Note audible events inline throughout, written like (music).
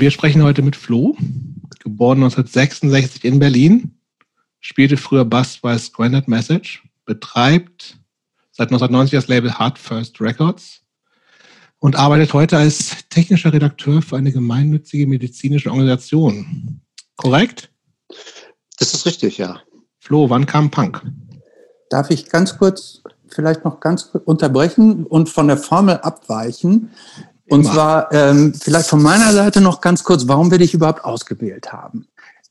Wir sprechen heute mit Flo, geboren 1966 in Berlin, spielte früher Bass bei Squandered Message, betreibt seit 1990 das Label Hard First Records und arbeitet heute als technischer Redakteur für eine gemeinnützige medizinische Organisation. Korrekt? Das ist richtig, ja. Flo, wann kam Punk? Darf ich ganz kurz, vielleicht noch ganz kurz unterbrechen und von der Formel abweichen? Und Immer. zwar ähm, vielleicht von meiner Seite noch ganz kurz, warum wir dich überhaupt ausgewählt haben.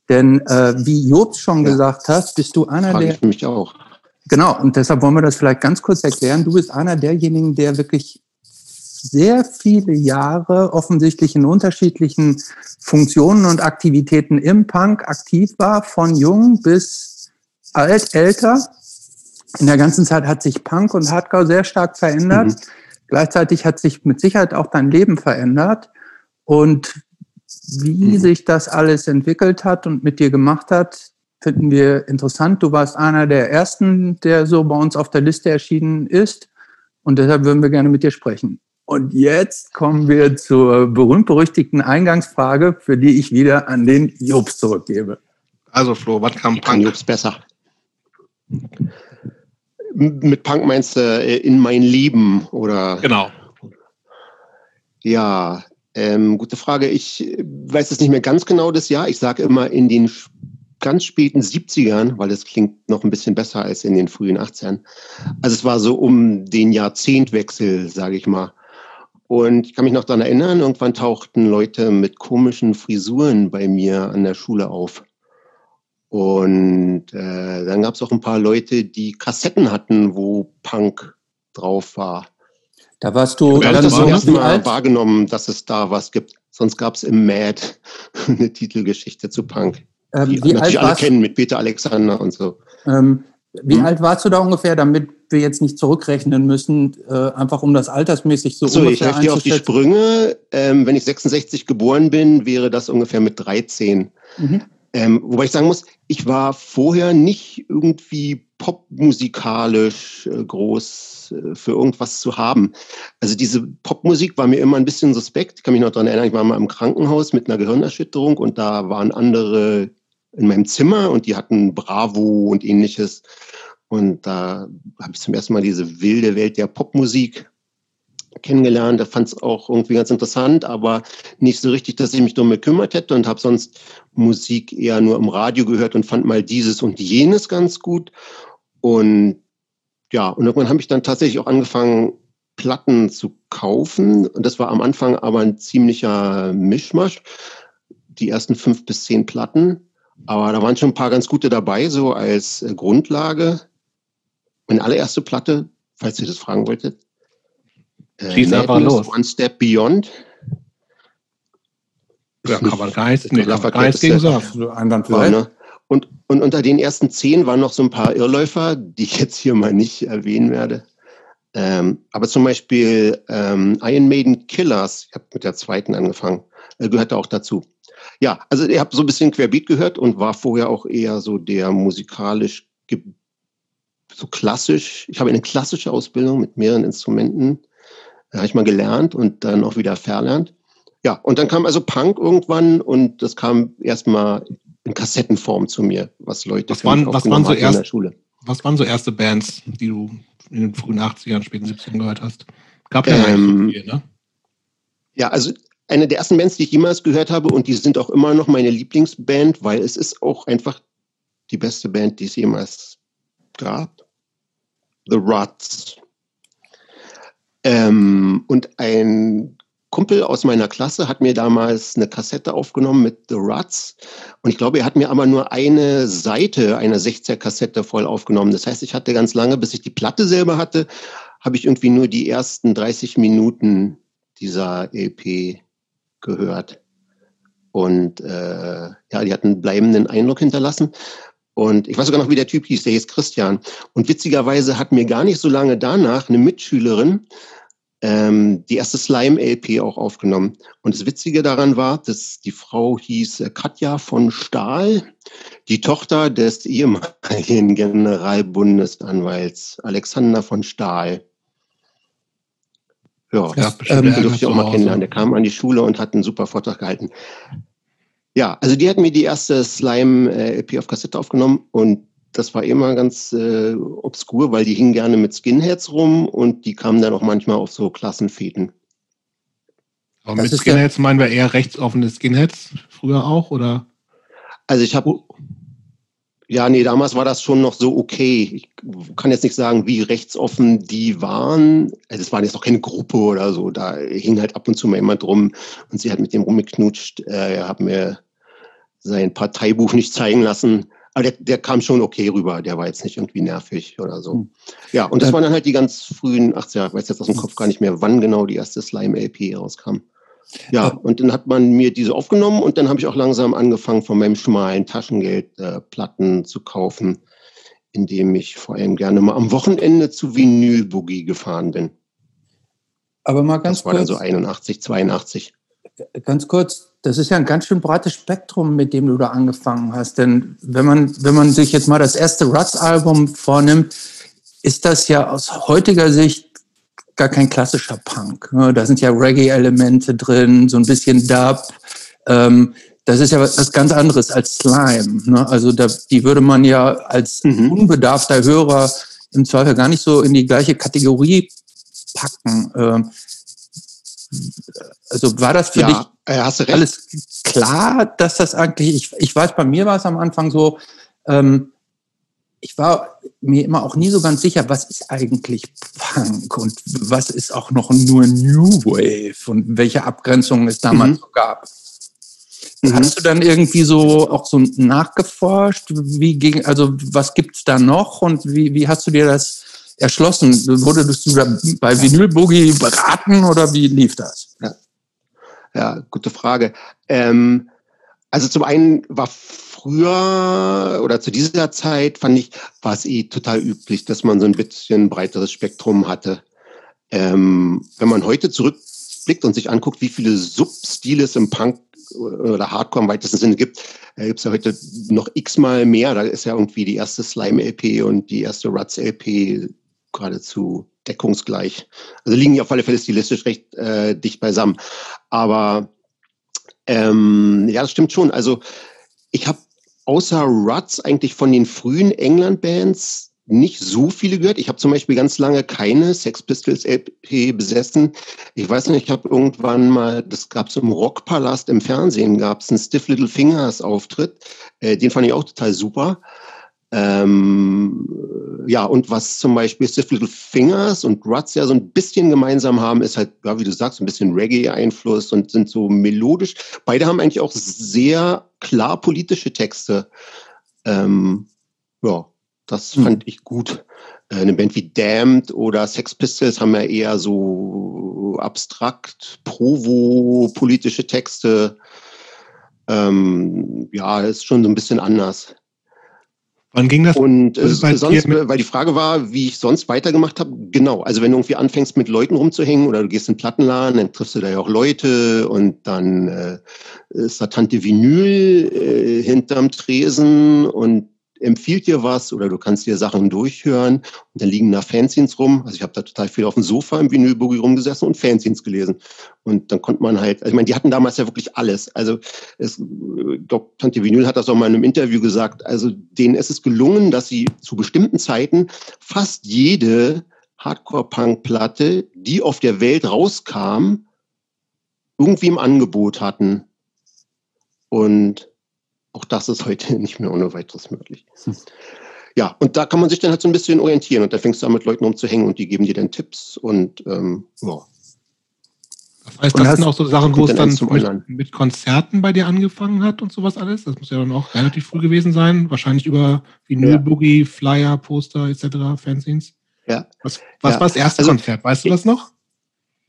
Denn äh, wie Job schon ja. gesagt hat, bist du einer Frage der. Ich mich auch. Genau, und deshalb wollen wir das vielleicht ganz kurz erklären. Du bist einer derjenigen, der wirklich sehr viele Jahre offensichtlich in unterschiedlichen Funktionen und Aktivitäten im Punk aktiv war, von jung bis alt, älter. In der ganzen Zeit hat sich Punk und Hardcore sehr stark verändert. Mhm. Gleichzeitig hat sich mit Sicherheit auch dein Leben verändert. Und wie mhm. sich das alles entwickelt hat und mit dir gemacht hat, finden wir interessant. Du warst einer der ersten, der so bei uns auf der Liste erschienen ist. Und deshalb würden wir gerne mit dir sprechen. Und jetzt kommen wir zur berühmt-berüchtigten Eingangsfrage, für die ich wieder an den Jobs zurückgebe. Also Flo, was kam Punk? Jobs besser. Mit Punk meinst du äh, in mein Leben oder? Genau. Ja, ähm, gute Frage. Ich weiß es nicht mehr ganz genau das Jahr. Ich sage immer in den ganz späten 70ern, weil es klingt noch ein bisschen besser als in den frühen 80ern. Also es war so um den Jahrzehntwechsel, sage ich mal. Und ich kann mich noch daran erinnern, irgendwann tauchten Leute mit komischen Frisuren bei mir an der Schule auf. Und äh, dann gab es auch ein paar Leute, die Kassetten hatten, wo Punk drauf war. Da warst du ja, das war erst mal wahrgenommen, dass es da was gibt. Sonst gab es im Mad (laughs) eine Titelgeschichte zu Punk. Ähm, die wie natürlich alle kennen mit Peter Alexander und so. Ähm, wie hm? alt warst du da ungefähr, damit wir jetzt nicht zurückrechnen müssen, äh, einfach um das altersmäßig so so, ungefähr ich helfe dir auf die Sprünge. Ähm, wenn ich 66 geboren bin, wäre das ungefähr mit 13. Mhm. Ähm, wobei ich sagen muss, ich war vorher nicht irgendwie popmusikalisch äh, groß äh, für irgendwas zu haben. Also diese Popmusik war mir immer ein bisschen suspekt. Ich kann mich noch daran erinnern, ich war mal im Krankenhaus mit einer Gehirnerschütterung und da waren andere in meinem Zimmer und die hatten Bravo und ähnliches. Und da habe ich zum ersten Mal diese wilde Welt der Popmusik kennengelernt. Da fand es auch irgendwie ganz interessant, aber nicht so richtig, dass ich mich darum gekümmert hätte und habe sonst Musik eher nur im Radio gehört und fand mal dieses und jenes ganz gut. Und ja, und irgendwann habe ich dann tatsächlich auch angefangen, Platten zu kaufen. Und das war am Anfang aber ein ziemlicher Mischmasch. Die ersten fünf bis zehn Platten. Aber da waren schon ein paar ganz gute dabei, so als äh, Grundlage. Meine allererste Platte, falls ihr das fragen wolltet. Äh, Schieß einfach los. One Step Beyond. Ja, kann man gar nichts, nee, gar nichts gegen sagen. So einwandfrei. Ne? Und, und unter den ersten zehn waren noch so ein paar Irrläufer, die ich jetzt hier mal nicht erwähnen werde. Ähm, aber zum Beispiel ähm, Iron Maiden Killers, ich habe mit der zweiten angefangen, äh, gehörte auch dazu. Ja, also ihr habt so ein bisschen Querbeat gehört und war vorher auch eher so der musikalisch so klassisch. Ich habe eine klassische Ausbildung mit mehreren Instrumenten, habe ich mal gelernt und dann auch wieder verlernt. Ja, und dann kam also Punk irgendwann und das kam erstmal in Kassettenform zu mir, was Leute was waren, was waren so erst, in der Schule. Was waren so erste Bands, die du in den frühen 80ern, späten 70ern gehört hast? Gab ja ähm, nicht so viel, ne? Ja, also eine der ersten Bands, die ich jemals gehört habe und die sind auch immer noch meine Lieblingsband, weil es ist auch einfach die beste Band, die es jemals gab. The Ruts. Ähm, und ein Kumpel aus meiner Klasse hat mir damals eine Kassette aufgenommen mit The Ruts. Und ich glaube, er hat mir aber nur eine Seite einer 16er-Kassette voll aufgenommen. Das heißt, ich hatte ganz lange, bis ich die Platte selber hatte, habe ich irgendwie nur die ersten 30 Minuten dieser EP gehört. Und äh, ja, die hatten einen bleibenden Eindruck hinterlassen. Und ich weiß sogar noch, wie der Typ hieß, der hieß Christian. Und witzigerweise hat mir gar nicht so lange danach eine Mitschülerin ähm, die erste Slime-LP auch aufgenommen. Und das Witzige daran war, dass die Frau hieß äh, Katja von Stahl, die Tochter des ehemaligen (laughs) Generalbundesanwalts Alexander von Stahl. Ja, ja ähm, den durfte ich auch mal kennenlernen. Der kam an die Schule und hat einen super Vortrag gehalten. Ja, also die hat mir die erste Slime-LP auf Kassette aufgenommen und das war immer ganz äh, obskur, weil die hingen gerne mit Skinheads rum und die kamen dann auch manchmal auf so Klassenfäden. Aber das mit Skinheads ja, meinen wir eher rechtsoffene Skinheads früher auch, oder? Also ich habe, ja, nee, damals war das schon noch so okay. Ich kann jetzt nicht sagen, wie rechtsoffen die waren. Also es war jetzt noch keine Gruppe oder so. Da hing halt ab und zu mal jemand rum und sie hat mit dem rumgeknutscht. Äh, er hat mir sein Parteibuch nicht zeigen lassen. Aber der, der kam schon okay rüber. Der war jetzt nicht irgendwie nervig oder so. Hm. Ja, und das waren dann halt die ganz frühen 80er. Ich weiß jetzt aus dem Kopf gar nicht mehr, wann genau die erste Slime-LP rauskam. Ja, und dann hat man mir diese aufgenommen und dann habe ich auch langsam angefangen, von meinem schmalen Taschengeld äh, Platten zu kaufen, indem ich vor allem gerne mal am Wochenende zu Vinyl Boogie gefahren bin. Aber mal ganz das war kurz. dann so 81, 82. Ganz kurz, das ist ja ein ganz schön breites Spektrum, mit dem du da angefangen hast. Denn wenn man, wenn man sich jetzt mal das erste Ruts-Album vornimmt, ist das ja aus heutiger Sicht gar kein klassischer Punk. Ne? Da sind ja Reggae-Elemente drin, so ein bisschen Dub. Ähm, das ist ja was ganz anderes als Slime. Ne? Also die würde man ja als mhm. unbedarfter Hörer im Zweifel gar nicht so in die gleiche Kategorie packen. Also war das für ja, dich äh, alles klar, dass das eigentlich, ich, ich weiß, bei mir war es am Anfang so, ähm, ich war mir immer auch nie so ganz sicher, was ist eigentlich Punk und was ist auch noch nur New Wave und welche Abgrenzungen es damals mhm. so gab. Mhm. Hast du dann irgendwie so auch so nachgeforscht? Wie ging, also was gibt's da noch und wie, wie hast du dir das erschlossen? Wurdest du da bei Vinyl Boogie beraten oder wie lief das? Ja, ja gute Frage. Ähm, also zum einen war früher oder zu dieser Zeit fand ich, war es eh total üblich, dass man so ein bisschen breiteres Spektrum hatte. Ähm, wenn man heute zurückblickt und sich anguckt, wie viele Substile es im Punk oder Hardcore im weitesten Sinne gibt, gibt es ja heute noch x-mal mehr. Da ist ja irgendwie die erste Slime-LP und die erste Ruts-LP geradezu deckungsgleich. Also liegen ja auf alle Fälle stilistisch recht äh, dicht beisammen. Aber ähm, ja, das stimmt schon. Also ich habe außer Ruts eigentlich von den frühen England-Bands nicht so viele gehört. Ich habe zum Beispiel ganz lange keine Sex Pistols LP besessen. Ich weiß nicht, ich habe irgendwann mal, das gab es im Rockpalast im Fernsehen, gab es einen Stiff Little Fingers Auftritt. Äh, den fand ich auch total super. Ähm, ja, und was zum Beispiel Stiff Little Fingers und Ruts ja so ein bisschen gemeinsam haben, ist halt, ja, wie du sagst, ein bisschen Reggae-Einfluss und sind so melodisch. Beide haben eigentlich auch sehr klar politische Texte. Ähm, ja, das hm. fand ich gut. Äh, eine Band wie Damned oder Sex Pistols haben ja eher so abstrakt, provo-politische Texte. Ähm, ja, ist schon so ein bisschen anders. Wann ging das? Und äh, sonst, weil die Frage war, wie ich sonst weitergemacht habe, genau. Also wenn du irgendwie anfängst mit Leuten rumzuhängen oder du gehst in den Plattenladen, dann triffst du da ja auch Leute und dann äh, ist da Tante Vinyl äh, hinterm Tresen und empfiehlt dir was oder du kannst dir Sachen durchhören und dann liegen da Fanzines rum. Also ich habe da total viel auf dem Sofa im Vinylboogie rumgesessen und Fanzines gelesen. Und dann konnte man halt, also ich meine, die hatten damals ja wirklich alles. Also es, Dr. Tante Vinyl hat das auch mal in einem Interview gesagt. Also denen ist es gelungen, dass sie zu bestimmten Zeiten fast jede Hardcore-Punk-Platte, die auf der Welt rauskam, irgendwie im Angebot hatten. Und auch das ist heute (laughs) nicht mehr ohne weiteres möglich. Hm. Ja, und da kann man sich dann halt so ein bisschen orientieren und da fängst du an, mit Leuten umzuhängen und die geben dir dann Tipps und ähm, ja. Das heißt, das sind auch so Sachen, wo es dann mit, mit, Konzerten bei dir angefangen hat und sowas alles. Das muss ja dann auch relativ früh gewesen sein. Wahrscheinlich über Vinyl, ja. Boogie, Flyer, Poster etc., Fanzines. Ja. Was, was ja. war das erste also, Konzert? Weißt du das noch?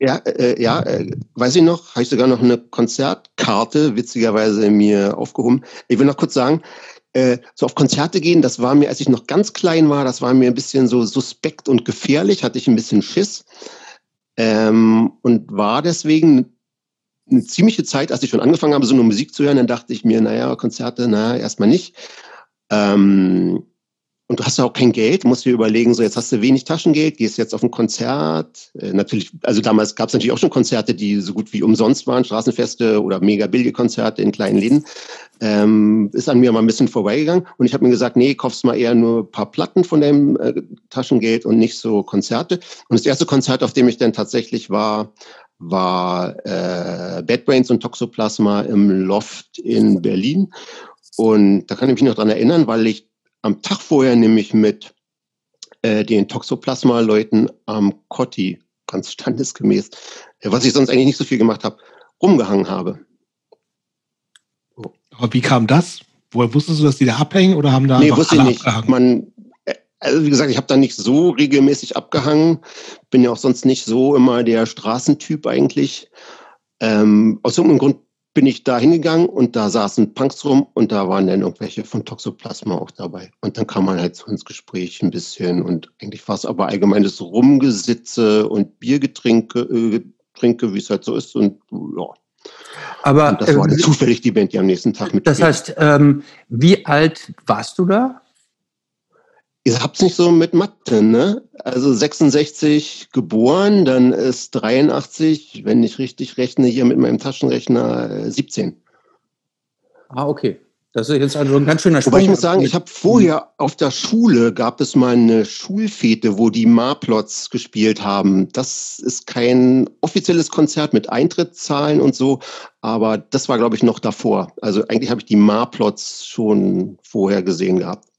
Ja, äh, ja, äh, weiß ich noch, habe ich sogar noch eine Konzertkarte witzigerweise mir aufgehoben. Ich will noch kurz sagen, äh, so auf Konzerte gehen, das war mir, als ich noch ganz klein war, das war mir ein bisschen so suspekt und gefährlich, hatte ich ein bisschen Schiss ähm, und war deswegen eine ziemliche Zeit, als ich schon angefangen habe, so eine Musik zu hören, dann dachte ich mir, naja, Konzerte, naja, erstmal nicht. Ähm, und du hast auch kein Geld, musst dir überlegen, so jetzt hast du wenig Taschengeld, gehst jetzt auf ein Konzert. Äh, natürlich, also damals gab es natürlich auch schon Konzerte, die so gut wie umsonst waren, Straßenfeste oder mega billige Konzerte in kleinen Läden. Ähm, ist an mir mal ein bisschen vorbeigegangen und ich habe mir gesagt, nee, kaufst mal eher nur ein paar Platten von deinem äh, Taschengeld und nicht so Konzerte. Und das erste Konzert, auf dem ich dann tatsächlich war, war äh, Bad Brains und Toxoplasma im Loft in Berlin. Und da kann ich mich noch dran erinnern, weil ich am Tag vorher nämlich mit äh, den Toxoplasma-Leuten am Kotti, ganz standesgemäß, äh, was ich sonst eigentlich nicht so viel gemacht habe, rumgehangen habe. So. Aber wie kam das? Woher wusstest du, dass die da abhängen oder haben da nee, wusste ich nicht. Abgehangen? Man, äh, also wie gesagt, ich habe da nicht so regelmäßig abgehangen. Bin ja auch sonst nicht so immer der Straßentyp eigentlich. Ähm, aus irgendeinem Grund bin ich da hingegangen und da saßen Punks rum und da waren dann irgendwelche von Toxoplasma auch dabei. Und dann kam man halt so ins Gespräch ein bisschen und eigentlich war es aber allgemeines Rumgesitze und Biergetrinke, äh, Trinke, wie es halt so ist und ja. Aber und das war äh, zufällig die Band, die am nächsten Tag mit. Das heißt, ähm, wie alt warst du da? Ihr habt's nicht so mit Mathe, ne? Also 66 geboren, dann ist 83, wenn ich richtig rechne, hier mit meinem Taschenrechner 17. Äh, ah, okay. Das ist jetzt also ein ganz schöner Sprung. Wobei ich muss sagen, ich habe vorher auf der Schule gab es mal eine Schulfete, wo die Marplots gespielt haben. Das ist kein offizielles Konzert mit Eintrittszahlen und so, aber das war, glaube ich, noch davor. Also eigentlich habe ich die Marplots schon vorher gesehen gehabt.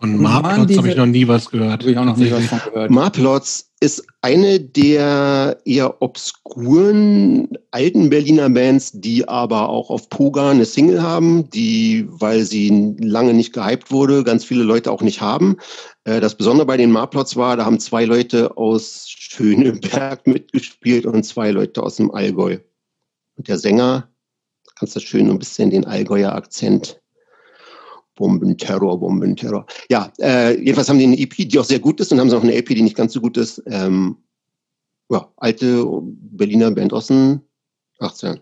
Und Marplots habe ich noch nie was gehört. Habe ich auch noch nie was von gehört. Marplots ist eine der eher obskuren alten Berliner Bands, die aber auch auf Poga eine Single haben, die, weil sie lange nicht gehypt wurde, ganz viele Leute auch nicht haben. Äh, das Besondere bei den Marplots war, da haben zwei Leute aus Schöneberg mitgespielt und zwei Leute aus dem Allgäu. Und der Sänger, kannst du schön ein bisschen den Allgäuer Akzent Bombenterror, Bombenterror. Ja, äh, jedenfalls haben die eine EP, die auch sehr gut ist und haben sie auch eine EP, die nicht ganz so gut ist. Ähm, ja, alte Berliner Band aus den 18.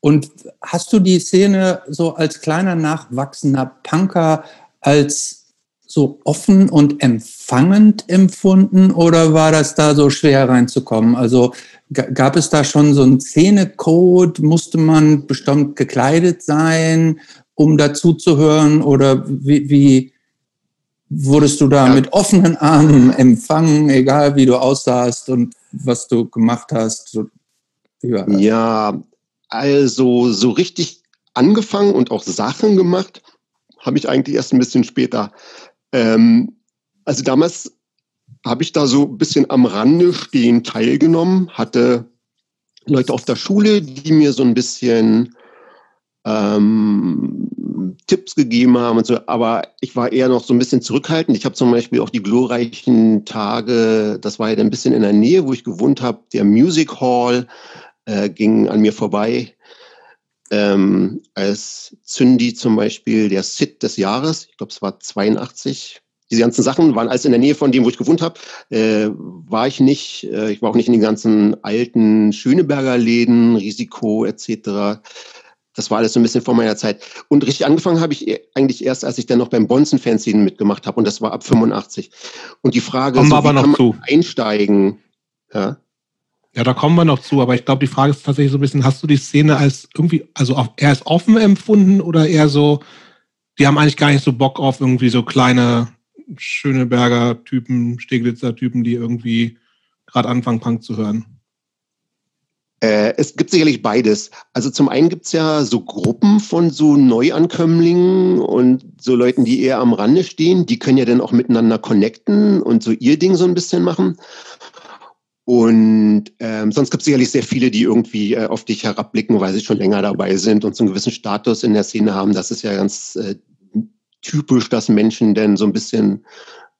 Und hast du die Szene so als kleiner nachwachsender Punker als so offen und empfangend empfunden oder war das da so schwer reinzukommen? Also gab es da schon so einen Szenecode? Musste man bestimmt gekleidet sein? Um dazu zu hören? Oder wie, wie wurdest du da ja. mit offenen Armen empfangen, egal wie du aussahst und was du gemacht hast? Ja, also so richtig angefangen und auch Sachen gemacht habe ich eigentlich erst ein bisschen später. Ähm, also damals habe ich da so ein bisschen am Rande stehen teilgenommen, hatte Leute auf der Schule, die mir so ein bisschen ähm, Tipps gegeben haben und so, aber ich war eher noch so ein bisschen zurückhaltend. Ich habe zum Beispiel auch die glorreichen Tage, das war ja ein bisschen in der Nähe, wo ich gewohnt habe, der Music Hall äh, ging an mir vorbei. Ähm, als Zündi zum Beispiel der Sit des Jahres, ich glaube es war 82, diese ganzen Sachen waren alles in der Nähe von dem, wo ich gewohnt habe. Äh, war ich nicht. Äh, ich war auch nicht in den ganzen alten Schöneberger Läden, Risiko etc. Das war alles so ein bisschen vor meiner Zeit. Und richtig angefangen habe ich eigentlich erst, als ich dann noch beim Bonzen-Fanzine mitgemacht habe. Und das war ab 85. Und die Frage, kommen so, aber noch zu. einsteigen? Ja. Ja, da kommen wir noch zu, aber ich glaube, die Frage ist tatsächlich so ein bisschen, hast du die Szene als irgendwie, also eher als offen empfunden oder eher so, die haben eigentlich gar nicht so Bock auf irgendwie so kleine Schöneberger Typen, Steglitzer Typen, die irgendwie gerade anfangen, Punk zu hören? Äh, es gibt sicherlich beides. Also zum einen gibt es ja so Gruppen von so Neuankömmlingen und so Leuten, die eher am Rande stehen. Die können ja dann auch miteinander connecten und so ihr Ding so ein bisschen machen. Und ähm, sonst gibt es sicherlich sehr viele, die irgendwie äh, auf dich herabblicken, weil sie schon länger dabei sind und so einen gewissen Status in der Szene haben. Das ist ja ganz äh, typisch, dass Menschen denn so ein bisschen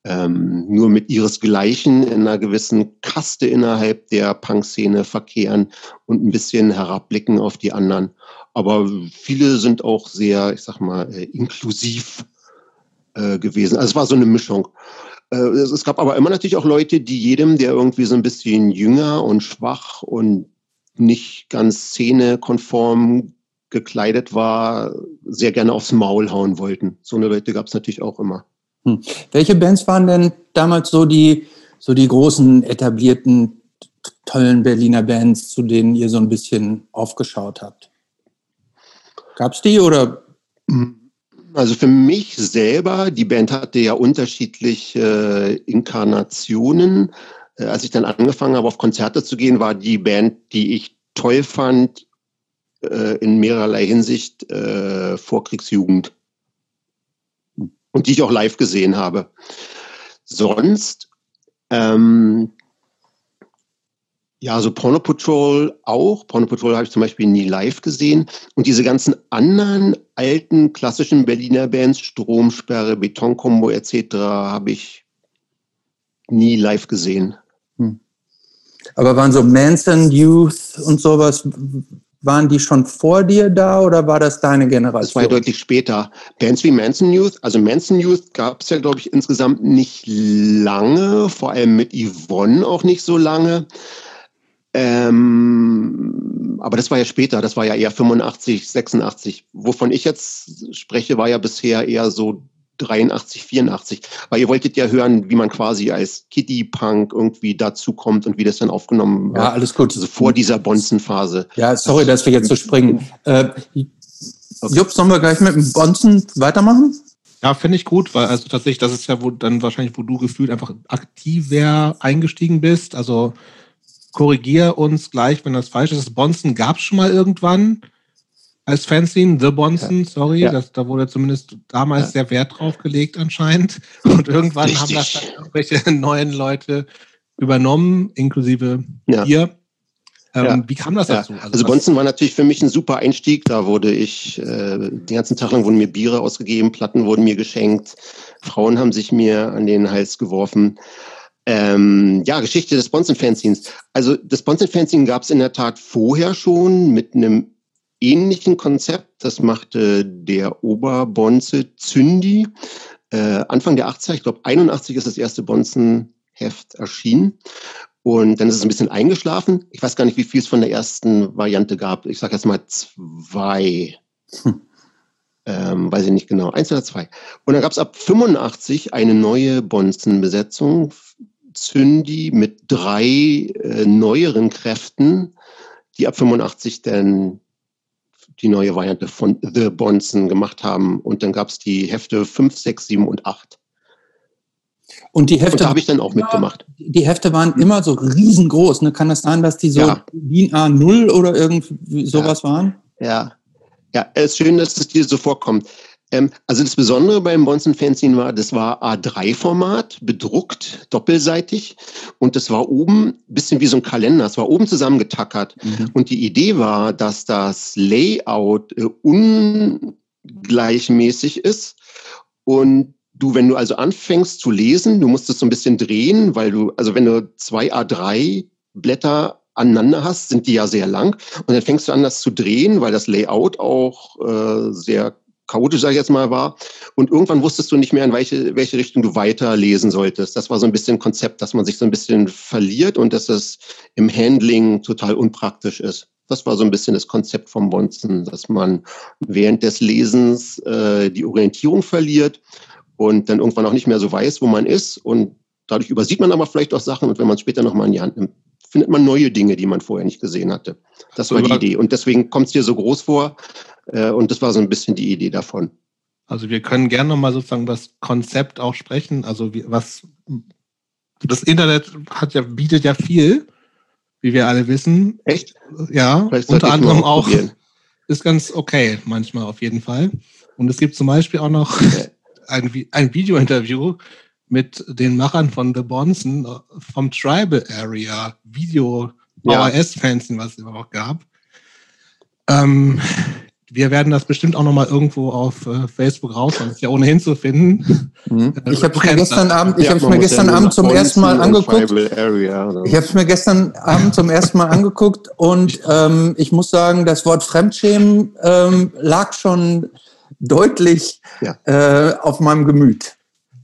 ähm, nur mit ihresgleichen in einer gewissen Kaste innerhalb der Punk-Szene verkehren und ein bisschen herabblicken auf die anderen. Aber viele sind auch sehr, ich sag mal, äh, inklusiv äh, gewesen. Also es war so eine Mischung. Äh, es gab aber immer natürlich auch Leute, die jedem, der irgendwie so ein bisschen jünger und schwach und nicht ganz szenekonform gekleidet war, sehr gerne aufs Maul hauen wollten. So eine Leute gab es natürlich auch immer. Hm. Welche Bands waren denn damals so die, so die großen, etablierten, tollen Berliner Bands, zu denen ihr so ein bisschen aufgeschaut habt? Gab es die oder? Also für mich selber, die Band hatte ja unterschiedliche äh, Inkarnationen. Äh, als ich dann angefangen habe, auf Konzerte zu gehen, war die Band, die ich toll fand, äh, in mehrerlei Hinsicht Vorkriegsjugend. Und die ich auch live gesehen habe. Sonst ähm, ja, so Porno Patrol auch. Porno Patrol habe ich zum Beispiel nie live gesehen. Und diese ganzen anderen alten klassischen Berliner Bands, Stromsperre, Betonkombo etc., habe ich nie live gesehen. Hm. Aber waren so Manson Youth und sowas, waren die schon vor dir da oder war das deine Generation? Das war ja deutlich später. Bands wie Manson Youth, also Manson Youth gab es ja, glaube ich, insgesamt nicht lange, vor allem mit Yvonne auch nicht so lange. Ähm, aber das war ja später, das war ja eher 85, 86. Wovon ich jetzt spreche, war ja bisher eher so 83, 84. Weil ihr wolltet ja hören, wie man quasi als Kitty-Punk irgendwie dazukommt und wie das dann aufgenommen wird. Ja, alles gut. Also vor dieser Bonzen-Phase. Ja, sorry, dass wir jetzt so springen. Äh, okay. Jupp, sollen wir gleich mit dem Bonzen weitermachen? Ja, finde ich gut, weil also tatsächlich, das ist ja wo dann wahrscheinlich, wo du gefühlt einfach aktiver eingestiegen bist. Also korrigier uns gleich, wenn das falsch ist. Bonson gab es schon mal irgendwann als Fanzine, The Bonson, ja. sorry, ja. Das, da wurde zumindest damals ja. sehr Wert drauf gelegt anscheinend. (laughs) Und irgendwann Richtig. haben das dann irgendwelche (laughs) neuen Leute übernommen, inklusive ihr. Ähm, wie kam das dazu? Also, also Bonzen war natürlich für mich ein super Einstieg. Da wurde ich, äh, den ganzen Tag lang wurden mir Biere ausgegeben, Platten wurden mir geschenkt, Frauen haben sich mir an den Hals geworfen. Ähm, ja, Geschichte des Bonzen-Fanzines. Also das Bonzen-Fanzine gab es in der Tat vorher schon mit einem ähnlichen Konzept. Das machte der Oberbonze Zündi. Äh, Anfang der 80er, ich glaube 81 ist das erste Bonzen-Heft erschienen. Und dann ist es ein bisschen eingeschlafen. Ich weiß gar nicht, wie viel es von der ersten Variante gab. Ich sage jetzt mal zwei. Hm. Ähm, weiß ich nicht genau. Eins oder zwei. Und dann gab es ab 85 eine neue Bonzen-Besetzung Zündi mit drei äh, neueren Kräften, die ab 85 dann die neue Variante von The Bonzen gemacht haben. Und dann gab es die Hefte 5, 6, 7 und 8. Und die Hefte. habe ich dann auch immer, mitgemacht. Die Hefte waren immer so riesengroß. Ne? Kann das sein, dass die so ja. DIN A0 oder irgendwie sowas ja. waren? Ja. Ja, es ist schön, dass es dir so vorkommt. Ähm, also das Besondere beim Bonzen Fanzine war, das war A3-Format, bedruckt, doppelseitig. Und das war oben ein bisschen wie so ein Kalender. Es war oben zusammengetackert. Mhm. Und die Idee war, dass das Layout äh, ungleichmäßig ist. Und du, wenn du also anfängst zu lesen, du musst es so ein bisschen drehen, weil du, also wenn du zwei A3 Blätter aneinander hast, sind die ja sehr lang. Und dann fängst du an, das zu drehen, weil das Layout auch äh, sehr chaotisch, sage ich jetzt mal, war. Und irgendwann wusstest du nicht mehr, in welche, welche Richtung du weiterlesen solltest. Das war so ein bisschen Konzept, dass man sich so ein bisschen verliert und dass es im Handling total unpraktisch ist. Das war so ein bisschen das Konzept vom Bonzen, dass man während des Lesens äh, die Orientierung verliert und dann irgendwann auch nicht mehr so weiß, wo man ist. Und dadurch übersieht man aber vielleicht auch Sachen und wenn man es später nochmal in die Hand nimmt, findet man neue Dinge, die man vorher nicht gesehen hatte. Das war die Idee. Und deswegen kommt es dir so groß vor, äh, und das war so ein bisschen die Idee davon. Also wir können gerne nochmal sozusagen das Konzept auch sprechen. Also was das Internet hat ja, bietet ja viel, wie wir alle wissen. Echt? Ja, unter anderem auch. Ist ganz okay, manchmal auf jeden Fall. Und es gibt zum Beispiel auch noch okay. (laughs) ein, ein Video-Interview mit den Machern von The Bonson äh, vom Tribal Area Video VHS-Fanzine, was es überhaupt gab. Ähm, wir werden das bestimmt auch noch mal irgendwo auf äh, Facebook raushauen. Das ist ja ohnehin zu finden. Mhm. Äh, ich habe es mir gestern Abend, ich habe mir gestern Abend zum ersten Mal angeguckt. Ich habe es mir gestern Abend zum ersten Mal angeguckt und ähm, ich muss sagen, das Wort Fremdschämen ähm, lag schon deutlich ja. äh, auf meinem Gemüt.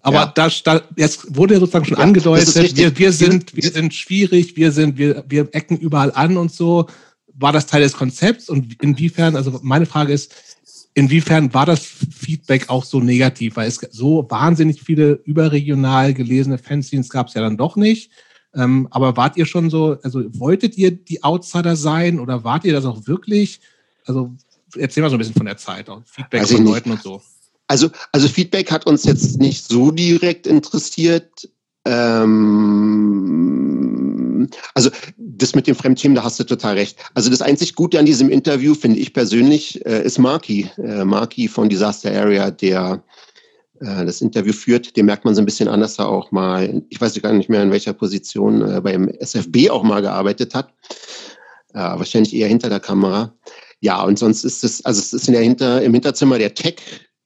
Aber ja. da, da jetzt wurde ja sozusagen schon ja, angedeutet, wir, wir sind wir sind schwierig, wir sind wir wir ecken überall an und so war das Teil des Konzepts und inwiefern, also meine Frage ist, inwiefern war das Feedback auch so negativ? Weil es so wahnsinnig viele überregional gelesene Fanzines gab es ja dann doch nicht. Ähm, aber wart ihr schon so, also wolltet ihr die Outsider sein oder wart ihr das auch wirklich? Also erzähl mal so ein bisschen von der Zeit, auch Feedback also von Leuten und so. Also, also Feedback hat uns jetzt nicht so direkt interessiert. Ähm, also das mit dem Fremdthemen, da hast du total recht. Also das einzig Gute an diesem Interview, finde ich persönlich, äh, ist Marky. Äh, Marky von Disaster Area, der äh, das Interview führt. Den merkt man so ein bisschen an, dass er auch mal, ich weiß gar nicht mehr, in welcher Position äh, beim SFB auch mal gearbeitet hat. Äh, wahrscheinlich eher hinter der Kamera. Ja, und sonst ist es, also es ist in der Hinter, im Hinterzimmer der Tech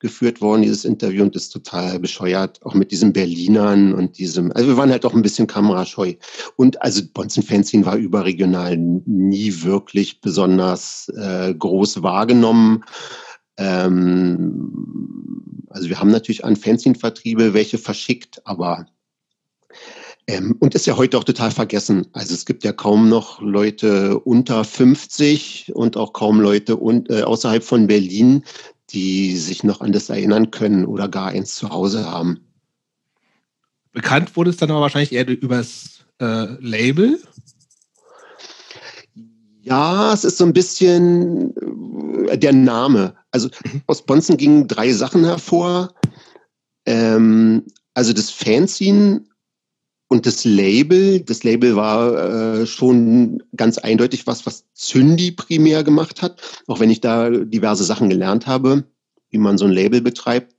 geführt worden, dieses Interview, und ist total bescheuert, auch mit diesen Berlinern und diesem, also wir waren halt auch ein bisschen kamerascheu. Und also Bonzen Fanzine war überregional nie wirklich besonders äh, groß wahrgenommen. Ähm, also wir haben natürlich an Fanzine-Vertriebe welche verschickt, aber ähm, und ist ja heute auch total vergessen. Also es gibt ja kaum noch Leute unter 50 und auch kaum Leute un, äh, außerhalb von Berlin, die sich noch an das erinnern können oder gar eins zu Hause haben. Bekannt wurde es dann aber wahrscheinlich eher übers äh, Label. Ja, es ist so ein bisschen äh, der Name. Also mhm. aus Bonzen gingen drei Sachen hervor. Ähm, also das Fanzine und das Label, das Label war äh, schon ganz eindeutig was, was Zündi primär gemacht hat, auch wenn ich da diverse Sachen gelernt habe, wie man so ein Label betreibt.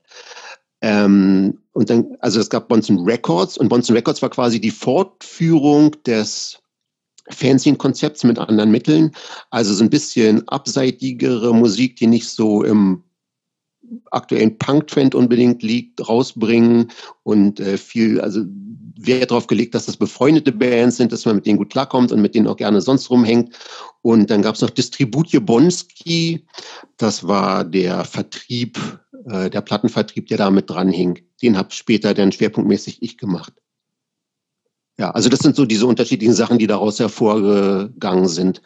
Ähm, und dann, also es gab Bonson Records und Bonson Records war quasi die Fortführung des Fanzine-Konzepts mit anderen Mitteln. Also so ein bisschen abseitigere Musik, die nicht so im aktuellen Punk-Trend unbedingt liegt, rausbringen und äh, viel, also Wert darauf gelegt, dass das befreundete Bands sind, dass man mit denen gut klarkommt und mit denen auch gerne sonst rumhängt. Und dann gab es noch Distributje Bonski, das war der Vertrieb, äh, der Plattenvertrieb, der da mit dran hing. Den habe später dann schwerpunktmäßig ich gemacht. Ja, also das sind so diese unterschiedlichen Sachen, die daraus hervorgegangen sind.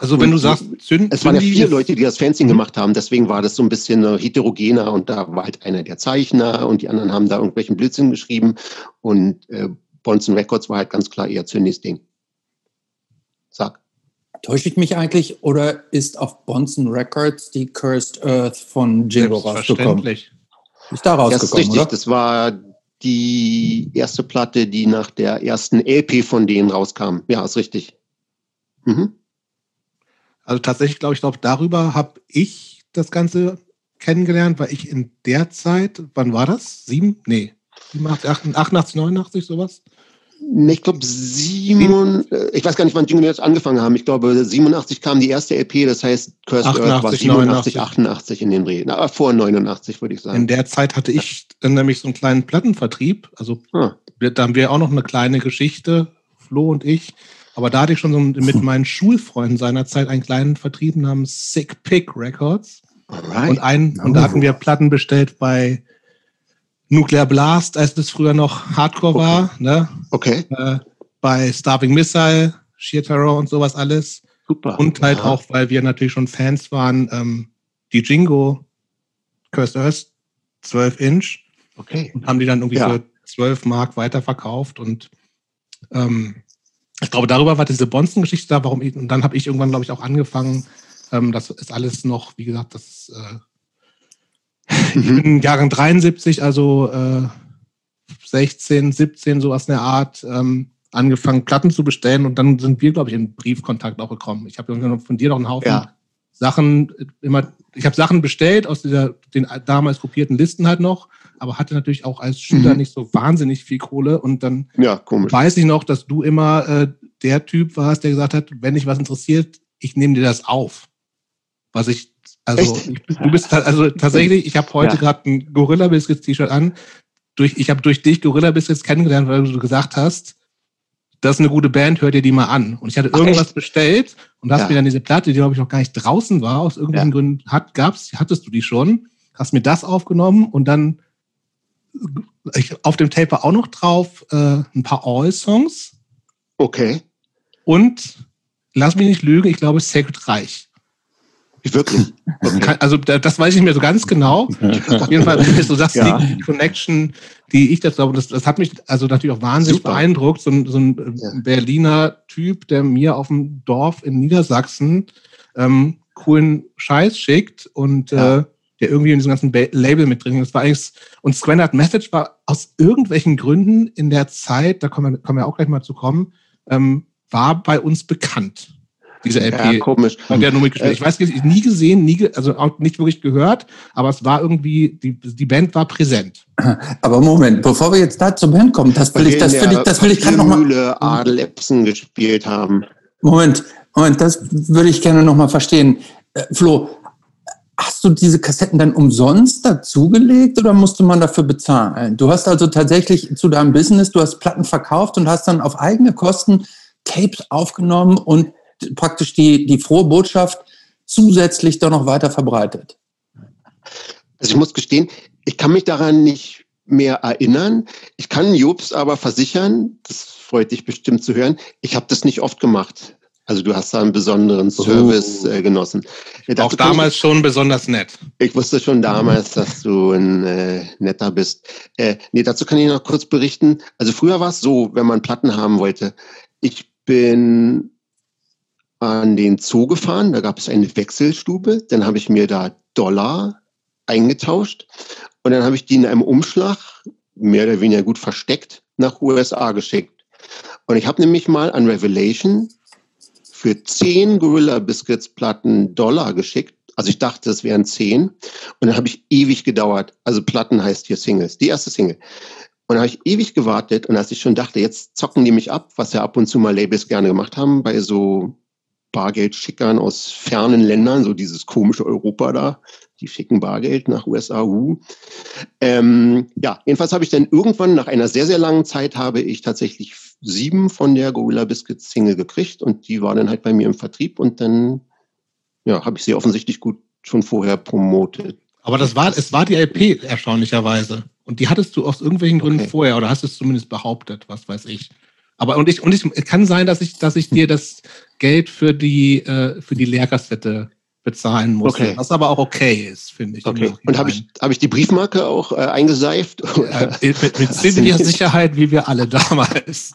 Also wenn und du sagst, Zünd, es waren ja vier Leute, die das Fanzine mhm. gemacht haben, deswegen war das so ein bisschen heterogener und da war halt einer der Zeichner und die anderen haben da irgendwelchen Blödsinn geschrieben und äh, Bonson Records war halt ganz klar eher Zündis Ding. Sag. Täusche ich mich eigentlich oder ist auf Bonson Records die Cursed Earth von Jingo rausgekommen? Ist da rausgekommen, Das ist richtig, oder? das war die erste Platte, die nach der ersten LP von denen rauskam. Ja, ist richtig. Mhm. Also tatsächlich glaube ich, glaube darüber habe ich das Ganze kennengelernt, weil ich in der Zeit, wann war das? Sieben? Nee. 87, 88, 89, sowas? Ich glaube, Simon, äh, ich weiß gar nicht, wann Jingle jetzt angefangen haben. Ich glaube, 87 kam die erste LP, das heißt, Cursed 88, Earth war 87, 88 in den Dreh. Na, vor 89, würde ich sagen. In der Zeit hatte ich dann nämlich so einen kleinen Plattenvertrieb. Also, ah. da haben wir auch noch eine kleine Geschichte, Flo und ich. Aber da hatte ich schon so mit meinen Schulfreunden seinerzeit einen kleinen Vertrieb namens Sick Pick Records. Alright. Und, ein, und da hatten wir Platten bestellt bei Nuclear Blast, als das früher noch Hardcore okay. war. Ne? Okay. Äh, bei Starving Missile, Sheer Terror und sowas alles. Super. Und halt ja. auch, weil wir natürlich schon Fans waren, ähm, die Jingo Cursed Earth 12 Inch. Okay. Und haben die dann irgendwie ja. für 12 Mark weiterverkauft und ähm, ich glaube, darüber war diese Bonzen-Geschichte da, warum ich, und dann habe ich irgendwann, glaube ich, auch angefangen, ähm, das ist alles noch, wie gesagt, das äh, ich mhm. bin Jahrgang 73, also äh, 16, 17, sowas in der Art, ähm, angefangen, Platten zu bestellen und dann sind wir, glaube ich, in Briefkontakt auch gekommen. Ich habe von dir noch einen Haufen ja. Sachen immer, ich habe Sachen bestellt aus dieser, den damals kopierten Listen halt noch, aber hatte natürlich auch als Schüler mhm. nicht so wahnsinnig viel Kohle und dann ja, weiß ich noch, dass du immer äh, der Typ warst, der gesagt hat, wenn dich was interessiert, ich nehme dir das auf. Was ich also ich, du bist also tatsächlich, ich habe heute ja. gerade ein Gorilla Biscuits T-Shirt an. Durch, ich habe durch dich Gorilla Biscuits kennengelernt, weil du gesagt hast, das ist eine gute Band, hör dir die mal an. Und ich hatte irgendwas Ach, bestellt und hast ja. mir dann diese Platte, die glaube ich noch gar nicht draußen war, aus irgendwelchen ja. Gründen hat, gab's, hattest du die schon, hast mir das aufgenommen und dann ich, auf dem Tape war auch noch drauf äh, ein paar All-Songs. Okay. Und lass mich nicht lügen, ich glaube Sacred Reich. Wirklich? (laughs) Okay. Also das weiß ich mehr so ganz genau. (laughs) Auf jeden Fall ist so das ja. die Connection, die ich dazu habe. Das, das hat mich also natürlich auch wahnsinnig Super. beeindruckt. So ein, so ein ja. Berliner Typ, der mir auf dem Dorf in Niedersachsen ähm, coolen Scheiß schickt und ja. äh, der irgendwie in diesem ganzen ba Label mit drin ist. Das war eigentlich, und Squandard Message war aus irgendwelchen Gründen in der Zeit, da kommen wir, kommen wir auch gleich mal zu kommen, ähm, war bei uns bekannt diese LP. Ja, komisch. Der nur mitgespielt. Äh, ich weiß nicht, nie gesehen, nie, also auch nicht wirklich gehört, aber es war irgendwie, die, die Band war präsent. Aber Moment, bevor wir jetzt da zur Band kommen, das will ich, das will ich, das will ich gerade nochmal. Adel Epson gespielt haben. Moment, Moment, das würde ich gerne nochmal verstehen. Äh, Flo, Hast du diese Kassetten dann umsonst dazugelegt oder musste man dafür bezahlen? Du hast also tatsächlich zu deinem Business, du hast Platten verkauft und hast dann auf eigene Kosten Tapes aufgenommen und praktisch die, die frohe Botschaft zusätzlich doch noch weiter verbreitet? Also ich muss gestehen, ich kann mich daran nicht mehr erinnern. Ich kann Jobs aber versichern, das freut dich bestimmt zu hören, ich habe das nicht oft gemacht. Also du hast da einen besonderen Service oh. äh, genossen. Ja, Auch damals ich, schon besonders nett. Ich wusste schon damals, dass du ein äh, netter bist. Äh, nee, dazu kann ich noch kurz berichten. Also früher war es so, wenn man Platten haben wollte. Ich bin an den Zoo gefahren, da gab es eine Wechselstube, dann habe ich mir da Dollar eingetauscht und dann habe ich die in einem Umschlag, mehr oder weniger gut versteckt, nach USA geschickt. Und ich habe nämlich mal an Revelation für zehn Gorilla Biscuits Platten Dollar geschickt. Also ich dachte, es wären zehn. Und dann habe ich ewig gedauert. Also Platten heißt hier Singles, die erste Single. Und habe ich ewig gewartet und als ich schon dachte, jetzt zocken die mich ab, was ja ab und zu mal Labels gerne gemacht haben, bei so Bargeldschickern aus fernen Ländern, so dieses komische Europa da, die schicken Bargeld nach USA. Uh. Ähm, ja, jedenfalls habe ich dann irgendwann nach einer sehr, sehr langen Zeit habe ich tatsächlich sieben von der Gorilla Biscuits Single gekriegt und die war dann halt bei mir im Vertrieb und dann ja, habe ich sie offensichtlich gut schon vorher promotet. Aber das war, es war die LP erstaunlicherweise. Und die hattest du aus irgendwelchen Gründen okay. vorher oder hast es zumindest behauptet, was weiß ich. Aber und ich, und ich kann sein, dass ich, dass ich dir das Geld für die, äh, für die Lehrkassette bezahlen muss. Okay. Was aber auch okay ist, finde ich. Okay. Und habe ich, hab ich die Briefmarke auch äh, eingeseift? Ja, mit mit ziemlicher (laughs) Sicherheit, wie wir alle damals.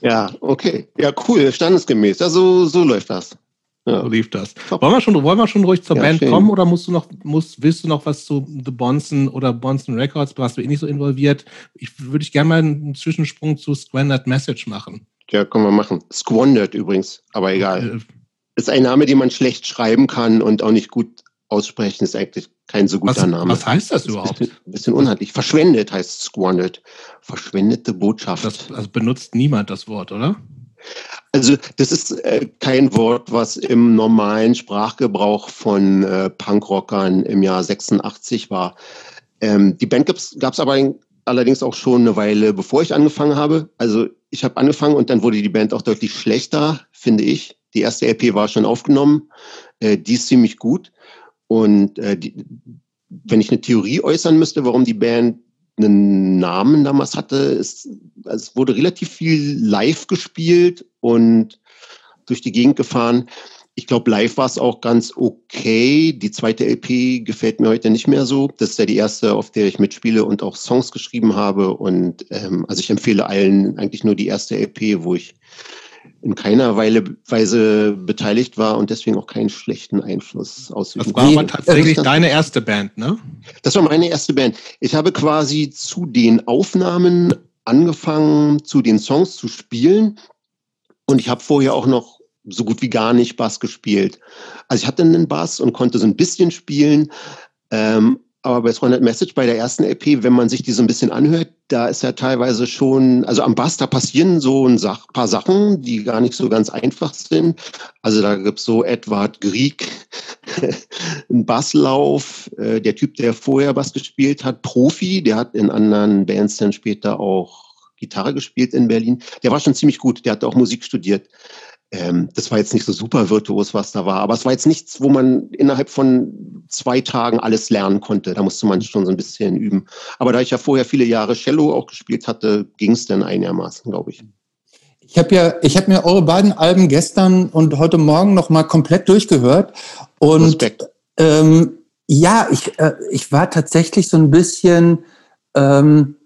Ja, okay. Ja, cool, standesgemäß. Also so läuft das. Ja. So lief das. Wollen wir, schon, wollen wir schon ruhig zur ja, Band schön. kommen oder musst du noch, musst, willst du noch was zu The Bonson oder Bonson Records? Warst du eh nicht so involviert? Ich würde ich gerne mal einen Zwischensprung zu Squandered Message machen. Ja, können wir machen. Squandered übrigens, aber egal. Äh, ist ein Name, den man schlecht schreiben kann und auch nicht gut aussprechen. Ist eigentlich kein so guter was, Name. Was heißt das überhaupt? Ein bisschen, bisschen, unhandlich. Verschwendet heißt Squandered. Verschwendete Botschaft. Das, also benutzt niemand das Wort, oder? Also das ist äh, kein Wort, was im normalen Sprachgebrauch von äh, Punkrockern im Jahr 86 war. Ähm, die Band gab es aber allerdings auch schon eine Weile, bevor ich angefangen habe. Also ich habe angefangen und dann wurde die Band auch deutlich schlechter, finde ich. Die erste LP war schon aufgenommen, äh, die ist ziemlich gut. Und äh, die, wenn ich eine Theorie äußern müsste, warum die Band einen Namen damals hatte. Es, es wurde relativ viel live gespielt und durch die Gegend gefahren. Ich glaube, live war es auch ganz okay. Die zweite LP gefällt mir heute nicht mehr so. Das ist ja die erste, auf der ich mitspiele und auch Songs geschrieben habe. Und ähm, also ich empfehle allen eigentlich nur die erste LP, wo ich in keiner Weise beteiligt war und deswegen auch keinen schlechten Einfluss ausüben Das war aber tatsächlich deine erste Band, ne? Das war meine erste Band. Ich habe quasi zu den Aufnahmen angefangen, zu den Songs zu spielen und ich habe vorher auch noch so gut wie gar nicht Bass gespielt. Also ich hatte einen Bass und konnte so ein bisschen spielen, ähm, aber bei 300 Message, bei der ersten LP, wenn man sich die so ein bisschen anhört, da ist ja teilweise schon, also am Bass, da passieren so ein Sach, paar Sachen, die gar nicht so ganz einfach sind. Also da gibt's so Edward Grieg, (laughs) ein Basslauf, äh, der Typ, der vorher Bass gespielt hat, Profi, der hat in anderen Bands dann später auch Gitarre gespielt in Berlin. Der war schon ziemlich gut, der hat auch Musik studiert. Ähm, das war jetzt nicht so super virtuos, was da war, aber es war jetzt nichts, wo man innerhalb von zwei Tagen alles lernen konnte. Da musste man schon so ein bisschen üben. Aber da ich ja vorher viele Jahre Cello auch gespielt hatte, ging es dann einigermaßen, glaube ich. Ich habe ja, ich habe mir eure beiden Alben gestern und heute Morgen noch mal komplett durchgehört und Respekt. Ähm, ja, ich, äh, ich war tatsächlich so ein bisschen ähm,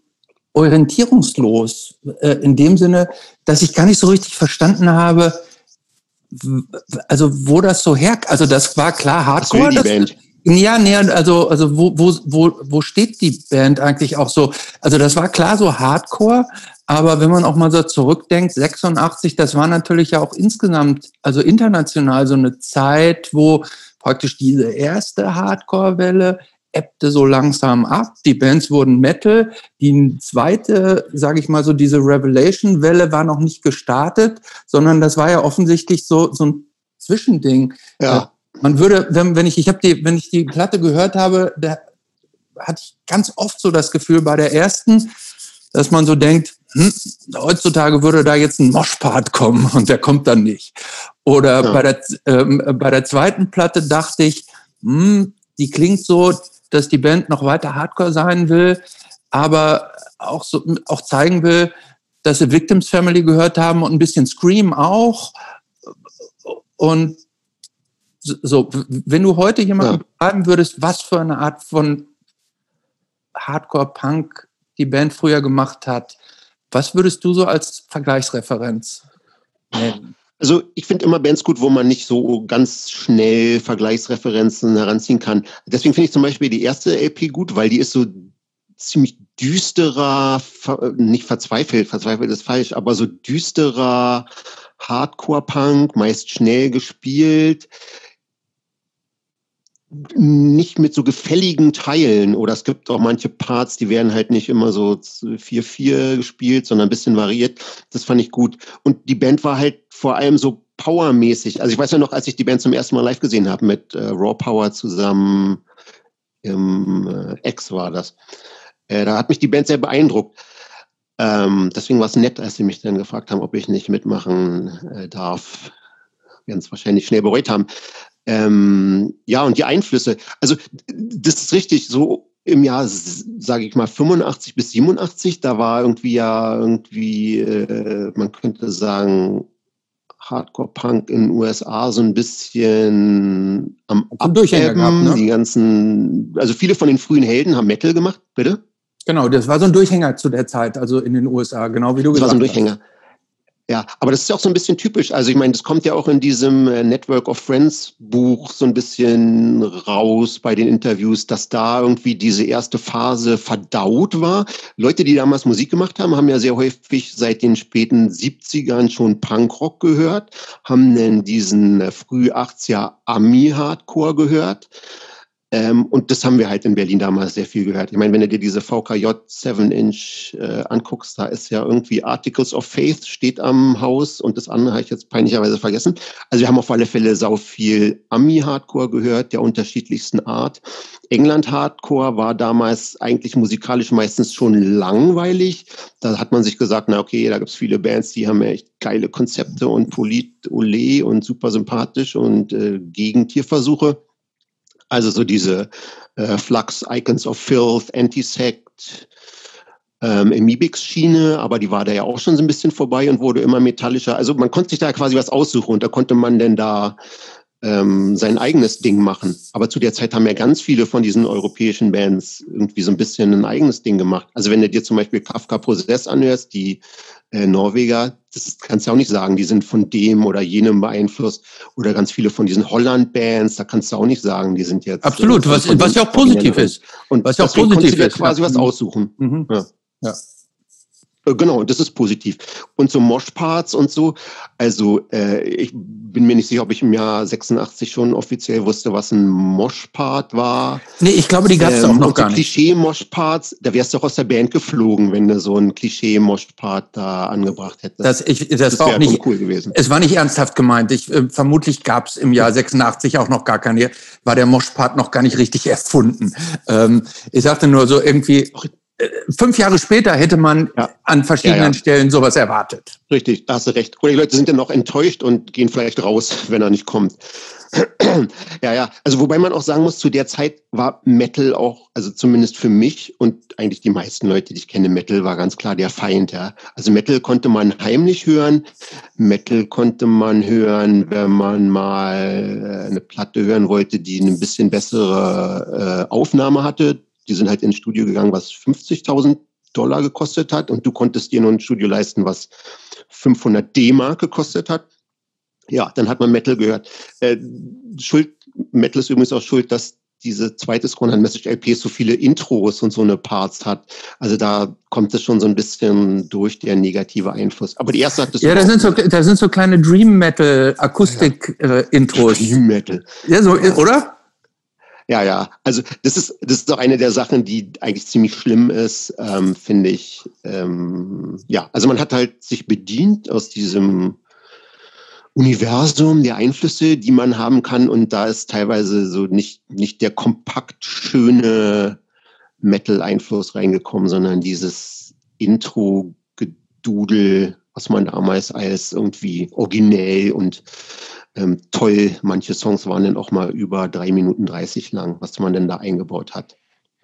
orientierungslos äh, in dem Sinne, dass ich gar nicht so richtig verstanden habe, also wo das so her, also das war klar Hardcore. Das, ja, nee, also, also wo, wo, wo, wo steht die Band eigentlich auch so? Also das war klar so Hardcore, aber wenn man auch mal so zurückdenkt, 86, das war natürlich ja auch insgesamt, also international so eine Zeit, wo praktisch diese erste Hardcore-Welle ebbte so langsam ab. Die Bands wurden Metal. Die zweite, sage ich mal so, diese Revelation-Welle war noch nicht gestartet, sondern das war ja offensichtlich so, so ein Zwischending. Ja. Äh, man würde, wenn, wenn ich, ich habe die, wenn ich die Platte gehört habe, da hatte ich ganz oft so das Gefühl bei der ersten, dass man so denkt, hm, heutzutage würde da jetzt ein Moshpart kommen (laughs) und der kommt dann nicht. Oder ja. bei, der, ähm, bei der zweiten Platte dachte ich, hm, die klingt so, dass die Band noch weiter Hardcore sein will, aber auch, so, auch zeigen will, dass sie Victims Family gehört haben und ein bisschen Scream auch. Und so, wenn du heute jemanden ja. beschreiben würdest, was für eine Art von Hardcore-Punk die Band früher gemacht hat, was würdest du so als Vergleichsreferenz nennen? Also ich finde immer Bands gut, wo man nicht so ganz schnell Vergleichsreferenzen heranziehen kann. Deswegen finde ich zum Beispiel die erste LP gut, weil die ist so ziemlich düsterer, nicht verzweifelt, verzweifelt ist falsch, aber so düsterer Hardcore-Punk, meist schnell gespielt nicht mit so gefälligen Teilen oder es gibt auch manche Parts, die werden halt nicht immer so 4-4 gespielt, sondern ein bisschen variiert. Das fand ich gut. Und die Band war halt vor allem so powermäßig. Also ich weiß ja noch, als ich die Band zum ersten Mal live gesehen habe mit äh, Raw Power zusammen im äh, X war das. Äh, da hat mich die Band sehr beeindruckt. Ähm, deswegen war es nett, als sie mich dann gefragt haben, ob ich nicht mitmachen äh, darf. Werden es wahrscheinlich schnell bereut haben. Ähm, ja, und die Einflüsse. Also das ist richtig, so im Jahr, sage ich mal, 85 bis 87, da war irgendwie ja irgendwie, äh, man könnte sagen, Hardcore-Punk in den USA so ein bisschen am. Gehabt, ne? Die ganzen, also viele von den frühen Helden haben Metal gemacht, bitte? Genau, das war so ein Durchhänger zu der Zeit, also in den USA, genau wie du das gesagt hast. Das war so ein Durchhänger. Hast. Ja, aber das ist ja auch so ein bisschen typisch. Also ich meine, das kommt ja auch in diesem äh, Network of Friends Buch so ein bisschen raus bei den Interviews, dass da irgendwie diese erste Phase verdaut war. Leute, die damals Musik gemacht haben, haben ja sehr häufig seit den späten 70ern schon Punkrock gehört, haben dann diesen äh, früh 80er Ami-Hardcore gehört ähm, und das haben wir halt in Berlin damals sehr viel gehört. Ich meine, wenn du dir diese VKJ 7-Inch äh, anguckst, da ist ja irgendwie Articles of Faith steht am Haus und das andere habe ich jetzt peinlicherweise vergessen. Also wir haben auf alle Fälle sau viel Ami-Hardcore gehört, der unterschiedlichsten Art. England-Hardcore war damals eigentlich musikalisch meistens schon langweilig. Da hat man sich gesagt, na okay, da gibt es viele Bands, die haben echt geile Konzepte und Polit, Ole und super sympathisch und äh, Gegentierversuche. Also so diese äh, Flux, Icons of Filth, Antisect, ähm, Emibix-Schiene, aber die war da ja auch schon so ein bisschen vorbei und wurde immer metallischer. Also man konnte sich da quasi was aussuchen und da konnte man denn da ähm, sein eigenes Ding machen. Aber zu der Zeit haben ja ganz viele von diesen europäischen Bands irgendwie so ein bisschen ein eigenes Ding gemacht. Also wenn du dir zum Beispiel Kafka Prozess anhörst, die äh, Norweger, das kannst du auch nicht sagen, die sind von dem oder jenem beeinflusst. Oder ganz viele von diesen Holland-Bands, da kannst du auch nicht sagen, die sind jetzt. Absolut, äh, was, was ja auch positiv ist. Und was ja auch positiv ist. quasi ja. was aussuchen. Mhm. Ja. ja. Äh, genau, das ist positiv. Und so Moshparts und so, also äh, ich bin mir nicht sicher, ob ich im Jahr 86 schon offiziell wusste, was ein Moshpart war. Nee, ich glaube, die gab es ähm, auch noch gar so nicht. Klischee-Moshparts, da wärst du auch aus der Band geflogen, wenn du so ein Klischee-Moshpart da angebracht hättest. Das, ich, das, das war auch nicht cool gewesen. Es war nicht ernsthaft gemeint. Ich, äh, vermutlich gab es im Jahr 86 auch noch gar keine, war der Moshpart noch gar nicht richtig erfunden. Ähm, ich sagte nur so irgendwie fünf Jahre später hätte man ja. an verschiedenen ja, ja. Stellen sowas erwartet. Richtig, da hast du recht. Oder die Leute sind dann noch enttäuscht und gehen vielleicht raus, wenn er nicht kommt. (clears throat) ja, ja. Also wobei man auch sagen muss, zu der Zeit war Metal auch, also zumindest für mich und eigentlich die meisten Leute, die ich kenne, Metal war ganz klar der Feind. Ja. Also Metal konnte man heimlich hören. Metal konnte man hören, wenn man mal äh, eine Platte hören wollte, die eine bisschen bessere äh, Aufnahme hatte. Die sind halt ins Studio gegangen, was 50.000 Dollar gekostet hat und du konntest dir nur ein Studio leisten, was 500 D-Mark gekostet hat. Ja, dann hat man Metal gehört. Äh, Schuld, Metal ist übrigens auch schuld, dass diese zweite Scroll Message LP so viele Intros und so eine Parts hat. Also da kommt es schon so ein bisschen durch der negative Einfluss. Aber die erste hat das. Ja, da sind so, da sind so kleine Dream Metal Akustik ja. äh, Intros. Dream Metal. Ja, so, oder? Ja, ja. Also das ist, das ist doch eine der Sachen, die eigentlich ziemlich schlimm ist, ähm, finde ich. Ähm, ja, also man hat halt sich bedient aus diesem Universum der Einflüsse, die man haben kann. Und da ist teilweise so nicht, nicht der kompakt schöne Metal-Einfluss reingekommen, sondern dieses Intro-Gedudel, was man damals als irgendwie originell und ähm, toll, manche Songs waren dann auch mal über drei Minuten 30 lang, was man denn da eingebaut hat.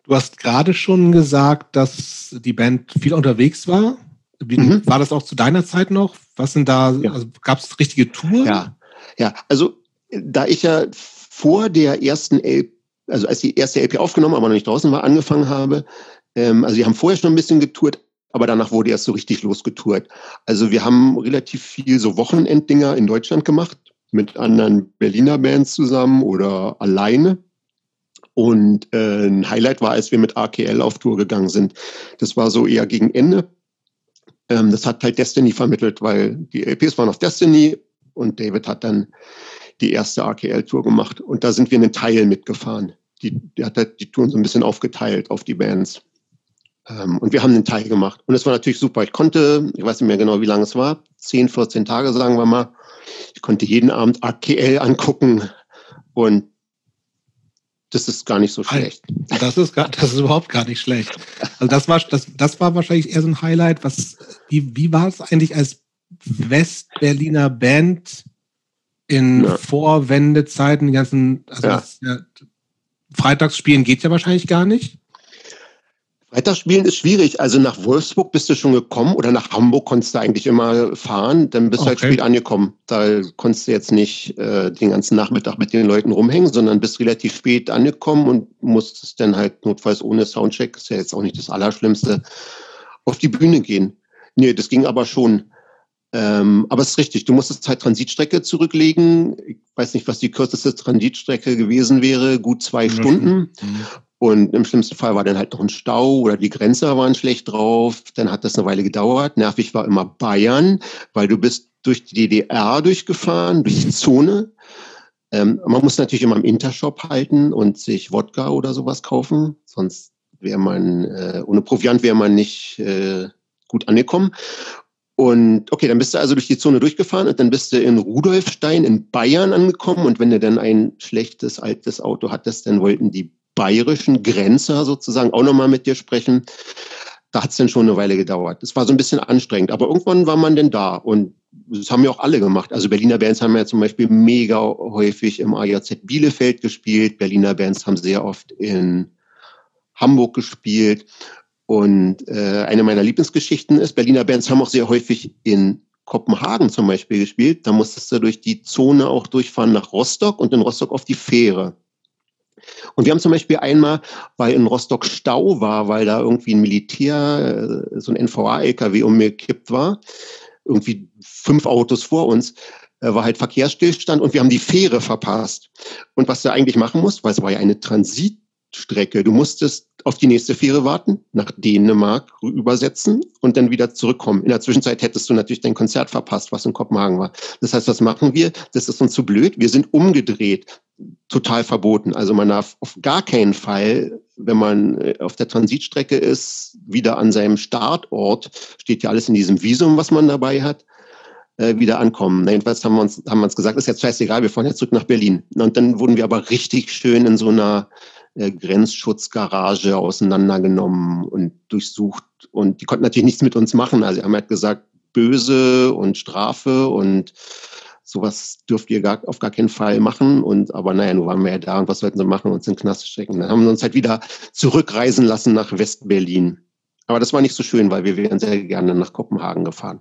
Du hast gerade schon gesagt, dass die Band viel unterwegs war. Wie, mhm. War das auch zu deiner Zeit noch? Was sind da, ja. also gab es richtige Touren? Ja, ja, also da ich ja vor der ersten LP, also als die erste LP aufgenommen, aber noch nicht draußen war, angefangen habe, ähm, also wir haben vorher schon ein bisschen getourt, aber danach wurde erst so richtig losgetourt. Also wir haben relativ viel so Wochenenddinger in Deutschland gemacht, mit anderen Berliner Bands zusammen oder alleine. Und äh, ein Highlight war, als wir mit AKL auf Tour gegangen sind. Das war so eher gegen Ende. Ähm, das hat halt Destiny vermittelt, weil die LPs waren auf Destiny und David hat dann die erste AKL-Tour gemacht. Und da sind wir einen Teil mitgefahren. Die, der hat halt die Touren so ein bisschen aufgeteilt auf die Bands. Ähm, und wir haben einen Teil gemacht. Und es war natürlich super. Ich konnte, ich weiß nicht mehr genau, wie lange es war, 10, 14 Tage, sagen wir mal. Ich konnte jeden Abend AKL angucken und das ist gar nicht so schlecht. Das ist, gar, das ist überhaupt gar nicht schlecht. Also das war, das, das war wahrscheinlich eher so ein Highlight. Was, wie, wie war es eigentlich als Westberliner Band in ja. Vorwendezeiten, die ganzen, also ja. Das, ja, Freitagsspielen geht ja wahrscheinlich gar nicht. Weiterspielen ist schwierig. Also nach Wolfsburg bist du schon gekommen oder nach Hamburg konntest du eigentlich immer fahren. Dann bist du halt spät angekommen. Da konntest du jetzt nicht äh, den ganzen Nachmittag mit den Leuten rumhängen, sondern bist relativ spät angekommen und musstest dann halt notfalls ohne Soundcheck, ist ja jetzt auch nicht das Allerschlimmste, auf die Bühne gehen. Nee, das ging aber schon. Ähm, aber es ist richtig, du musstest halt Transitstrecke zurücklegen. Ich weiß nicht, was die kürzeste Transitstrecke gewesen wäre, gut zwei Stunden. Mhm. Und im schlimmsten Fall war dann halt noch ein Stau oder die Grenzer waren schlecht drauf. Dann hat das eine Weile gedauert. Nervig war immer Bayern, weil du bist durch die DDR durchgefahren, durch die Zone. Ähm, man muss natürlich immer im Intershop halten und sich Wodka oder sowas kaufen. Sonst wäre man, äh, ohne Proviant wäre man nicht äh, gut angekommen. Und okay, dann bist du also durch die Zone durchgefahren und dann bist du in Rudolfstein in Bayern angekommen. Und wenn du dann ein schlechtes altes Auto hattest, dann wollten die bayerischen Grenzer sozusagen auch nochmal mit dir sprechen. Da hat es dann schon eine Weile gedauert. Es war so ein bisschen anstrengend, aber irgendwann war man denn da und das haben ja auch alle gemacht. Also Berliner Bands haben ja zum Beispiel mega häufig im AJZ Bielefeld gespielt. Berliner Bands haben sehr oft in Hamburg gespielt. Und äh, eine meiner Lieblingsgeschichten ist, Berliner Bands haben auch sehr häufig in Kopenhagen zum Beispiel gespielt. Da musstest du durch die Zone auch durchfahren nach Rostock und in Rostock auf die Fähre. Und wir haben zum Beispiel einmal, weil in Rostock Stau war, weil da irgendwie ein Militär, äh, so ein NVA-LKW umgekippt war, irgendwie fünf Autos vor uns, äh, war halt Verkehrsstillstand und wir haben die Fähre verpasst. Und was du eigentlich machen musst, weil es war ja eine Transitstrecke, du musstest auf die nächste Fähre warten, nach Dänemark übersetzen und dann wieder zurückkommen. In der Zwischenzeit hättest du natürlich dein Konzert verpasst, was in Kopenhagen war. Das heißt, was machen wir? Das ist uns zu blöd. Wir sind umgedreht. Total verboten. Also man darf auf gar keinen Fall, wenn man äh, auf der Transitstrecke ist, wieder an seinem Startort, steht ja alles in diesem Visum, was man dabei hat, äh, wieder ankommen. jedenfalls haben wir uns, haben wir uns gesagt, ist jetzt scheißegal, wir fahren jetzt zurück nach Berlin. Und dann wurden wir aber richtig schön in so einer äh, Grenzschutzgarage auseinandergenommen und durchsucht. Und die konnten natürlich nichts mit uns machen. Also sie haben halt gesagt, böse und Strafe und sowas dürft ihr gar, auf gar keinen Fall machen. Und aber naja, nun waren wir ja da und was sollten sie machen, uns in den Knast stecken. Dann haben wir uns halt wieder zurückreisen lassen nach West-Berlin. Aber das war nicht so schön, weil wir wären sehr gerne nach Kopenhagen gefahren.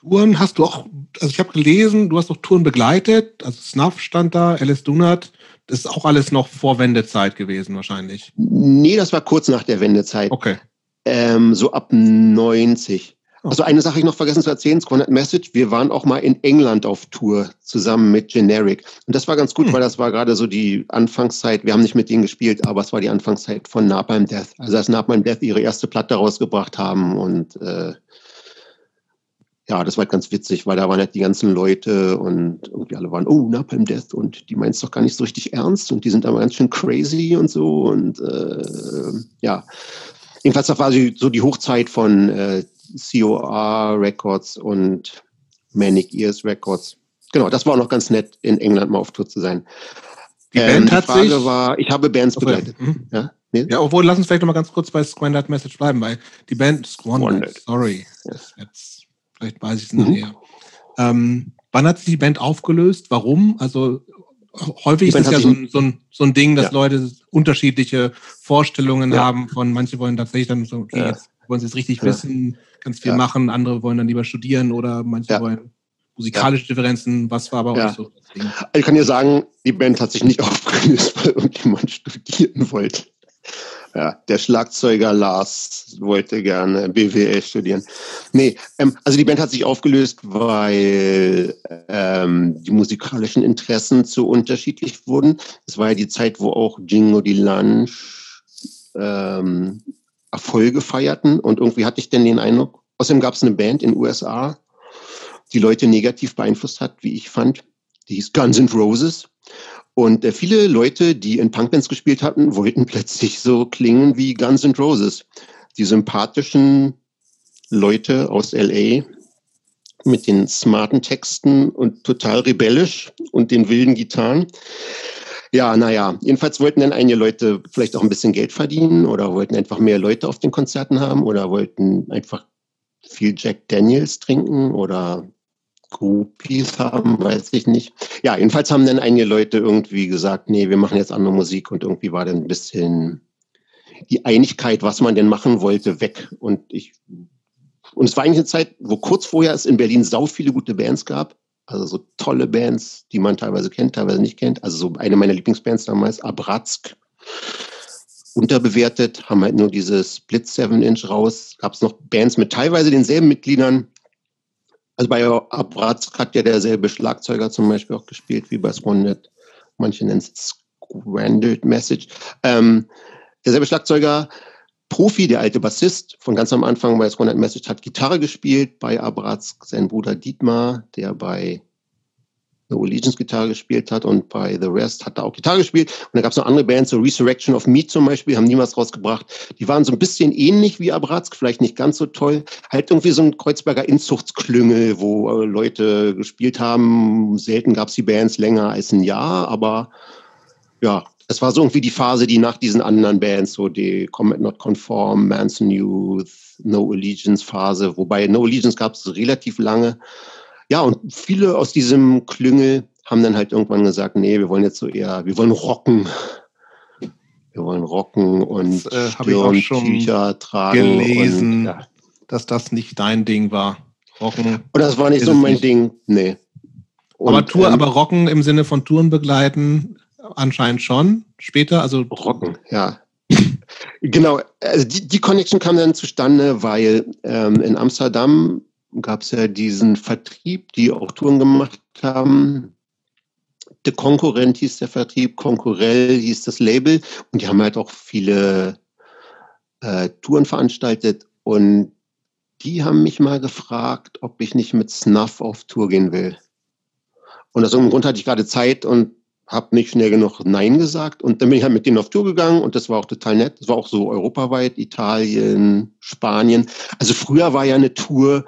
Touren hast du auch, also ich habe gelesen, du hast auch Touren begleitet, also Snuff stand da, Alice Dunat, das ist auch alles noch vor Wendezeit gewesen wahrscheinlich. Nee, das war kurz nach der Wendezeit. Okay. Ähm, so ab 90. Also eine Sache ich noch vergessen zu erzählen, Squad Message, wir waren auch mal in England auf Tour zusammen mit Generic. Und das war ganz gut, hm. weil das war gerade so die Anfangszeit, wir haben nicht mit denen gespielt, aber es war die Anfangszeit von Napalm Death. Also als Napalm Death ihre erste Platte rausgebracht haben und äh, ja, das war halt ganz witzig, weil da waren halt die ganzen Leute und irgendwie alle waren, oh, Napalm Death und die meinen es doch gar nicht so richtig ernst und die sind aber ganz schön crazy und so und äh, ja. Jedenfalls, das war so die Hochzeit von äh, COR Records und Manic Ears Records. Genau, das war auch noch ganz nett, in England mal auf Tour zu sein. Die Band ähm, die hat Frage sich, war, ich habe Bands begleitet. Mhm. Ja, nee? ja, obwohl, lass uns vielleicht noch mal ganz kurz bei Squandered Message bleiben, weil die Band Squandered, sorry, yes. jetzt, vielleicht weiß ich es mhm. nachher. Ähm, wann hat sich die Band aufgelöst? Warum? Also häufig ist es ja so ein, so, ein, so ein Ding, dass ja. Leute unterschiedliche Vorstellungen ja. haben von, manche wollen tatsächlich dann so, okay, ja. jetzt wollen sie es richtig wissen, ganz viel machen, andere wollen dann lieber studieren oder manche wollen musikalische Differenzen, was war aber auch so? Ich kann dir sagen, die Band hat sich nicht (laughs) aufgelöst, weil irgendjemand studieren wollte. Ja, der Schlagzeuger Lars wollte gerne BWL studieren. Nee, ähm, also die Band hat sich aufgelöst, weil ähm, die musikalischen Interessen zu unterschiedlich wurden. Es war ja die Zeit, wo auch Jingo die Lunch ähm, Erfolge feierten und irgendwie hatte ich denn den Eindruck, außerdem gab es eine Band in den USA, die Leute negativ beeinflusst hat, wie ich fand. Die hieß Guns N' Roses. Und äh, viele Leute, die in Punkbands gespielt hatten, wollten (laughs) plötzlich so klingen wie Guns N' Roses. Die sympathischen Leute aus LA mit den smarten Texten und total rebellisch und den wilden Gitarren. Ja, naja, jedenfalls wollten dann einige Leute vielleicht auch ein bisschen Geld verdienen oder wollten einfach mehr Leute auf den Konzerten haben oder wollten einfach viel Jack Daniels trinken oder Groupies haben, weiß ich nicht. Ja, jedenfalls haben dann einige Leute irgendwie gesagt, nee, wir machen jetzt andere Musik und irgendwie war dann ein bisschen die Einigkeit, was man denn machen wollte, weg. Und ich, und es war eigentlich eine Zeit, wo kurz vorher es in Berlin sau viele gute Bands gab. Also so tolle Bands, die man teilweise kennt, teilweise nicht kennt. Also so eine meiner Lieblingsbands damals, Abrazk. Unterbewertet, haben halt nur dieses Split 7-Inch raus. Gab es noch Bands mit teilweise denselben Mitgliedern, also bei Abrazk hat ja derselbe Schlagzeuger zum Beispiel auch gespielt wie bei Swannet. Manche nennen es Squandered Message. Ähm, derselbe Schlagzeuger, Profi, der alte Bassist, von ganz am Anfang bei Squandered Message hat Gitarre gespielt bei Abrazk. Sein Bruder Dietmar, der bei No Allegiance Gitarre gespielt hat und bei The Rest hat er auch Gitarre gespielt. Und dann gab es noch andere Bands, so Resurrection of Me zum Beispiel, haben niemals rausgebracht. Die waren so ein bisschen ähnlich wie Abrazk, vielleicht nicht ganz so toll. Halt irgendwie so ein Kreuzberger Inzuchtsklüngel, wo äh, Leute gespielt haben. Selten gab es die Bands länger als ein Jahr, aber ja, es war so irgendwie die Phase, die nach diesen anderen Bands, so die Comet Not Conform, Manson Youth, No Allegiance Phase, wobei No Allegiance gab es relativ lange. Ja, und viele aus diesem Klüngel haben dann halt irgendwann gesagt, nee, wir wollen jetzt so eher, wir wollen rocken. Wir wollen rocken und das, äh, habe ich auch schon Tücher tragen. Gelesen, und, ja. dass das nicht dein Ding war. Rocken. Und das war nicht so mein nicht. Ding, nee. Und, aber Tour, ähm, aber Rocken im Sinne von Touren begleiten anscheinend schon später, also Rocken, ja. (laughs) genau, also die, die Connection kam dann zustande, weil ähm, in Amsterdam gab es ja diesen Vertrieb, die auch Touren gemacht haben. Der Konkurrent hieß der Vertrieb, Konkurrell hieß das Label und die haben halt auch viele äh, Touren veranstaltet und die haben mich mal gefragt, ob ich nicht mit Snuff auf Tour gehen will. Und aus irgendeinem Grund hatte ich gerade Zeit und habe nicht schnell genug Nein gesagt. Und dann bin ich halt mit denen auf Tour gegangen und das war auch total nett. Das war auch so europaweit, Italien, Spanien. Also früher war ja eine Tour,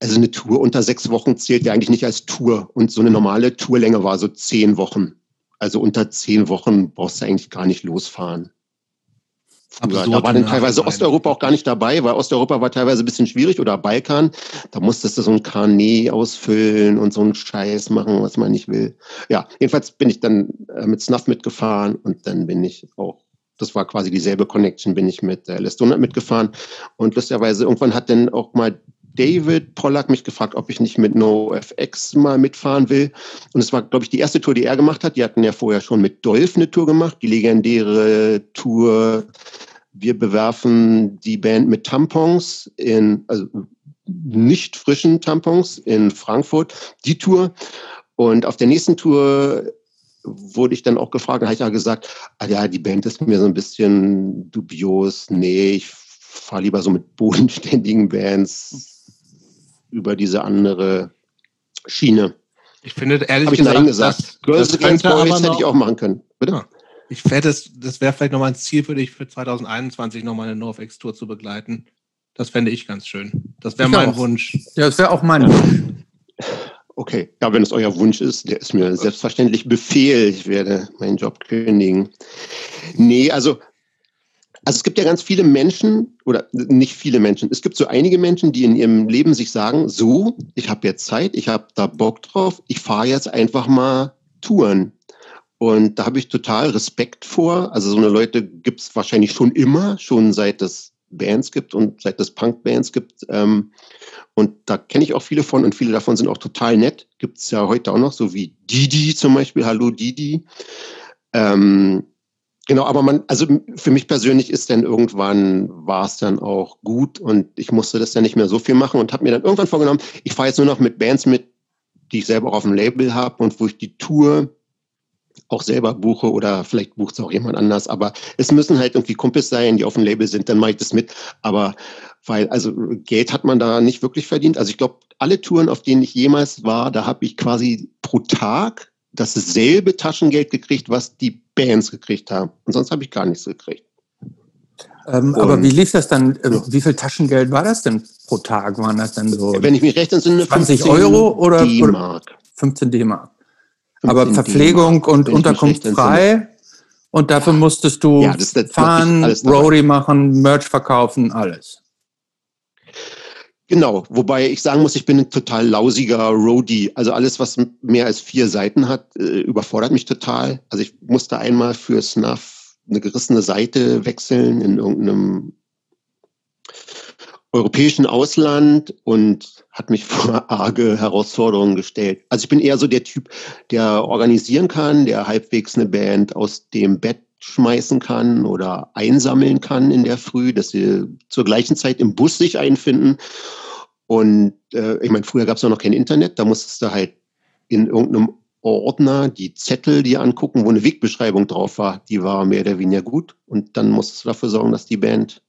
also eine Tour unter sechs Wochen zählt ja eigentlich nicht als Tour. Und so eine normale Tourlänge war so zehn Wochen. Also unter zehn Wochen brauchst du eigentlich gar nicht losfahren. Früher. Da war dann teilweise Osteuropa auch gar nicht dabei, weil Osteuropa war teilweise ein bisschen schwierig oder Balkan. Da musstest du so ein Carnet ausfüllen und so einen Scheiß machen, was man nicht will. Ja, jedenfalls bin ich dann äh, mit Snuff mitgefahren und dann bin ich auch das war quasi dieselbe Connection, bin ich mit äh, Les Donut mitgefahren. Und lustigerweise, irgendwann hat dann auch mal David Pollack mich gefragt, ob ich nicht mit NoFX mal mitfahren will. Und es war, glaube ich, die erste Tour, die er gemacht hat. Die hatten ja vorher schon mit Dolph eine Tour gemacht, die legendäre Tour. Wir bewerfen die Band mit Tampons in, also nicht frischen Tampons in Frankfurt, die Tour. Und auf der nächsten Tour wurde ich dann auch gefragt, habe ich ja gesagt, ah ja, die Band ist mir so ein bisschen dubios. Nee, ich fahre lieber so mit bodenständigen Bands über diese andere Schiene. Ich finde ehrlich Hab ich gesagt, gesagt. Das, Girls das Against Boys hätte ich auch machen können. Bitte? Ja. Ich fände, das, das wäre vielleicht nochmal ein Ziel für dich, für 2021 nochmal eine NoFX-Tour zu begleiten. Das fände ich ganz schön. Das wäre mein auch. Wunsch. Ja, das wäre auch mein Wunsch. Okay, ja, wenn es euer Wunsch ist, der ist mir selbstverständlich Befehl. Ich werde meinen Job kündigen. Nee, also also es gibt ja ganz viele Menschen, oder nicht viele Menschen, es gibt so einige Menschen, die in ihrem Leben sich sagen, so, ich habe jetzt Zeit, ich habe da Bock drauf, ich fahre jetzt einfach mal Touren. Und da habe ich total Respekt vor. Also so eine Leute gibt es wahrscheinlich schon immer, schon seit es Bands gibt und seit es Punk-Bands gibt. Ähm, und da kenne ich auch viele von und viele davon sind auch total nett. Gibt es ja heute auch noch, so wie Didi zum Beispiel. Hallo Didi. Ähm, Genau, aber man, also für mich persönlich ist dann irgendwann war es dann auch gut und ich musste das dann nicht mehr so viel machen und habe mir dann irgendwann vorgenommen, ich fahre jetzt nur noch mit Bands mit, die ich selber auch auf dem Label habe und wo ich die Tour auch selber buche oder vielleicht bucht es auch jemand anders, aber es müssen halt irgendwie Kumpels sein, die auf dem Label sind, dann mache ich das mit. Aber weil, also Geld hat man da nicht wirklich verdient. Also ich glaube, alle Touren, auf denen ich jemals war, da habe ich quasi pro Tag dasselbe Taschengeld gekriegt, was die Bands gekriegt haben. Und sonst habe ich gar nichts gekriegt. Ähm, aber wie lief das dann? Äh, wie viel Taschengeld war das denn pro Tag? Waren das denn so? Wenn ich mich recht entsinne, 20 Euro oder D-Mark. 15 D-Mark. Aber Verpflegung und Unterkunft frei. Und dafür musstest du ja, das, das fahren, Roadie machen, Merch verkaufen, alles. Genau, wobei ich sagen muss, ich bin ein total lausiger Roadie. Also alles, was mehr als vier Seiten hat, äh, überfordert mich total. Also ich musste einmal für Snuff eine gerissene Seite wechseln in irgendeinem europäischen Ausland und hat mich (laughs) vor arge Herausforderungen gestellt. Also ich bin eher so der Typ, der organisieren kann, der halbwegs eine Band aus dem Bett schmeißen kann oder einsammeln kann in der Früh, dass sie zur gleichen Zeit im Bus sich einfinden. Und äh, ich meine, früher gab es noch kein Internet, da musstest du halt in irgendeinem Ordner die Zettel dir angucken, wo eine Wegbeschreibung drauf war. Die war mehr oder weniger gut. Und dann musstest du dafür sorgen, dass die Band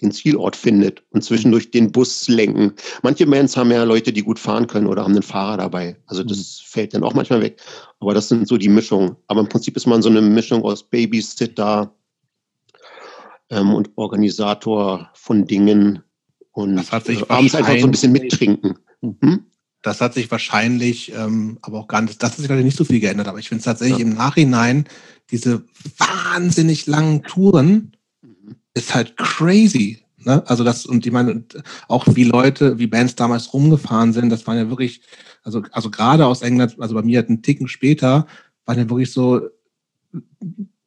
den Zielort findet und zwischendurch den Bus lenken. Manche Bands haben ja Leute, die gut fahren können oder haben einen Fahrer dabei. Also das mhm. fällt dann auch manchmal weg. Aber das sind so die Mischungen. Aber im Prinzip ist man so eine Mischung aus Babysitter ähm, und Organisator von Dingen und das hat sich äh, abends einfach so ein bisschen mittrinken. Hm? Das hat sich wahrscheinlich, ähm, aber auch gar nicht, das hat sich leider nicht so viel geändert. Aber ich finde es tatsächlich ja. im Nachhinein, diese wahnsinnig langen Touren, ist halt crazy. Ne? Also das, und ich meine, auch wie Leute, wie Bands damals rumgefahren sind, das waren ja wirklich, also, also gerade aus England, also bei mir halt einen Ticken später, waren ja wirklich so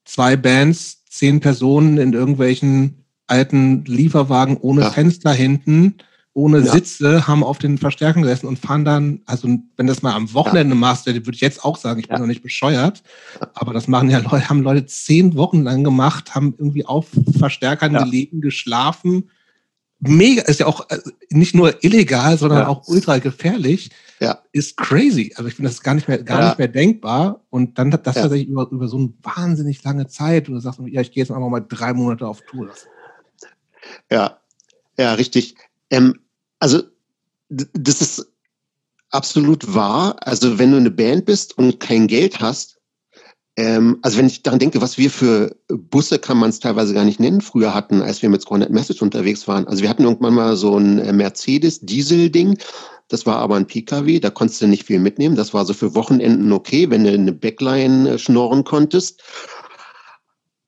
zwei Bands, zehn Personen in irgendwelchen alten Lieferwagen ohne ja. Fenster hinten, ohne ja. Sitze, haben auf den Verstärkern gesessen und fahren dann, also wenn das mal am Wochenende ja. machst, würde ich jetzt auch sagen, ich bin noch nicht bescheuert, aber das machen ja Leute, haben Leute zehn Wochen lang gemacht, haben irgendwie auf Verstärkern gelegen, geschlafen. Mega, ist ja auch also nicht nur illegal, sondern auch ultra gefährlich. Ja. Ist crazy. Also ich finde das gar nicht mehr, gar nicht mehr denkbar. Und dann das tatsächlich über, über so eine wahnsinnig lange Zeit, wo du sagst, ja, ich gehe jetzt einfach mal drei Monate auf Tour. Ja, ja, richtig. Ähm, also das ist absolut wahr. Also wenn du eine Band bist und kein Geld hast, ähm, also wenn ich daran denke, was wir für Busse kann man es teilweise gar nicht nennen, früher hatten, als wir mit Scornet Message unterwegs waren. Also wir hatten irgendwann mal so ein äh, Mercedes-Diesel-Ding. Das war aber ein PKW, da konntest du nicht viel mitnehmen. Das war so für Wochenenden okay, wenn du eine Backline äh, schnorren konntest.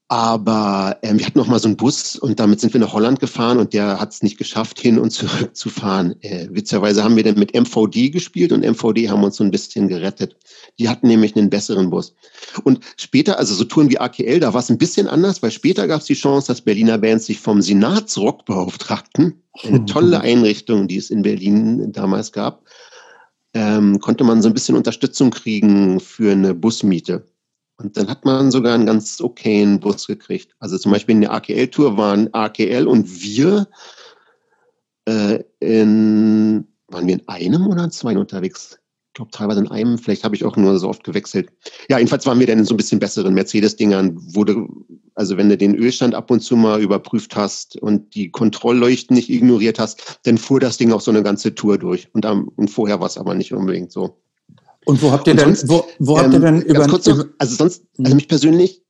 Aber ähm, wir hatten noch mal so einen Bus und damit sind wir nach Holland gefahren und der hat es nicht geschafft, hin und zurück zu fahren. Äh, witzigerweise haben wir dann mit MVD gespielt und MVD haben uns so ein bisschen gerettet. Die hatten nämlich einen besseren Bus. Und später, also so Touren wie AKL, da war es ein bisschen anders, weil später gab es die Chance, dass Berliner Bands sich vom Senatsrock beauftragten. Eine (laughs) tolle Einrichtung, die es in Berlin damals gab. Ähm, konnte man so ein bisschen Unterstützung kriegen für eine Busmiete. Und dann hat man sogar einen ganz okayen Bus gekriegt. Also zum Beispiel in der AKL-Tour waren AKL und wir äh, in, waren wir in einem oder in zwei unterwegs? Ich glaube teilweise in einem, vielleicht habe ich auch nur so oft gewechselt. Ja, jedenfalls waren wir dann in so ein bisschen besseren Mercedes-Dingern, wurde, also wenn du den Ölstand ab und zu mal überprüft hast und die Kontrollleuchten nicht ignoriert hast, dann fuhr das Ding auch so eine ganze Tour durch. Und, um, und vorher war es aber nicht unbedingt so. Und wo habt ihr denn, sonst, wo, wo habt ihr denn ähm, über, kurz noch, also sonst, also hm. mich persönlich,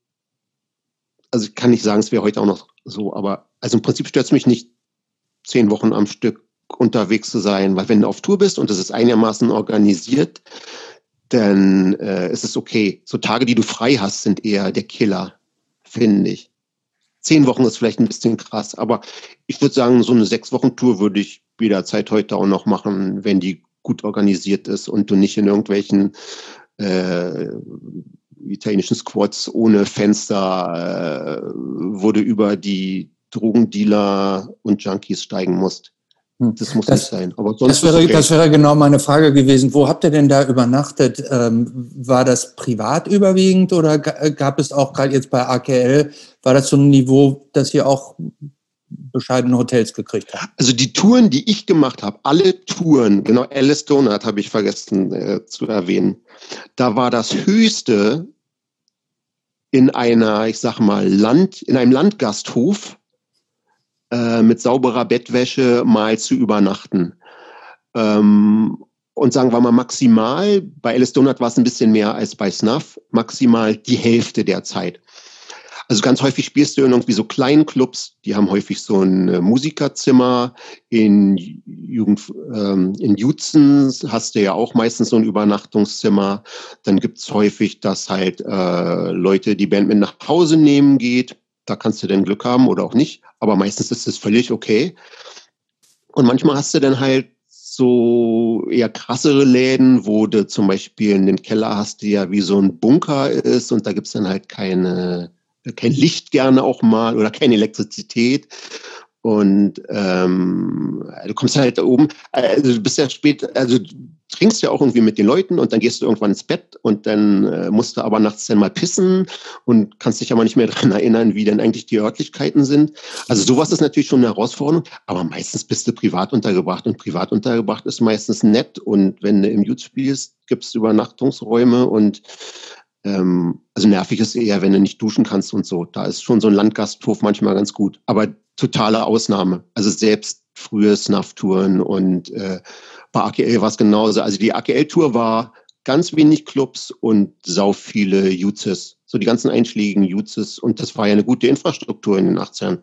also ich kann nicht sagen, es wäre heute auch noch so, aber also im Prinzip stört es mich nicht, zehn Wochen am Stück unterwegs zu sein, weil wenn du auf Tour bist und es ist einigermaßen organisiert, dann äh, ist es okay. So Tage, die du frei hast, sind eher der Killer, finde ich. Zehn Wochen ist vielleicht ein bisschen krass, aber ich würde sagen, so eine sechs Wochen Tour würde ich jederzeit heute auch noch machen, wenn die gut organisiert ist und du nicht in irgendwelchen äh, italienischen Squads ohne Fenster, äh, wo du über die Drogendealer und Junkies steigen musst. Hm. Das muss das, nicht sein. Aber sonst das, wäre, okay. das wäre genau meine Frage gewesen. Wo habt ihr denn da übernachtet? Ähm, war das privat überwiegend oder gab es auch gerade jetzt bei AKL, war das so ein Niveau, dass ihr auch bescheidene Hotels gekriegt haben? Also die Touren, die ich gemacht habe, alle Touren, genau, Alice Donut habe ich vergessen äh, zu erwähnen. Da war das höchste in einer, ich sag mal, Land, in einem Landgasthof äh, mit sauberer Bettwäsche mal zu übernachten. Ähm, und sagen wir mal maximal, bei Alice Donut war es ein bisschen mehr als bei Snuff, maximal die Hälfte der Zeit. Also ganz häufig spielst du in irgendwie so kleinen Clubs, die haben häufig so ein äh, Musikerzimmer. In Jugend, ähm, in Jutzen hast du ja auch meistens so ein Übernachtungszimmer. Dann gibt's häufig, dass halt äh, Leute die Band mit nach Hause nehmen geht. Da kannst du dann Glück haben oder auch nicht. Aber meistens ist es völlig okay. Und manchmal hast du dann halt so eher krassere Läden, wo du zum Beispiel in den Keller hast, die ja wie so ein Bunker ist und da gibt's dann halt keine kein Licht gerne auch mal oder keine Elektrizität. Und ähm, du kommst halt da oben, also du bist ja spät, also du trinkst ja auch irgendwie mit den Leuten und dann gehst du irgendwann ins Bett und dann äh, musst du aber nachts dann mal pissen und kannst dich aber nicht mehr (laughs) daran erinnern, wie denn eigentlich die Örtlichkeiten sind. Also sowas ist natürlich schon eine Herausforderung, aber meistens bist du privat untergebracht und privat untergebracht ist meistens nett und wenn du im Youth spielst, gibt es Übernachtungsräume und ähm, also nervig ist eher, wenn du nicht duschen kannst und so. Da ist schon so ein Landgasthof manchmal ganz gut. Aber totale Ausnahme. Also selbst frühe Snuff-Touren und äh, bei AKL war es genauso. Also die AKL-Tour war ganz wenig Clubs und sau viele Jutzes. So die ganzen einschlägigen Jutzes. Und das war ja eine gute Infrastruktur in den 80ern.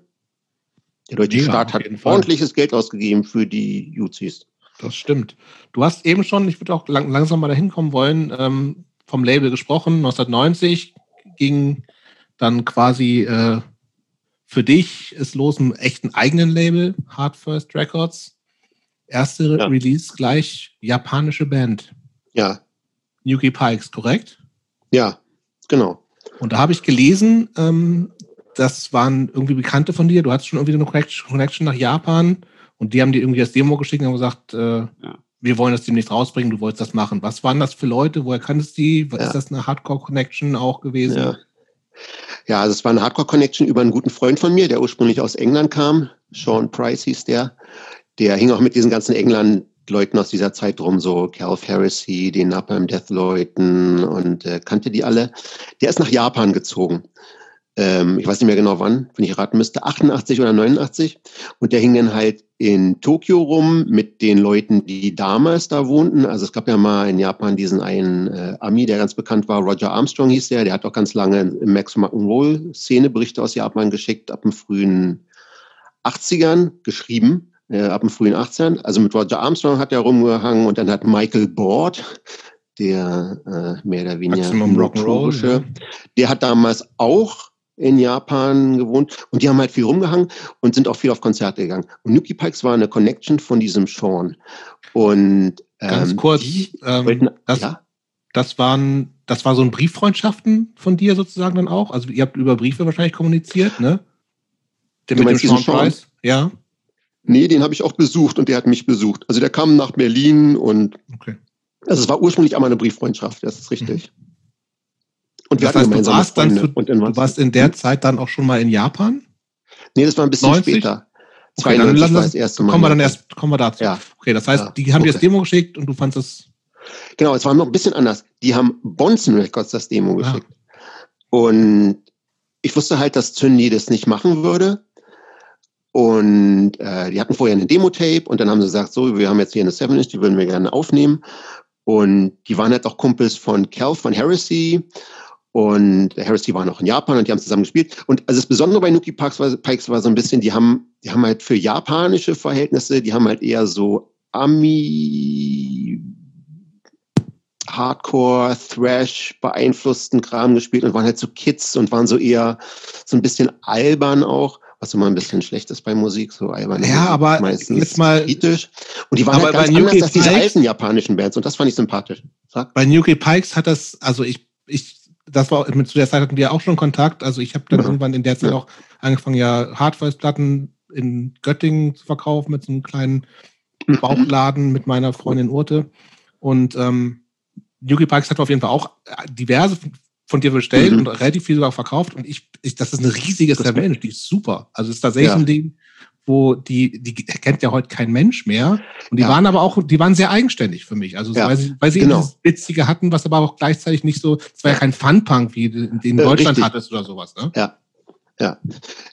Der deutsche ja, Staat hat ordentliches Fall. Geld ausgegeben für die Juzis. Das stimmt. Du hast eben schon, ich würde auch lang, langsam mal dahin kommen wollen, ähm, vom Label gesprochen. 1990 ging dann quasi äh, für dich ist los im echten eigenen Label, Hard First Records. Erste ja. Release gleich japanische Band. Ja. Yuki Pikes, korrekt? Ja, genau. Und da habe ich gelesen, ähm, das waren irgendwie Bekannte von dir. Du hattest schon irgendwie eine Connection nach Japan und die haben dir irgendwie das Demo geschickt und haben gesagt, äh, ja wir wollen das demnächst rausbringen, du wolltest das machen. Was waren das für Leute? Woher kanntest du die? Ja. Ist das eine Hardcore-Connection auch gewesen? Ja. ja, also es war eine Hardcore-Connection über einen guten Freund von mir, der ursprünglich aus England kam. Sean Price hieß der. Der hing auch mit diesen ganzen England-Leuten aus dieser Zeit rum, so Cal Heresy, den Napalm Death-Leuten und äh, kannte die alle. Der ist nach Japan gezogen ähm, ich weiß nicht mehr genau wann, wenn ich raten müsste, 88 oder 89. Und der hing dann halt in Tokio rum mit den Leuten, die damals da wohnten. Also es gab ja mal in Japan diesen einen äh, Ami, der ganz bekannt war, Roger Armstrong hieß der, der hat auch ganz lange im Max Rock'n'Roll Szeneberichte aus Japan geschickt, ab dem frühen 80ern geschrieben. Äh, ab dem frühen 80ern. Also mit Roger Armstrong hat er rumgehangen und dann hat Michael Board, der äh, mehr oder weniger Maximum Rock'n'Roll, ja. der hat damals auch in Japan gewohnt und die haben halt viel rumgehangen und sind auch viel auf Konzerte gegangen. Und Nuki Pikes war eine Connection von diesem Sean. Und ähm, ganz kurz, die, ähm, das, ja? das waren, das war so ein Brieffreundschaften von dir sozusagen dann auch. Also ihr habt über Briefe wahrscheinlich kommuniziert, ne? Der du mit dem Sean Price, ja. Nee, den habe ich auch besucht und der hat mich besucht. Also der kam nach Berlin und okay. also es war ursprünglich einmal eine Brieffreundschaft, das ist richtig. Mhm. Und wir das heißt, du warst, dann zu, du warst in der Zeit dann auch schon mal in Japan? Nee, das war ein bisschen 90? später. Okay, dann lass, das erste Mal. Kommen wir dann erst, kommen wir dazu. Ja. Okay, das heißt, ja. die haben okay. dir das Demo geschickt und du fandest es. Genau, es war noch ein bisschen anders. Die haben Bonzen Records das Demo ah. geschickt. Und ich wusste halt, dass Zündi das nicht machen würde. Und äh, die hatten vorher eine Demo-Tape und dann haben sie gesagt, so, wir haben jetzt hier eine 7-Inch, die würden wir gerne aufnehmen. Und die waren halt auch Kumpels von Cal von Heresy und Heresy war noch in Japan und die haben zusammen gespielt. Und also das Besondere bei Nuki Parks war, Pikes war so ein bisschen, die haben, die haben halt für japanische Verhältnisse, die haben halt eher so Ami Hardcore, Thrash beeinflussten Kram gespielt und waren halt so Kids und waren so eher so ein bisschen albern auch, was immer ein bisschen schlecht ist bei Musik, so albern. Ja, aber meistens jetzt mal kritisch. Und die waren aber halt ganz anders als diese alten japanischen Bands und das fand ich sympathisch. Sag. Bei Nuki Pikes hat das, also ich, ich das war zu der Zeit hatten wir auch schon Kontakt. Also ich habe dann ja. irgendwann in der Zeit ja. auch angefangen, ja Hardware-Platten in Göttingen zu verkaufen mit so einem kleinen mhm. Bauchladen mit meiner Freundin Urte. Und ähm, Yuki Parks hat auf jeden Fall auch diverse von dir bestellt mhm. und relativ viel sogar verkauft. Und ich, ich das ist eine riesige Challenge, die ist super. Also es ist tatsächlich ja. ein Ding, wo die, die kennt ja heute kein Mensch mehr. Und die ja. waren aber auch, die waren sehr eigenständig für mich. Also, ja. weil sie, weil sie genau. dieses Witzige hatten, was aber auch gleichzeitig nicht so, es war ja kein Fun-Punk, wie den in äh, Deutschland Richtig. hattest oder sowas, ne? Ja. Ja,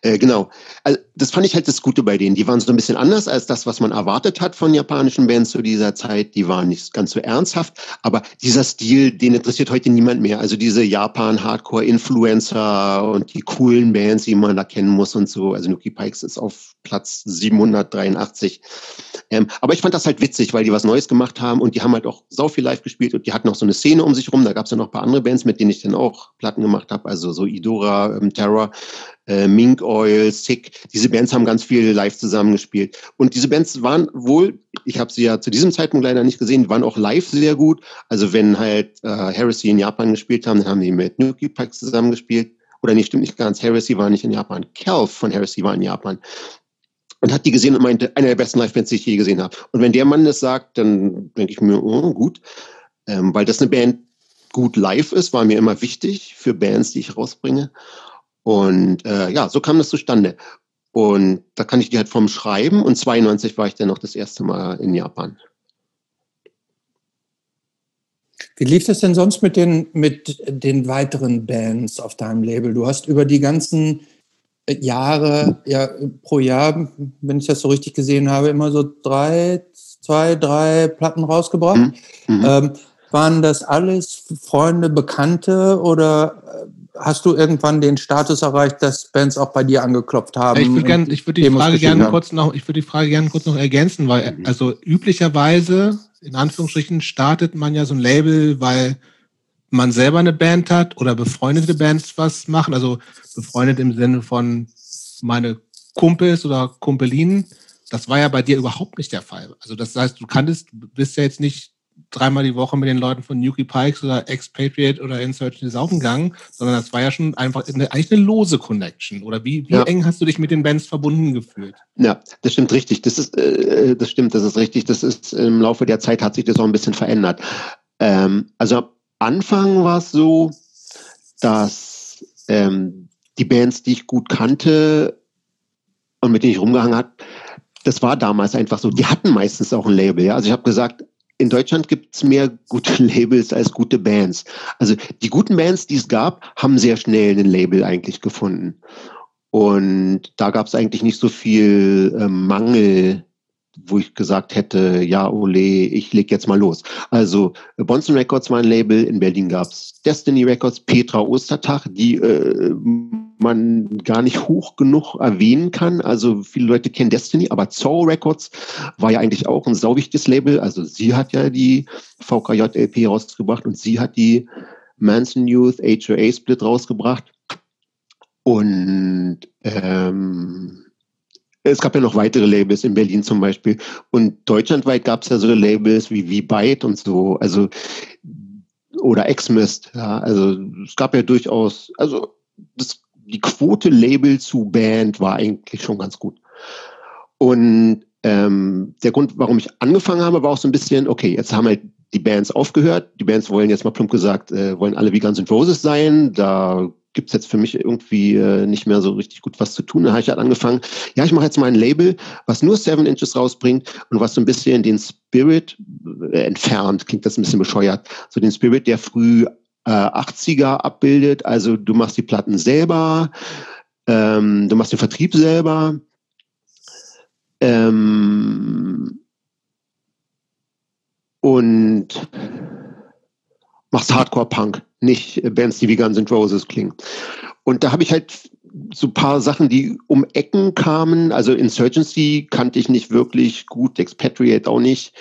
äh, genau. Also, das fand ich halt das Gute bei denen. Die waren so ein bisschen anders als das, was man erwartet hat von japanischen Bands zu dieser Zeit. Die waren nicht ganz so ernsthaft, aber dieser Stil, den interessiert heute niemand mehr. Also diese Japan-Hardcore-Influencer und die coolen Bands, die man da kennen muss und so. Also Nuki Pikes ist auf Platz 783. Ähm, aber ich fand das halt witzig, weil die was Neues gemacht haben und die haben halt auch sau viel live gespielt und die hatten auch so eine Szene um sich rum. Da gab es ja noch ein paar andere Bands, mit denen ich dann auch Platten gemacht habe. Also so Idora, ähm, Terror äh, Mink Oil, Sick. Diese Bands haben ganz viel live zusammengespielt. Und diese Bands waren wohl, ich habe sie ja zu diesem Zeitpunkt leider nicht gesehen, waren auch live sehr gut. Also wenn halt äh, Heresy in Japan gespielt haben, dann haben die mit Nuki Pack zusammengespielt. Oder nicht, stimmt nicht ganz. Heresy war nicht in Japan. Calf von Heresy war in Japan. Und hat die gesehen und meinte, eine der besten Live-Bands, die ich je gesehen habe. Und wenn der Mann das sagt, dann denke ich mir, oh, gut. Ähm, weil das eine Band gut live ist, war mir immer wichtig für Bands, die ich rausbringe. Und äh, ja, so kam das zustande. Und da kann ich die halt vom Schreiben und 92 war ich dann noch das erste Mal in Japan. Wie lief das denn sonst mit den, mit den weiteren Bands auf deinem Label? Du hast über die ganzen äh, Jahre, ja, pro Jahr, wenn ich das so richtig gesehen habe, immer so drei, zwei, drei Platten rausgebracht. Mhm. mhm. Ähm, waren das alles Freunde, Bekannte oder äh, hast du irgendwann den Status erreicht, dass Bands auch bei dir angeklopft haben? Ich würde gern, ich würde die Frage gerne kurz noch, ich würde die Frage gerne kurz noch ergänzen, weil mhm. also üblicherweise in Anführungsstrichen startet man ja so ein Label, weil man selber eine Band hat oder befreundete Bands was machen, also befreundet im Sinne von meine Kumpels oder Kumpelinen. Das war ja bei dir überhaupt nicht der Fall. Also das heißt, du kanntest, bist ja jetzt nicht dreimal die Woche mit den Leuten von Nuki Pikes oder Expatriate oder Insurgent saufen gegangen, sondern das war ja schon einfach eine, eigentlich eine lose Connection. Oder wie, wie ja. eng hast du dich mit den Bands verbunden gefühlt? Ja, das stimmt richtig. Das ist, äh, das stimmt, das ist richtig. Das ist im Laufe der Zeit hat sich das auch ein bisschen verändert. Ähm, also am Anfang war es so, dass ähm, die Bands, die ich gut kannte und mit denen ich rumgehangen habe, das war damals einfach so. Die hatten meistens auch ein Label. Ja? Also ich habe gesagt, in Deutschland gibt es mehr gute (laughs) Labels als gute Bands. Also die guten Bands, die es gab, haben sehr schnell ein Label eigentlich gefunden. Und da gab es eigentlich nicht so viel äh, Mangel, wo ich gesagt hätte, ja, ole, ich leg jetzt mal los. Also Bonson Records war ein Label, in Berlin gab es Destiny Records, Petra Ostertag, die äh, man gar nicht hoch genug erwähnen kann. Also viele Leute kennen Destiny, aber Zorro Records war ja eigentlich auch ein sauwichtiges Label. Also sie hat ja die VKJ-LP rausgebracht und sie hat die Manson Youth HOA Split rausgebracht. Und ähm, es gab ja noch weitere Labels in Berlin zum Beispiel. Und deutschlandweit gab es ja so Labels wie V-Byte und so, also oder Xmist. Ja, also es gab ja durchaus, also das, die Quote Label zu Band war eigentlich schon ganz gut. Und ähm, der Grund, warum ich angefangen habe, war auch so ein bisschen, okay, jetzt haben halt die Bands aufgehört. Die Bands wollen jetzt mal plump gesagt, äh, wollen alle wie Guns N' Roses sein. Da gibt's jetzt für mich irgendwie äh, nicht mehr so richtig gut was zu tun. Da habe ich halt angefangen, ja, ich mache jetzt mal ein Label, was nur Seven Inches rausbringt und was so ein bisschen den Spirit äh, entfernt, klingt das ein bisschen bescheuert, so den Spirit der früh äh, 80er abbildet. Also du machst die Platten selber, ähm, du machst den Vertrieb selber. Ähm, und machst Hardcore-Punk, nicht Bands, die wie Guns N' Roses klingen. Und da habe ich halt so ein paar Sachen, die um Ecken kamen. Also Insurgency kannte ich nicht wirklich gut, Expatriate auch nicht.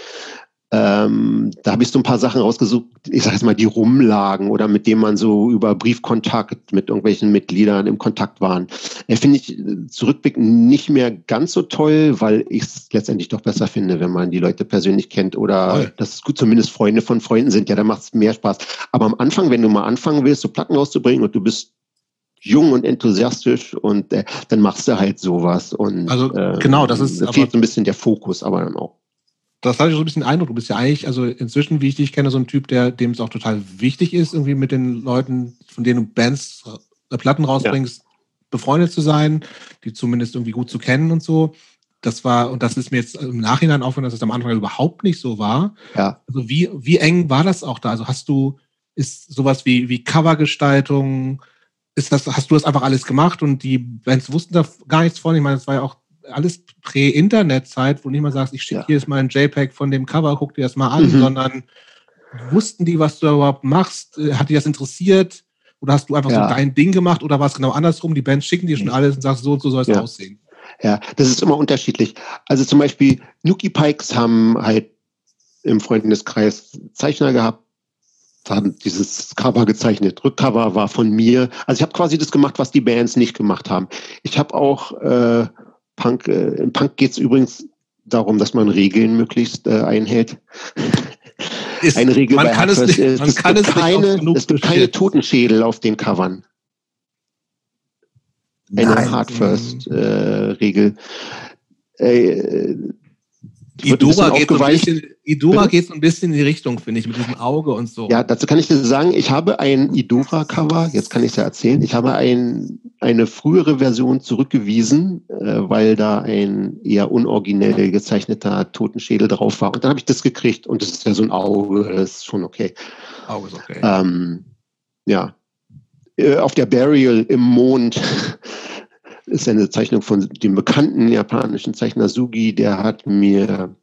Ähm, da habe ich so ein paar Sachen rausgesucht, ich sage jetzt mal, die rumlagen oder mit denen man so über Briefkontakt mit irgendwelchen Mitgliedern im Kontakt waren. Äh, Finde ich zurückblickend nicht mehr ganz so toll, weil ich es letztendlich doch besser finde, wenn man die Leute persönlich kennt oder Voll. dass es gut zumindest Freunde von Freunden sind. Ja, da macht es mehr Spaß. Aber am Anfang, wenn du mal anfangen willst, so Platten rauszubringen und du bist jung und enthusiastisch und äh, dann machst du halt sowas. Und, also genau, das ist. Da fehlt so ein bisschen der Fokus, aber dann auch das hatte ich so ein bisschen Eindruck. Du bist ja eigentlich, also inzwischen, wie ich dich kenne, so ein Typ, der dem es auch total wichtig ist, irgendwie mit den Leuten, von denen du Bands, äh, Platten rausbringst, ja. befreundet zu sein, die zumindest irgendwie gut zu kennen und so. Das war, und das ist mir jetzt im Nachhinein aufgefallen, dass es am Anfang überhaupt nicht so war. Ja. Also wie, wie eng war das auch da? Also hast du, ist sowas wie, wie Covergestaltung, ist das, hast du das einfach alles gemacht und die Bands wussten da gar nichts von? Ich meine, das war ja auch alles Prä-Internet-Zeit, wo niemand sagt, ich schicke ja. hier jetzt mal ein JPEG von dem Cover, guck dir das mal an, mhm. sondern wussten die, was du überhaupt machst? Äh, hat die das interessiert? Oder hast du einfach ja. so dein Ding gemacht oder war es genau andersrum? Die Bands schicken dir schon alles und sagst, so und so soll es ja. aussehen. Ja, das ist immer unterschiedlich. Also zum Beispiel Nuki Pikes haben halt im Freundeskreis Zeichner gehabt, haben dieses Cover gezeichnet. Rückcover war von mir. Also ich habe quasi das gemacht, was die Bands nicht gemacht haben. Ich habe auch äh, Punk, äh, Im Punk geht es übrigens darum, dass man Regeln möglichst äh, einhält. Ist, Eine Regel man bei kann es nicht, ist, man es kann es keine, nicht es gibt keine Totenschädel auf den Covern. Eine Hard First äh, Regel. Äh, Idora geht, so ein bisschen, Idora geht so ein bisschen in die Richtung, finde ich, mit diesem Auge und so. Ja, dazu kann ich dir sagen, ich habe ein Idora-Cover, jetzt kann ich es ja erzählen, ich habe ein, eine frühere Version zurückgewiesen, äh, weil da ein eher unoriginell gezeichneter Totenschädel drauf war. Und dann habe ich das gekriegt und das ist ja so ein Auge, das ist schon okay. Auge ist okay. Ähm, ja. Äh, auf der Burial im Mond (laughs) ist eine Zeichnung von dem bekannten japanischen Zeichner Sugi, der hat mir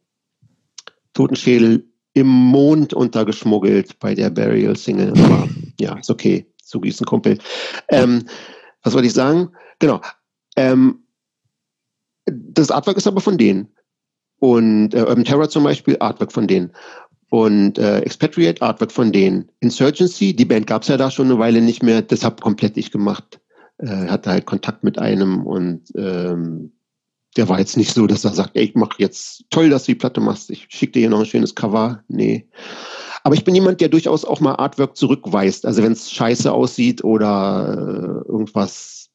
Totenschädel im Mond untergeschmuggelt bei der Burial Single. Aber ja, ist okay. Sugi ist ein Kumpel. Ähm, was wollte ich sagen? Genau. Ähm, das Artwork ist aber von denen. Und äh, Urban Terror zum Beispiel, Artwork von denen. Und äh, Expatriate, Artwork von denen. Insurgency, die Band gab es ja da schon eine Weile nicht mehr, deshalb komplett ich gemacht äh, hatte halt Kontakt mit einem und ähm, der war jetzt nicht so, dass er sagt, ey, ich mache jetzt toll, dass du die Platte machst, ich schicke dir hier noch ein schönes Cover. Nee. Aber ich bin jemand, der durchaus auch mal Artwork zurückweist. Also wenn es scheiße aussieht oder äh, irgendwas,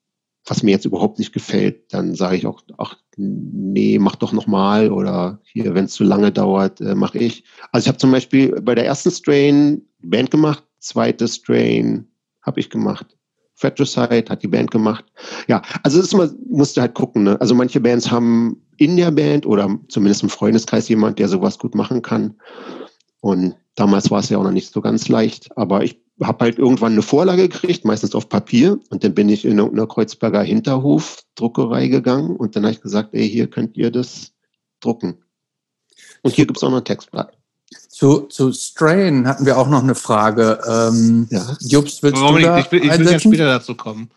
was mir jetzt überhaupt nicht gefällt, dann sage ich auch, ach nee, mach doch nochmal oder hier, wenn es zu lange dauert, äh, mache ich. Also ich habe zum Beispiel bei der ersten Strain Band gemacht, zweite Strain habe ich gemacht. Fratricide hat die Band gemacht. Ja, also es ist immer, musst du halt gucken. Ne? Also manche Bands haben in der Band oder zumindest im Freundeskreis jemand, der sowas gut machen kann. Und damals war es ja auch noch nicht so ganz leicht. Aber ich habe halt irgendwann eine Vorlage gekriegt, meistens auf Papier. Und dann bin ich in irgendeiner Kreuzberger Hinterhof-Druckerei gegangen und dann habe ich gesagt, ey, hier könnt ihr das drucken. Und hier gibt es auch noch ein Textblatt. Zu, zu Strain hatten wir auch noch eine Frage. Ähm, ja. Jobst, willst Warum du da ich, will, ich will ja später dazu kommen.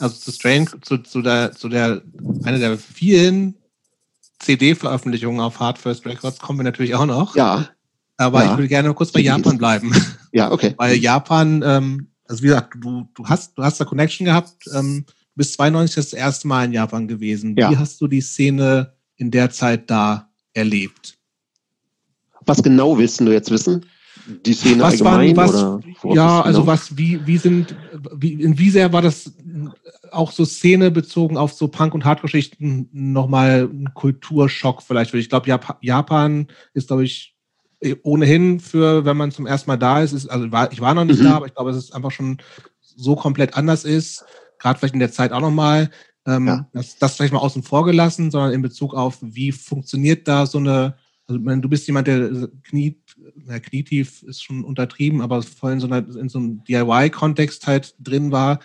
Also zu Strain, zu, zu der, zu der, einer der vielen CD-Veröffentlichungen auf Hard First Records kommen wir natürlich auch noch. Ja. Aber ja. ich will gerne kurz bei Japan bleiben. (laughs) Ja, okay. Weil Japan, ähm, also wie gesagt, du, du hast, du hast da Connection gehabt ähm, du bist 92 das erste Mal in Japan gewesen. Ja. Wie hast du die Szene in der Zeit da erlebt? Was genau willst du jetzt wissen? Die Szene was allgemein waren, was, oder? Ja, also genau? was, wie, wie sind, wie, in wie sehr war das auch so Szene bezogen auf so Punk- und Hardgeschichten nochmal ein Kulturschock vielleicht? Ich glaube, Japan ist, glaube ich, ohnehin für, wenn man zum ersten Mal da ist, ist also ich war, ich war noch nicht mhm. da, aber ich glaube, es ist einfach schon so komplett anders ist, gerade vielleicht in der Zeit auch nochmal, ähm, ja. das, das vielleicht mal außen vor gelassen, sondern in Bezug auf, wie funktioniert da so eine, also meine, du bist jemand, der kniet, na, knietief ist schon untertrieben, aber vorhin so einer, in so einem DIY-Kontext halt drin war.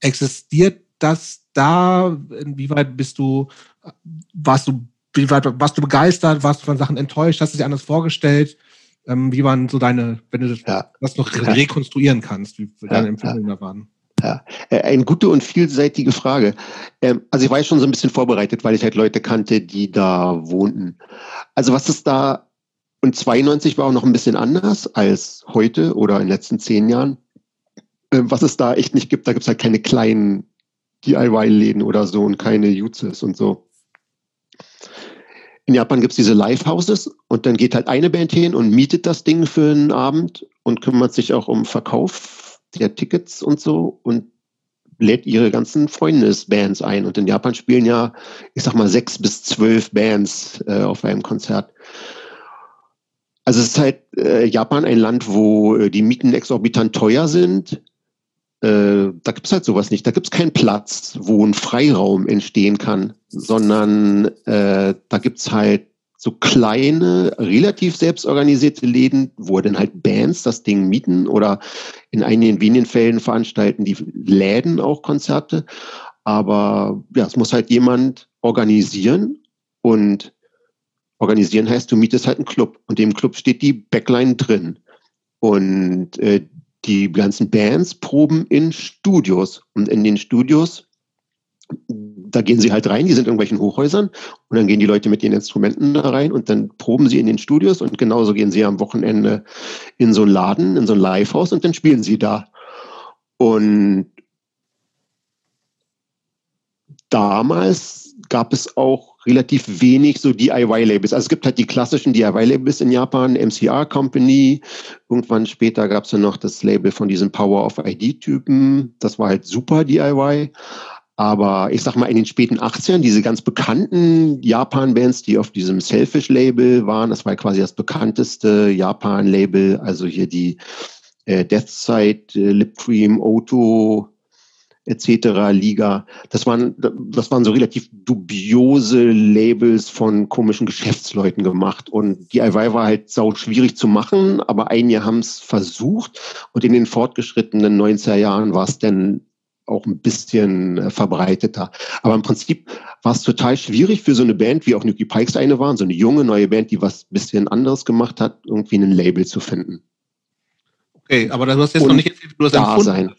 Existiert das da? Inwieweit bist du, warst du, wie weit warst du begeistert? Warst du von Sachen enttäuscht? Hast du dir anders vorgestellt? Ähm, wie waren so deine, wenn du das, ja. das noch re rekonstruieren kannst, wie deine Empfindungen da waren? Ja, äh, eine gute und vielseitige Frage. Ähm, also ich war ja schon so ein bisschen vorbereitet, weil ich halt Leute kannte, die da wohnten. Also was ist da, und 92 war auch noch ein bisschen anders als heute oder in den letzten zehn Jahren. Ähm, was es da echt nicht gibt, da gibt es halt keine kleinen DIY-Läden oder so und keine Jutses und so. In Japan gibt es diese Live-Houses und dann geht halt eine Band hin und mietet das Ding für einen Abend und kümmert sich auch um Verkauf der Tickets und so und lädt ihre ganzen Freundesbands ein. Und in Japan spielen ja, ich sag mal, sechs bis zwölf Bands äh, auf einem Konzert. Also es ist halt äh, Japan ein Land, wo äh, die Mieten exorbitant teuer sind äh, da gibt es halt sowas nicht. Da gibt es keinen Platz, wo ein Freiraum entstehen kann, sondern äh, da gibt es halt so kleine, relativ selbstorganisierte Läden, wo dann halt Bands das Ding mieten oder in einigen wenigen Fällen veranstalten die Läden auch Konzerte. Aber ja, es muss halt jemand organisieren und organisieren heißt, du mietest halt einen Club und dem Club steht die Backline drin. Und äh, die ganzen Bands proben in Studios. Und in den Studios, da gehen sie halt rein, die sind in irgendwelchen Hochhäusern und dann gehen die Leute mit ihren Instrumenten da rein und dann proben sie in den Studios und genauso gehen sie am Wochenende in so einen Laden, in so ein Livehaus und dann spielen sie da. Und damals gab es auch relativ wenig so DIY-Labels. Also es gibt halt die klassischen DIY-Labels in Japan, MCR Company. Irgendwann später gab es ja noch das Label von diesen Power of ID-Typen. Das war halt super DIY. Aber ich sag mal, in den späten 80ern, diese ganz bekannten Japan-Bands, die auf diesem Selfish-Label waren, das war quasi das bekannteste Japan-Label, also hier die äh, Deathside, äh, Lip Cream, Oto, etc. Liga. Das waren, das waren so relativ dubiose Labels von komischen Geschäftsleuten gemacht. Und DIY war halt sau schwierig zu machen, aber einige haben es versucht. Und in den fortgeschrittenen 90er Jahren war es dann auch ein bisschen äh, verbreiteter. Aber im Prinzip war es total schwierig für so eine Band, wie auch Nuki Pikes eine waren, so eine junge neue Band, die was bisschen anderes gemacht hat, irgendwie ein Label zu finden. Okay, aber du hast jetzt Und noch nicht du hast da sein.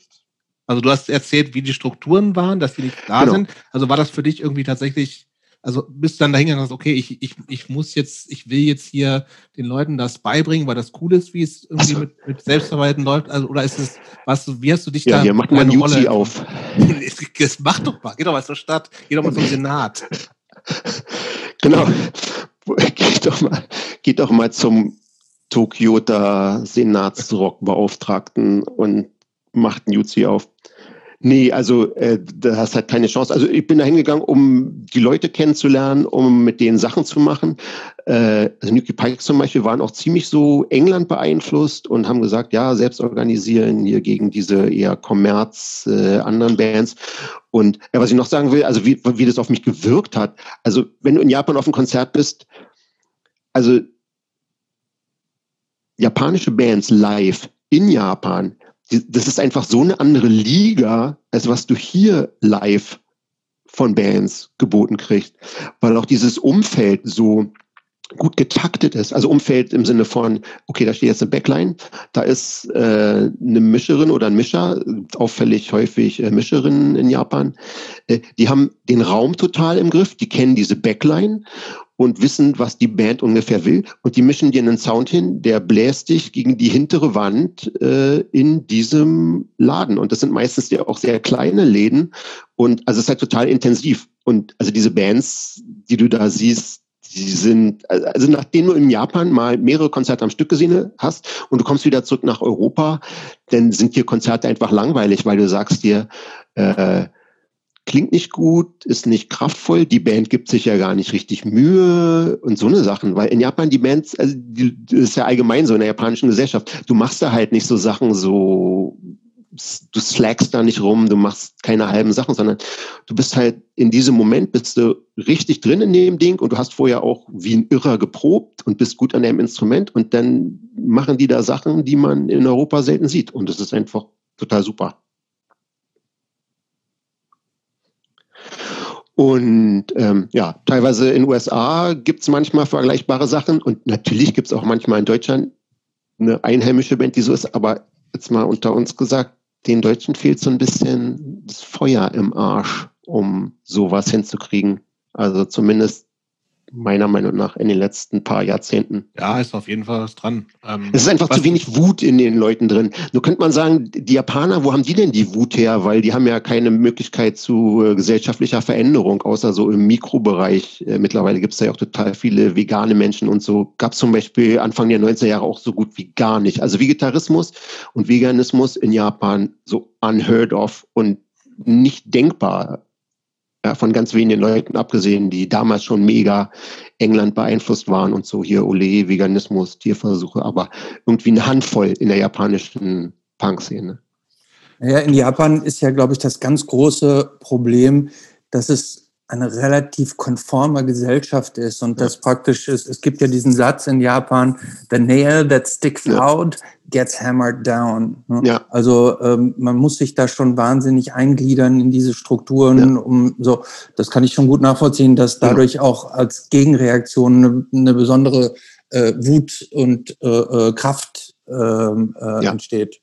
Also du hast erzählt, wie die Strukturen waren, dass die nicht da genau. sind. Also war das für dich irgendwie tatsächlich, also bist du dann dahin gegangen, okay, ich, ich, ich muss jetzt, ich will jetzt hier den Leuten das beibringen, weil das cool ist, wie es irgendwie so. mit, mit Selbstverwalten läuft. Also, oder ist es, was, wie hast du dich ja, da? Ja, mach mal Rolle auf. (laughs) Das mach doch mal, geh doch mal zur Stadt, geh doch mal zum Senat. (laughs) Genau. (laughs) Geht doch mal, geht doch mal zum Tokioter Senatsrockbeauftragten und macht ein Jutsi auf. Nee, also äh, da hast halt keine Chance. Also ich bin da hingegangen, um die Leute kennenzulernen, um mit denen Sachen zu machen. Äh, also Nuki Pike zum Beispiel waren auch ziemlich so England beeinflusst und haben gesagt, ja, selbst organisieren hier gegen diese eher Kommerz äh, anderen Bands. Und ja, was ich noch sagen will, also wie, wie das auf mich gewirkt hat. Also wenn du in Japan auf einem Konzert bist, also japanische Bands live in Japan, das ist einfach so eine andere Liga, als was du hier live von Bands geboten kriegst, weil auch dieses Umfeld so gut getaktet ist. Also Umfeld im Sinne von, okay, da steht jetzt eine Backline, da ist äh, eine Mischerin oder ein Mischer, auffällig häufig äh, Mischerinnen in Japan. Äh, die haben den Raum total im Griff, die kennen diese Backline und wissen, was die Band ungefähr will. Und die mischen dir einen Sound hin, der bläst dich gegen die hintere Wand äh, in diesem Laden. Und das sind meistens ja auch sehr kleine Läden. Und also es ist halt total intensiv. Und also diese Bands, die du da siehst, die sind, also nachdem du in Japan mal mehrere Konzerte am Stück gesehen hast und du kommst wieder zurück nach Europa, dann sind hier Konzerte einfach langweilig, weil du sagst dir, äh, klingt nicht gut, ist nicht kraftvoll, die Band gibt sich ja gar nicht richtig Mühe und so eine Sachen, weil in Japan die Bands, also die, das ist ja allgemein so in der japanischen Gesellschaft, du machst da halt nicht so Sachen so, du slackst da nicht rum, du machst keine halben Sachen, sondern du bist halt in diesem Moment bist du richtig drin in dem Ding und du hast vorher auch wie ein Irrer geprobt und bist gut an dem Instrument und dann machen die da Sachen, die man in Europa selten sieht und das ist einfach total super. Und ähm, ja, teilweise in USA gibt es manchmal vergleichbare Sachen und natürlich gibt es auch manchmal in Deutschland eine einheimische Band, die so ist, aber jetzt mal unter uns gesagt, den Deutschen fehlt so ein bisschen das Feuer im Arsch, um sowas hinzukriegen. Also zumindest meiner Meinung nach in den letzten paar Jahrzehnten. Ja, ist auf jeden Fall was dran. Ähm, es ist einfach zu wenig Wut in den Leuten drin. Nur könnte man sagen, die Japaner, wo haben die denn die Wut her? Weil die haben ja keine Möglichkeit zu äh, gesellschaftlicher Veränderung, außer so im Mikrobereich. Äh, mittlerweile gibt es ja auch total viele vegane Menschen und so. Gab es zum Beispiel Anfang der 90er Jahre auch so gut wie gar nicht. Also Vegetarismus und Veganismus in Japan so unheard of und nicht denkbar ja, von ganz wenigen Leuten abgesehen, die damals schon mega England beeinflusst waren und so hier Ole, Veganismus, Tierversuche, aber irgendwie eine Handvoll in der japanischen Punk-Szene. Ja, in Japan ist ja, glaube ich, das ganz große Problem, dass es eine relativ konforme Gesellschaft ist und das praktisch ist, es gibt ja diesen Satz in Japan, the nail that sticks ja. out gets hammered down. Ne? Ja. Also ähm, man muss sich da schon wahnsinnig eingliedern in diese Strukturen, ja. um so, das kann ich schon gut nachvollziehen, dass dadurch auch als Gegenreaktion eine, eine besondere äh, Wut und äh, äh, Kraft ähm, äh, entsteht.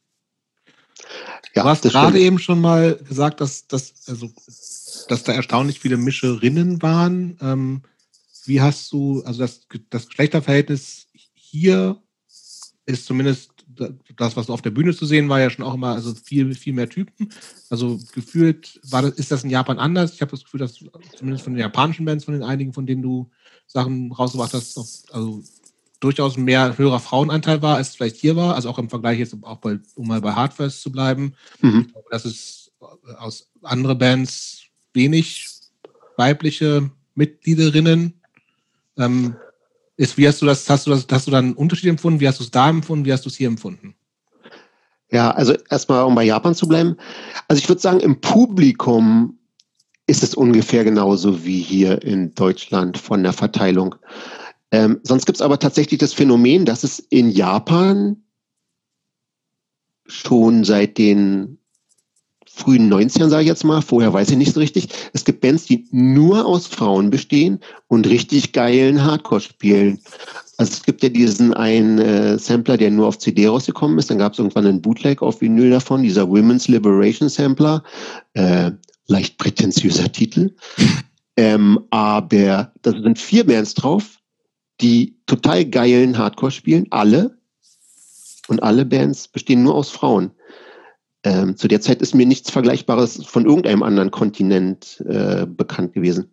Ja, du hast gerade eben schon mal gesagt, dass das, also dass da erstaunlich viele Mischerinnen waren. Ähm, wie hast du, also das, das Geschlechterverhältnis hier ist zumindest das, was auf der Bühne zu sehen war, ja schon auch immer also viel, viel mehr Typen. Also gefühlt war das, ist das in Japan anders. Ich habe das Gefühl, dass zumindest von den japanischen Bands, von den einigen, von denen du Sachen rausgebracht hast, also durchaus mehr höherer Frauenanteil war, als es vielleicht hier war. Also auch im Vergleich jetzt auch bei, um mal bei Hardfest zu bleiben. Mhm. Ich glaube, das ist aus anderen Bands wenig weibliche Mitgliederinnen. Ähm, ist, wie hast du das, hast du das, hast du da einen Unterschied empfunden? Wie hast du es da empfunden? Wie hast du es hier empfunden? Ja, also erstmal, um bei Japan zu bleiben. Also ich würde sagen, im Publikum ist es ungefähr genauso wie hier in Deutschland von der Verteilung. Ähm, sonst gibt es aber tatsächlich das Phänomen, dass es in Japan schon seit den frühen 90ern, sage ich jetzt mal, vorher weiß ich nicht so richtig. Es gibt Bands, die nur aus Frauen bestehen und richtig geilen Hardcore spielen. Also es gibt ja diesen einen äh, Sampler, der nur auf CD rausgekommen ist. Dann gab es irgendwann einen Bootleg auf Vinyl davon, dieser Women's Liberation Sampler. Äh, leicht prätentiöser Titel. (laughs) Ähm, aber da sind vier Bands drauf, die total geilen Hardcore spielen, alle. Und alle Bands bestehen nur aus Frauen. Ähm, zu der Zeit ist mir nichts Vergleichbares von irgendeinem anderen Kontinent äh, bekannt gewesen.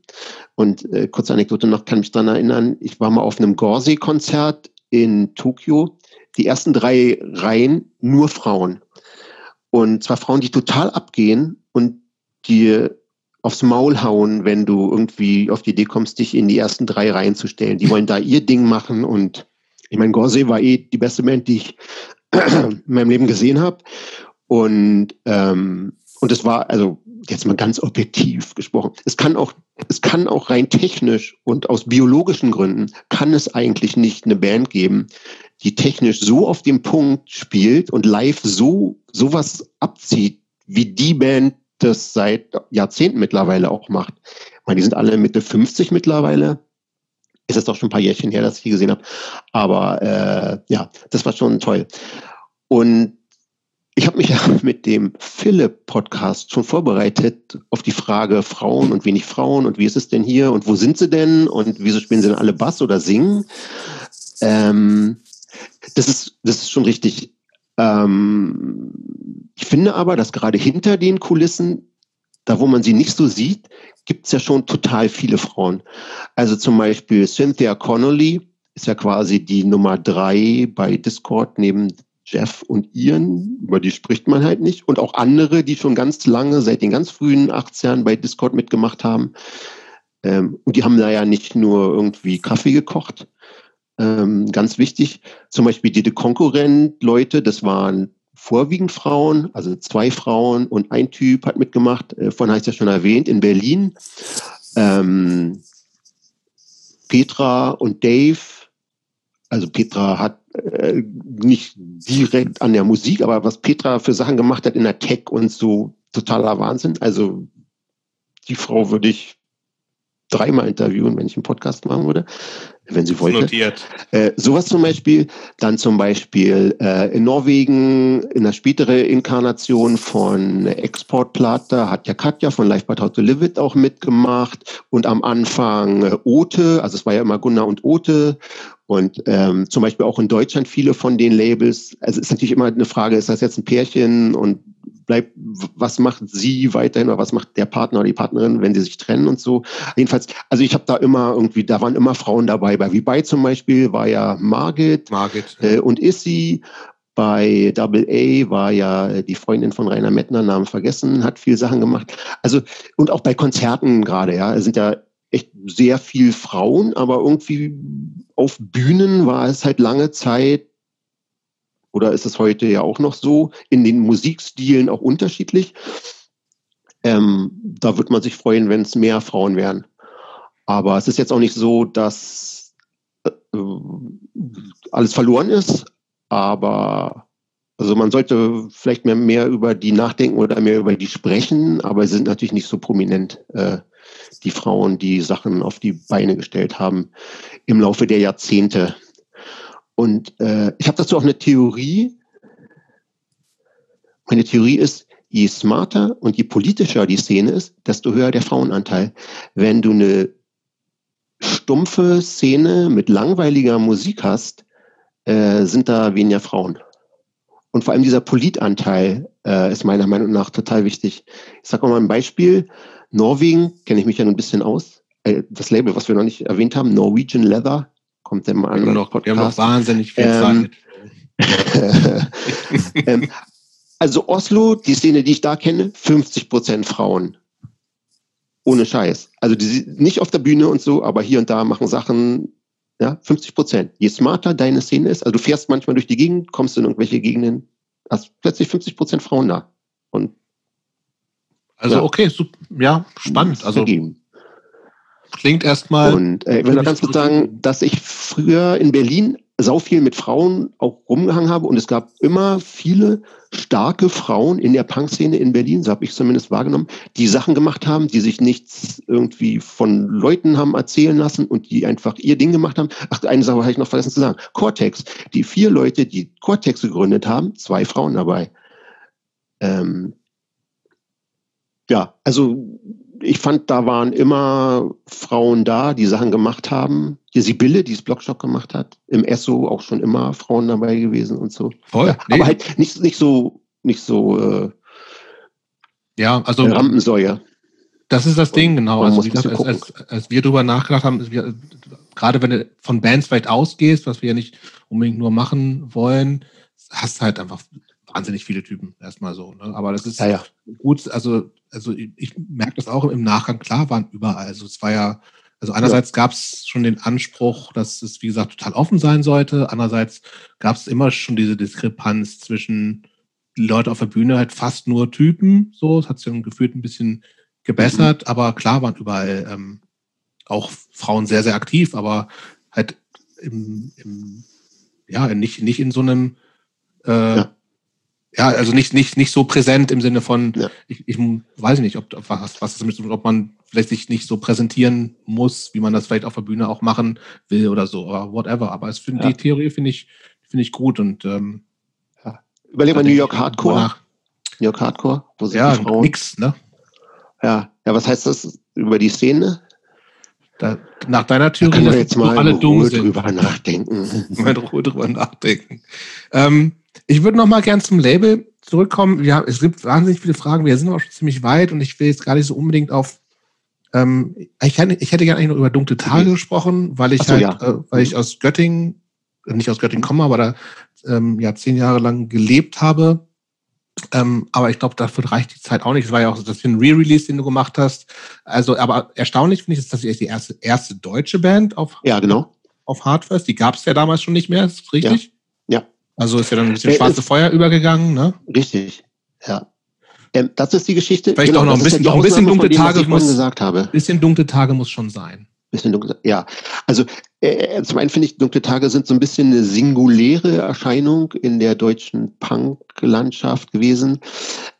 Und äh, kurze Anekdote noch, kann mich daran erinnern, ich war mal auf einem Gorsey-Konzert in Tokio. Die ersten drei Reihen nur Frauen. Und zwar Frauen, die total abgehen und die aufs Maul hauen, wenn du irgendwie auf die Idee kommst, dich in die ersten drei Reihen zu stellen. Die wollen da (laughs) ihr Ding machen und ich meine, Gorsey war eh die beste Band, die ich in meinem Leben gesehen habe. Und, ähm, und es war, also jetzt mal ganz objektiv gesprochen, es kann auch, es kann auch rein technisch und aus biologischen Gründen kann es eigentlich nicht eine Band geben, die technisch so auf dem Punkt spielt und live so sowas abzieht, wie die Band das seit Jahrzehnten mittlerweile auch macht. Ich meine, die sind alle Mitte 50 mittlerweile. Ist es doch schon ein paar Jährchen her, dass ich die gesehen habe. Aber äh, ja, das war schon toll. Und Ich habe mich ja (laughs) mit dem Philipp-Podcast schon vorbereitet auf die Frage Frauen und wenig Frauen und wie ist es denn hier und wo sind sie denn und wieso spielen sie denn alle Bass oder singen? Ähm, das, ist, das ist schon richtig. Ähm, ich finde aber, dass gerade hinter den Kulissen, da wo man sie nicht so sieht, gibt es ja schon total viele Frauen. Also zum Beispiel Cynthia Connolly ist ja quasi die Nummer drei bei Discord neben Jeff und Ian, über die spricht man halt nicht. Und auch andere, die schon ganz lange, seit den ganz frühen 80ern bei Discord mitgemacht haben. Ähm, und die haben da ja nicht nur irgendwie Kaffee gekocht. Ähm, ganz wichtig, zum Beispiel die Konkurrent-Leute, das waren vorwiegend Frauen, also zwei Frauen und ein Typ hat mitgemacht, äh, von heißt ja schon erwähnt, in Berlin. Ähm, Petra und Dave, also Petra hat äh, nicht direkt an der Musik, aber was Petra für Sachen gemacht hat in der Tech und so, totaler Wahnsinn. Also die Frau würde ich dreimal interviewen, wenn ich einen Podcast machen würde, wenn sie wollte. Notiert. Äh, sowas zum Beispiel. Dann zum Beispiel äh, in Norwegen in der spätere Inkarnation von Exportplatte hat ja Katja von Life But How to Live It auch mitgemacht und am Anfang äh, Ote, also es war ja immer Gunnar und Ote und ähm, zum Beispiel auch in Deutschland viele von den Labels, also ist natürlich immer eine Frage, ist das jetzt ein Pärchen und bleibt, was macht sie weiterhin oder was macht der Partner oder die Partnerin, wenn sie sich trennen und so. Jedenfalls, also ich habe da immer irgendwie, da waren immer Frauen dabei. Bei Wie bei zum Beispiel war ja Margit, Margit äh, und Issy. Bei Double A war ja die Freundin von Rainer Mettner, Namen vergessen, hat viel Sachen gemacht. Also, und auch bei Konzerten gerade, ja, sind ja echt sehr viel Frauen, aber irgendwie auf Bühnen war es halt lange Zeit, oder ist es heute ja auch noch so, in den Musikstilen auch unterschiedlich. Ähm, da würde man sich freuen, wenn es mehr Frauen wären. Aber es ist jetzt auch nicht so, dass äh, alles verloren ist, aber also man sollte vielleicht mehr, mehr über die nachdenken oder mehr über die sprechen, aber sie sind natürlich nicht so prominent. Äh, die Frauen, die Sachen auf die Beine gestellt haben im Laufe der Jahrzehnte. Und äh, ich habe dazu auch eine Theorie. Meine Theorie ist, je smarter und je politischer die Szene ist, desto höher der Frauenanteil. Wenn du eine stumpfe Szene mit langweiliger Musik hast, äh, sind da weniger Frauen. Und vor allem dieser Politanteil äh, ist meiner Meinung nach total wichtig. Ich sage mal ein Beispiel. Norwegen, kenne ich mich ja ein bisschen aus. Äh, das Label, was wir noch nicht erwähnt haben, Norwegian Leather, kommt ja mal an. Wir noch, wir haben noch wahnsinnig viel ähm, Zeit. (laughs) ähm, also Oslo, die Szene, die ich da kenne, 50 Prozent Frauen. Ohne Scheiß. Also die nicht auf der Bühne und so, aber hier und da machen Sachen, ja, 50 Prozent. Je smarter deine Szene ist, also du fährst manchmal durch die Gegend, kommst in irgendwelche Gegenden, hast plötzlich 50 Prozent Frauen da. Und also ja. okay, super, ja, spannend. Also klingt erstmal. Und äh, ich will ganz kurz sagen, dass ich früher in Berlin sau viel mit Frauen auch rumgehangen habe und es gab immer viele starke Frauen in der Punk-Szene in Berlin, so habe ich zumindest wahrgenommen, die Sachen gemacht haben, die sich nichts irgendwie von Leuten haben erzählen lassen und die einfach ihr Ding gemacht haben. Ach, eine Sache habe ich noch vergessen zu sagen. Cortex, die vier Leute, die Cortex gegründet haben, zwei Frauen dabei. Ähm, ja, also ich fand, da waren immer Frauen da, die Sachen gemacht haben. Die Sibylle, die das Blockstock gemacht hat, im Esso auch schon immer Frauen dabei gewesen und so. Voll. Ja, nee. Aber halt nicht, nicht so, nicht so äh, ja, also Rampensäuer. Das ist das Ding, genau. Also wie gesagt, als, als, als, wir darüber nachgedacht haben, wir, gerade wenn du von Bands vielleicht ausgehst, was wir ja nicht unbedingt nur machen wollen, hast halt einfach wahnsinnig viele Typen, erstmal so. Ne? Aber das ist ja, ja. gut, also, also ich merke das auch im Nachgang, klar waren überall. Also es war ja, also einerseits ja. gab es schon den Anspruch, dass es, wie gesagt, total offen sein sollte. Andererseits gab es immer schon diese Diskrepanz zwischen die Leute auf der Bühne halt fast nur Typen. So, es hat sich gefühlt ein bisschen gebessert, mhm. aber klar waren überall ähm, auch Frauen sehr, sehr aktiv, aber halt im, im ja, nicht, nicht in so einem äh, ja ja, also nicht, nicht, nicht so präsent im Sinne von, ja. ich, ich weiß nicht, ob was, was damit, ob man vielleicht sich nicht so präsentieren muss, wie man das vielleicht auf der Bühne auch machen will oder so, oder whatever. Aber es ja. die Theorie finde ich, finde ich gut und ähm, ja. Überleg mal New York Hardcore. New York Hardcore, wo sind ja, die Frauen? nix, ne? Ja, ja, was heißt das über die Szene? Da, nach deiner Theorie, können wir jetzt mal alle dumm drüber nachdenken. (laughs) mal drüber nachdenken. Ähm, ich würde noch mal gern zum Label zurückkommen. Ja, es gibt wahnsinnig viele Fragen. Wir sind aber schon ziemlich weit und ich will jetzt gar nicht so unbedingt auf. Ähm, ich, hätte, ich hätte gerne noch über dunkle Tage mhm. gesprochen, weil ich so, halt, ja. äh, weil ich aus Göttingen, nicht aus Göttingen komme, aber da ähm, ja zehn Jahre lang gelebt habe ähm, aber ich glaube, dafür reicht die Zeit auch nicht. Es war ja auch so, dass ein Re-Release, den du gemacht hast. Also, aber erstaunlich finde ich, ist, dass ihr die erste, erste deutsche Band auf, ja, genau. auf Hardfest. Die gab es ja damals schon nicht mehr, ist richtig? Ja. Also ist ja dann ein bisschen schwarze Feuer übergegangen, ne? Richtig, ja. Ähm, das ist die Geschichte. Vielleicht genau, auch noch ein bisschen, ja ein bisschen dunkle dem, Tage muss, gesagt habe. bisschen dunkle Tage muss schon sein. Bisschen dunkle, ja. Also äh, äh, zum einen finde ich, dunkle Tage sind so ein bisschen eine singuläre Erscheinung in der deutschen Punk-Landschaft gewesen.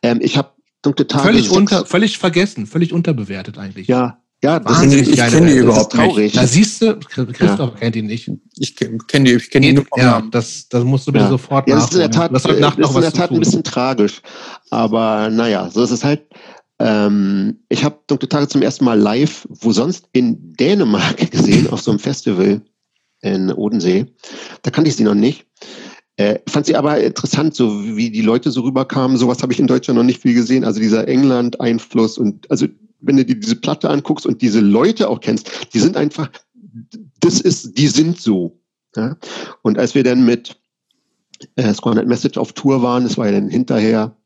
Ähm, ich habe dunkle Tage. Völlig, unter, völlig vergessen, völlig unterbewertet eigentlich. Ja, ja, das ist, ich kenne die überhaupt nicht. Da siehst du, Christoph ja. kennt ihn nicht. Ich kenne die, ich kenne ihn nur Ja, das, das musst du bitte ja. sofort ja, das Ist in der Tat, das ist in der Tat ein bisschen tragisch. Aber naja, so ist es halt. Ähm, ich habe Dunkle Tage zum ersten Mal live, wo sonst in Dänemark (laughs) gesehen, auf so einem Festival in Odensee. Da kannte ich sie noch nicht. Äh, fand sie aber interessant, so wie die Leute so rüberkamen. Sowas habe ich in Deutschland noch nicht viel gesehen. Also dieser England-Einfluss und also wenn du dir diese Platte anguckst und diese Leute auch kennst, die sind einfach, das ist, die sind so. Ja? Und als wir dann mit äh, Squad Message auf Tour waren, das war ja dann hinterher,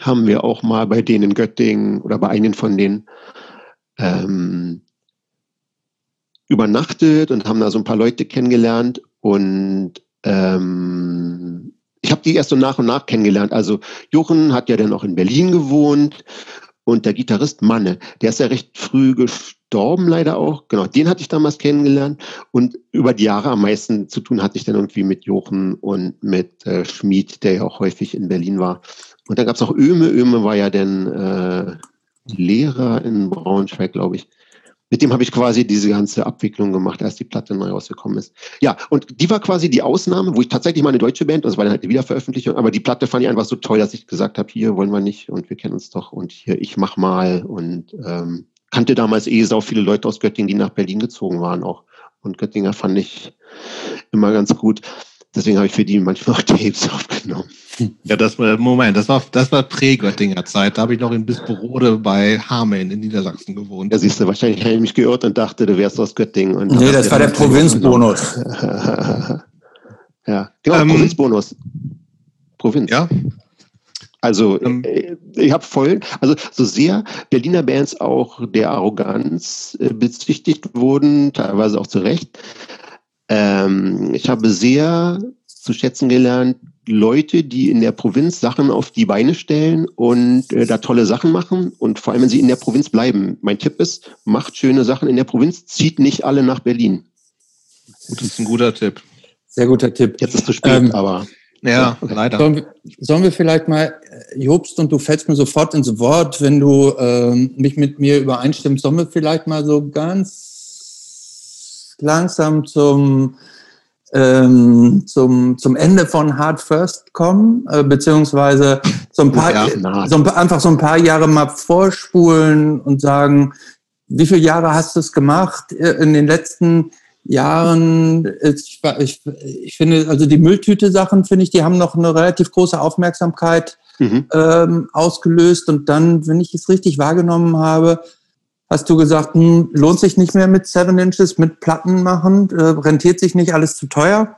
haben wir auch mal bei denen in Göttingen oder bei einigen von denen ähm, übernachtet und haben da so ein paar Leute kennengelernt und ähm, ich habe die erst so nach und nach kennengelernt. Also Jochen hat ja dann auch in Berlin gewohnt und der Gitarrist Manne, der ist ja recht früh gestorben, leider auch. Genau, den hatte ich damals kennengelernt. Und über die Jahre am meisten zu tun hatte ich dann irgendwie mit Jochen und mit äh, Schmid, der ja auch häufig in Berlin war. Und dann gab es auch Öme. Öme war ja dann äh, Lehrer in Braunschweig, glaube ich. Mit dem habe ich quasi diese ganze Abwicklung gemacht, als die Platte neu rausgekommen ist. Ja, und die war quasi die Ausnahme, wo ich tatsächlich mal eine deutsche Band, das war dann halt eine Wiederveröffentlichung, aber die Platte fand ich einfach so toll, dass ich gesagt habe, hier wollen wir nicht und wir kennen uns doch und hier, ich mach mal und ähm, kannte damals eh so viele Leute aus Göttingen, die nach Berlin gezogen waren auch. Und Göttinger fand ich immer ganz gut. Deswegen habe ich für die manchmal auch (laughs) Tapes aufgenommen. Ja, das war, Moment, das war, das war Prä-Göttinger Zeit. Da habe ich noch in Bisperode bei Hameln in Niedersachsen gewohnt. Ja, siehst du, wahrscheinlich habe ich mich geirrt und dachte, du wärst aus Göttingen. Und nee, das war der Provinzbonus. (laughs) ja, genau, ähm, Provinzbonus. Provinz. Ja. Also ähm, äh, ich habe voll, also so sehr Berliner Bands auch der Arroganz äh, bezichtigt wurden, teilweise auch zu Recht. Ähm, ich habe sehr zu schätzen gelernt, Leute, die in der Provinz Sachen auf die Beine stellen und äh, da tolle Sachen machen und vor allem, wenn sie in der Provinz bleiben. Mein Tipp ist, macht schöne Sachen in der Provinz, zieht nicht alle nach Berlin. das ist ein guter Tipp. Sehr guter Tipp. Jetzt ist es zu spät, ähm, aber. Ja, okay. leider. Sollen wir, sollen wir, vielleicht mal, äh, Jobst, und du fällst mir sofort ins Wort, wenn du ähm, mich mit mir übereinstimmst, sollen wir vielleicht mal so ganz langsam zum ähm, zum, zum Ende von Hard First kommen, äh, beziehungsweise so ein paar, ja, so ein, einfach so ein paar Jahre mal vorspulen und sagen, wie viele Jahre hast du es gemacht äh, in den letzten Jahren? Ich, ich, ich finde, also die Mülltüte-Sachen, finde ich, die haben noch eine relativ große Aufmerksamkeit mhm. ähm, ausgelöst. Und dann, wenn ich es richtig wahrgenommen habe, hast du gesagt, hm, lohnt sich nicht mehr mit Seven Inches, mit Platten machen, äh, rentiert sich nicht alles zu teuer?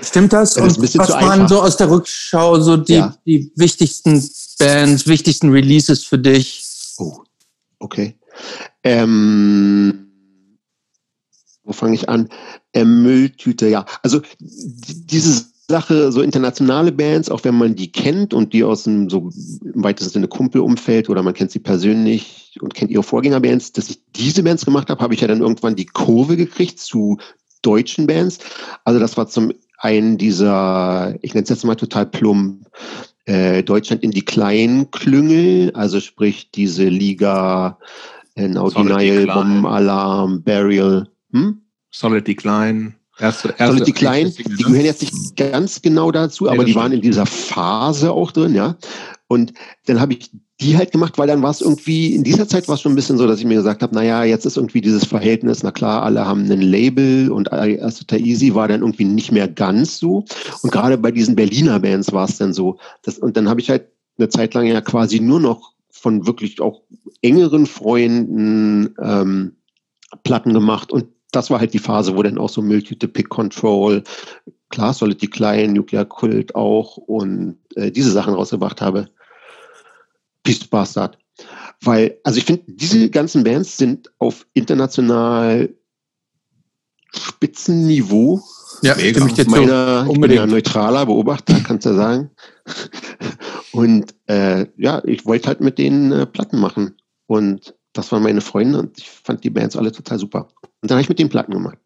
Stimmt das? das Und was waren so aus der Rückschau so die, ja. die wichtigsten Bands, wichtigsten Releases für dich? Oh, okay. Ähm, wo fange ich an? Ähm, Mülltüte, ja. Also dieses Sache, so internationale Bands, auch wenn man die kennt und die aus einem so im weitesten Sinne Kumpelumfeld oder man kennt sie persönlich und kennt ihre Vorgängerbands, dass ich diese Bands gemacht habe, habe ich ja dann irgendwann die Kurve gekriegt zu deutschen Bands. Also das war zum einen dieser, ich nenne es jetzt mal total plump, äh, Deutschland in die kleinen Klüngel, also sprich diese Liga, äh, Naudinail, Bombenalarm, Burial. Hm? Solid Decline. Erste, erste, Solid Decline, die gehören jetzt nicht ganz genau dazu, aber die waren in dieser Phase auch drin, ja. Und dann habe ich die halt gemacht, weil dann war es irgendwie, in dieser Zeit war es schon ein bisschen so, dass ich mir gesagt habe, naja, jetzt ist irgendwie dieses Verhältnis, na klar, alle haben ein Label und Asita Easy war dann irgendwie nicht mehr ganz so. Und gerade bei diesen Berliner Bands war es dann so. Das, und dann habe ich halt eine Zeit lang ja quasi nur noch von wirklich auch engeren Freunden ähm, Platten gemacht. Und das war halt die Phase, wo dann auch so Multi Pick Control, klar, Solid Decline, Nuclear Cult auch und äh, diese Sachen rausgebracht habe. Beast Bastard. Weil, also ich finde, diese ganzen Bands sind auf international Spitzenniveau. Ja, stimme ich dir meiner, Ich bin ja neutraler Beobachter, kannst du ja sagen. Und äh, ja, ich wollte halt mit denen äh, Platten machen. Und das waren meine Freunde und ich fand die Bands alle total super. Und dann habe ich mit denen Platten gemacht.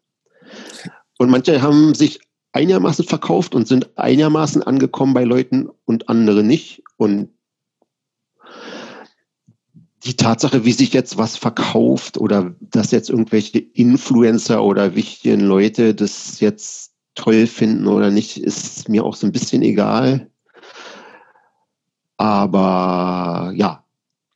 Und manche haben sich einigermaßen verkauft und sind einigermaßen angekommen bei Leuten und andere nicht. Und die Tatsache, wie sich jetzt was verkauft oder dass jetzt irgendwelche Influencer oder wichtigen Leute das jetzt toll finden oder nicht, ist mir auch so ein bisschen egal. Aber ja.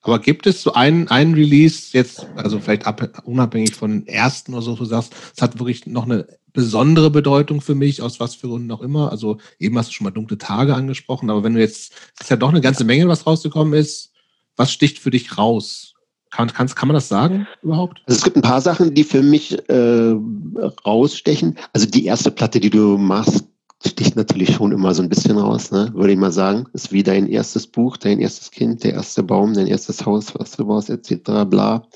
Aber gibt es so einen, einen Release jetzt, also vielleicht ab, unabhängig von ersten oder so, du sagst, es hat wirklich noch eine besondere Bedeutung für mich, aus was für Gründen auch immer. Also eben hast du schon mal dunkle Tage angesprochen, aber wenn du jetzt, es ist ja doch eine ganze Menge, was rausgekommen ist, was sticht für dich raus? Kann, kann, kann man das sagen überhaupt? Also es gibt ein paar Sachen, die für mich äh, rausstechen. Also die erste Platte, die du machst, sticht natürlich schon immer so ein bisschen raus, ne? würde ich mal sagen. Ist wie dein erstes Buch, dein erstes Kind, der erste Baum, dein erstes Haus, was du baust, etc. bla.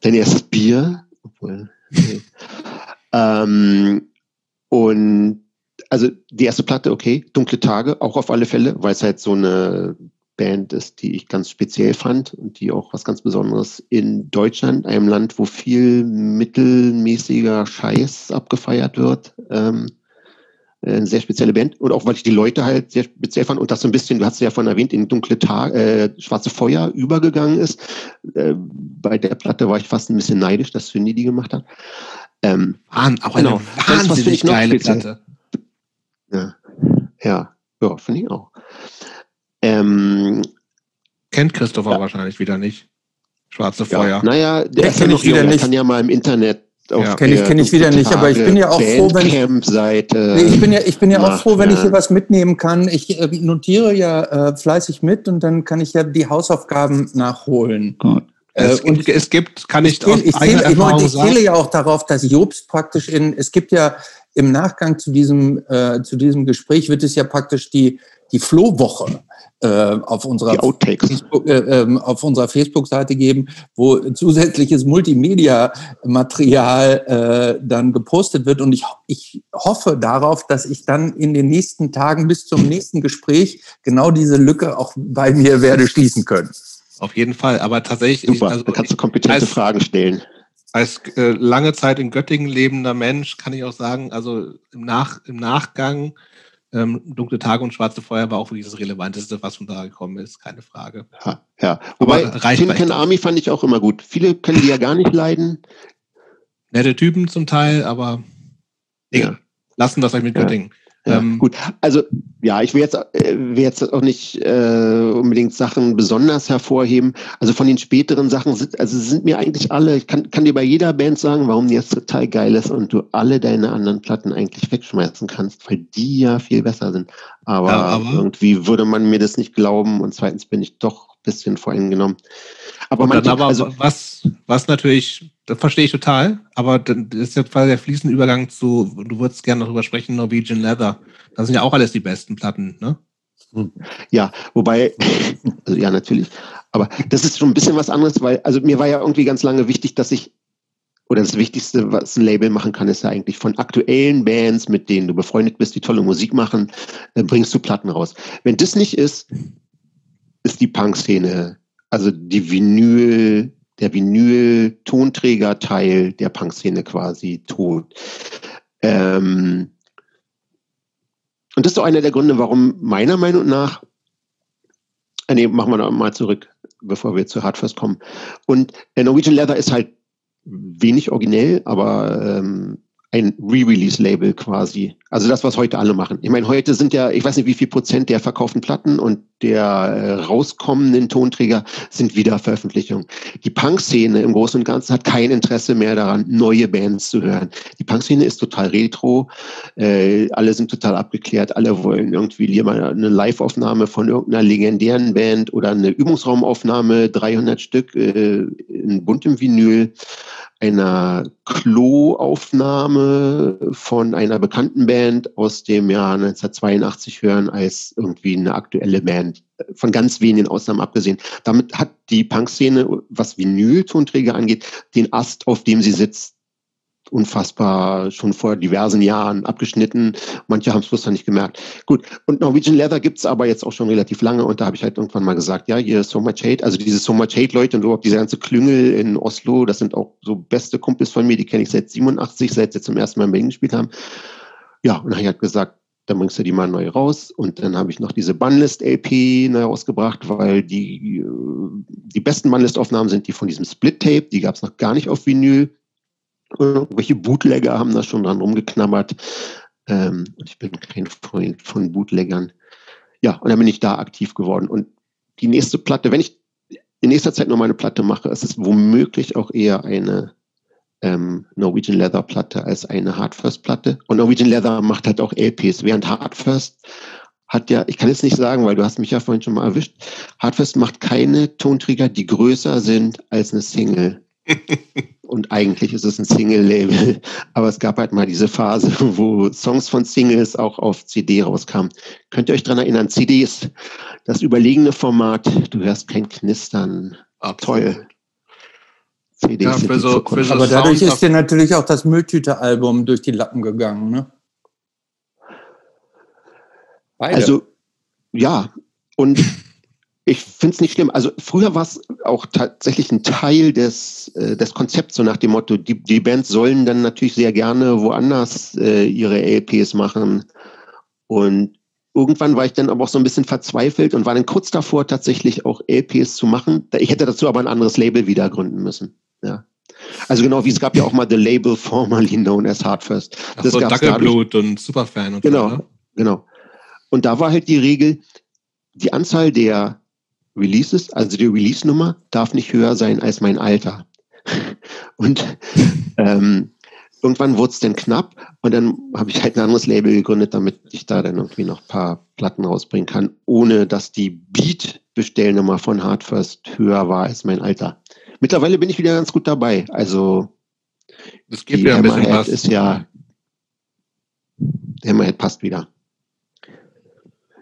Dein erstes Bier. Obwohl, nee. (laughs) ähm, und also die erste Platte, okay, Dunkle Tage, auch auf alle Fälle, weil es halt so eine Band ist, die ich ganz speziell fand und die auch was ganz Besonderes in Deutschland, einem Land, wo viel mittelmäßiger Scheiß abgefeiert wird. Ähm, eine sehr spezielle Band und auch weil ich die Leute halt sehr speziell fand und das so ein bisschen, du hast es ja vorhin erwähnt, in dunkle Tage, äh, schwarze Feuer übergegangen ist. Äh, bei der Platte war ich fast ein bisschen neidisch, dass Cindy die gemacht hat. Ähm, Wahn, auch genau. eine wahnsinnig geile Platte. Ja, ja, ja finde ich auch. Ähm, Kennt Christopher ja. wahrscheinlich wieder nicht. Schwarze Feuer. Ja, naja, der kenne ich wieder nicht. kann ja mal im Internet ja. Kenne ich, kenn ich wieder nicht, aber ich bin ja auch froh, wenn ich, nee, ich bin ja, ich bin ja auch froh, wenn ich hier was mitnehmen kann. Ich äh, notiere ja äh, fleißig mit und dann kann ich ja die Hausaufgaben nachholen. Gut. Äh, es, und es gibt, kann ich, ich, ich, zähle, ich, ich zähle ja auch darauf, dass Jobs praktisch in, es gibt ja im Nachgang zu diesem, äh, zu diesem Gespräch wird es ja praktisch die, die Flohwoche äh, auf unserer Facebook, äh, ähm, auf unserer Facebook-Seite geben, wo zusätzliches Multimedia-Material äh, dann gepostet wird. Und ich, ich hoffe darauf, dass ich dann in den nächsten Tagen bis zum nächsten Gespräch genau diese Lücke auch bei mir werde schließen können. Auf jeden Fall, aber tatsächlich. Super, also, da kannst du kompetente als, Fragen stellen. Als äh, lange Zeit in Göttingen lebender Mensch kann ich auch sagen, also im, Nach, im Nachgang ähm, Dunkle Tage und Schwarze Feuer war auch wirklich das Relevanteste, was von da gekommen ist, keine Frage. Ja, ja. Wobei, Can Army fand ich auch immer gut. Viele können die ja gar nicht leiden. Nette Typen zum Teil, aber ja. lassen das euch mit Göttingen. Ja, ähm, gut, also ja, ich will jetzt, äh, will jetzt auch nicht äh, unbedingt Sachen besonders hervorheben. Also von den späteren Sachen sind, also sind mir eigentlich alle, ich kann, kann dir bei jeder Band sagen, warum die jetzt total geil ist und du alle deine anderen Platten eigentlich wegschmeißen kannst, weil die ja viel besser sind. Aber, ja, aber irgendwie würde man mir das nicht glauben und zweitens bin ich doch ein bisschen voreingenommen. Aber, manche, aber also, was, was natürlich das verstehe ich total, aber das ist ja quasi der fließende Übergang zu, du würdest gerne darüber sprechen, Norwegian Leather. Das sind ja auch alles die besten Platten, ne? Hm. Ja, wobei, (laughs) also ja, natürlich. Aber das ist schon ein bisschen was anderes, weil, also mir war ja irgendwie ganz lange wichtig, dass ich, oder das Wichtigste, was ein Label machen kann, ist ja eigentlich von aktuellen Bands, mit denen du befreundet bist, die tolle Musik machen, bringst du Platten raus. Wenn das nicht ist, ist die Punk-Szene, also die Vinyl, der Vinyl-Tonträgerteil der Punkszene quasi tot. Ähm und das ist auch einer der Gründe, warum meiner Meinung nach, äh, nee, machen wir noch mal zurück, bevor wir zu Hardfirst kommen. Und äh, Norwegian Leather ist halt wenig originell, aber ähm, ein Re-Release-Label quasi. Also das, was heute alle machen. Ich meine, heute sind ja, ich weiß nicht, wie viel Prozent der verkauften Platten und der äh, rauskommenden Tonträger sind Wiederveröffentlichungen. Die Punk-Szene im Großen und Ganzen hat kein Interesse mehr daran, neue Bands zu hören. Die Punk-Szene ist total retro, äh, alle sind total abgeklärt, alle wollen irgendwie lieber eine Live-Aufnahme von irgendeiner legendären Band oder eine Übungsraumaufnahme, 300 Stück äh, in buntem Vinyl einer Klo-Aufnahme von einer bekannten Band aus dem Jahr 1982 hören als irgendwie eine aktuelle Band. Von ganz wenigen Ausnahmen abgesehen. Damit hat die Punk-Szene, was Vinyl-Tonträger angeht, den Ast, auf dem sie sitzt, unfassbar schon vor diversen Jahren abgeschnitten. Manche haben es bloß noch nicht gemerkt. Gut, und Norwegian Leather gibt's aber jetzt auch schon relativ lange und da habe ich halt irgendwann mal gesagt, ja, hier So Much Hate, also diese So Much Hate-Leute und überhaupt diese ganze Klüngel in Oslo, das sind auch so beste Kumpels von mir, die kenne ich seit 87, seit sie zum ersten Mal in Berlin gespielt haben. Ja, und ich halt gesagt, dann bringst du die mal neu raus. Und dann habe ich noch diese Bunlist-LP neu rausgebracht, weil die, äh, die besten Bunlist-Aufnahmen sind die von diesem Split-Tape. Die gab es noch gar nicht auf Vinyl. Irgendwelche Bootlegger haben da schon dran rumgeknabbert. Ähm, ich bin kein Freund von Bootleggern. Ja, und dann bin ich da aktiv geworden. Und die nächste Platte, wenn ich in nächster Zeit noch mal eine Platte mache, ist es womöglich auch eher eine ähm, Norwegian Leather Platte als eine Hardfirst Platte. Und Norwegian Leather macht halt auch LPs, während Hardfirst hat ja, ich kann jetzt nicht sagen, weil du hast mich ja vorhin schon mal erwischt, Hardfirst macht keine Tonträger, die größer sind als eine Single. Und eigentlich ist es ein Single-Label. Aber es gab halt mal diese Phase, wo Songs von Singles auch auf CD rauskamen. Könnt ihr euch dran erinnern? CDs, das überlegene Format, du hörst kein Knistern. Absolut. Toll. CDs ja, für so, für so Aber dadurch ist dir natürlich auch das Mülltüte-Album durch die Lappen gegangen, ne? Beide. Also, ja. Und ich finde es nicht schlimm. Also früher war es auch tatsächlich ein Teil des, äh, des Konzepts, so nach dem Motto, die, die Bands sollen dann natürlich sehr gerne woanders äh, ihre LPs machen. Und irgendwann war ich dann aber auch so ein bisschen verzweifelt und war dann kurz davor, tatsächlich auch LPs zu machen. Ich hätte dazu aber ein anderes Label wieder gründen müssen. Ja. Also genau wie es gab ja auch mal The Label formerly known as Hardfirst. Ach das so, Dackelblut und Superfan und genau, so. Genau, genau. Und da war halt die Regel, die Anzahl der Releases, also die Release-Nummer, darf nicht höher sein als mein Alter. (laughs) Und ähm, irgendwann wurde es dann knapp und dann habe ich halt ein anderes Label gegründet, damit ich da dann irgendwie noch ein paar Platten rausbringen kann, ohne dass die Beat-Bestellnummer von Hardfirst höher war als mein Alter. Mittlerweile bin ich wieder ganz gut dabei. Also das gibt ja ein bisschen was. ist ja der Hammerhead passt wieder.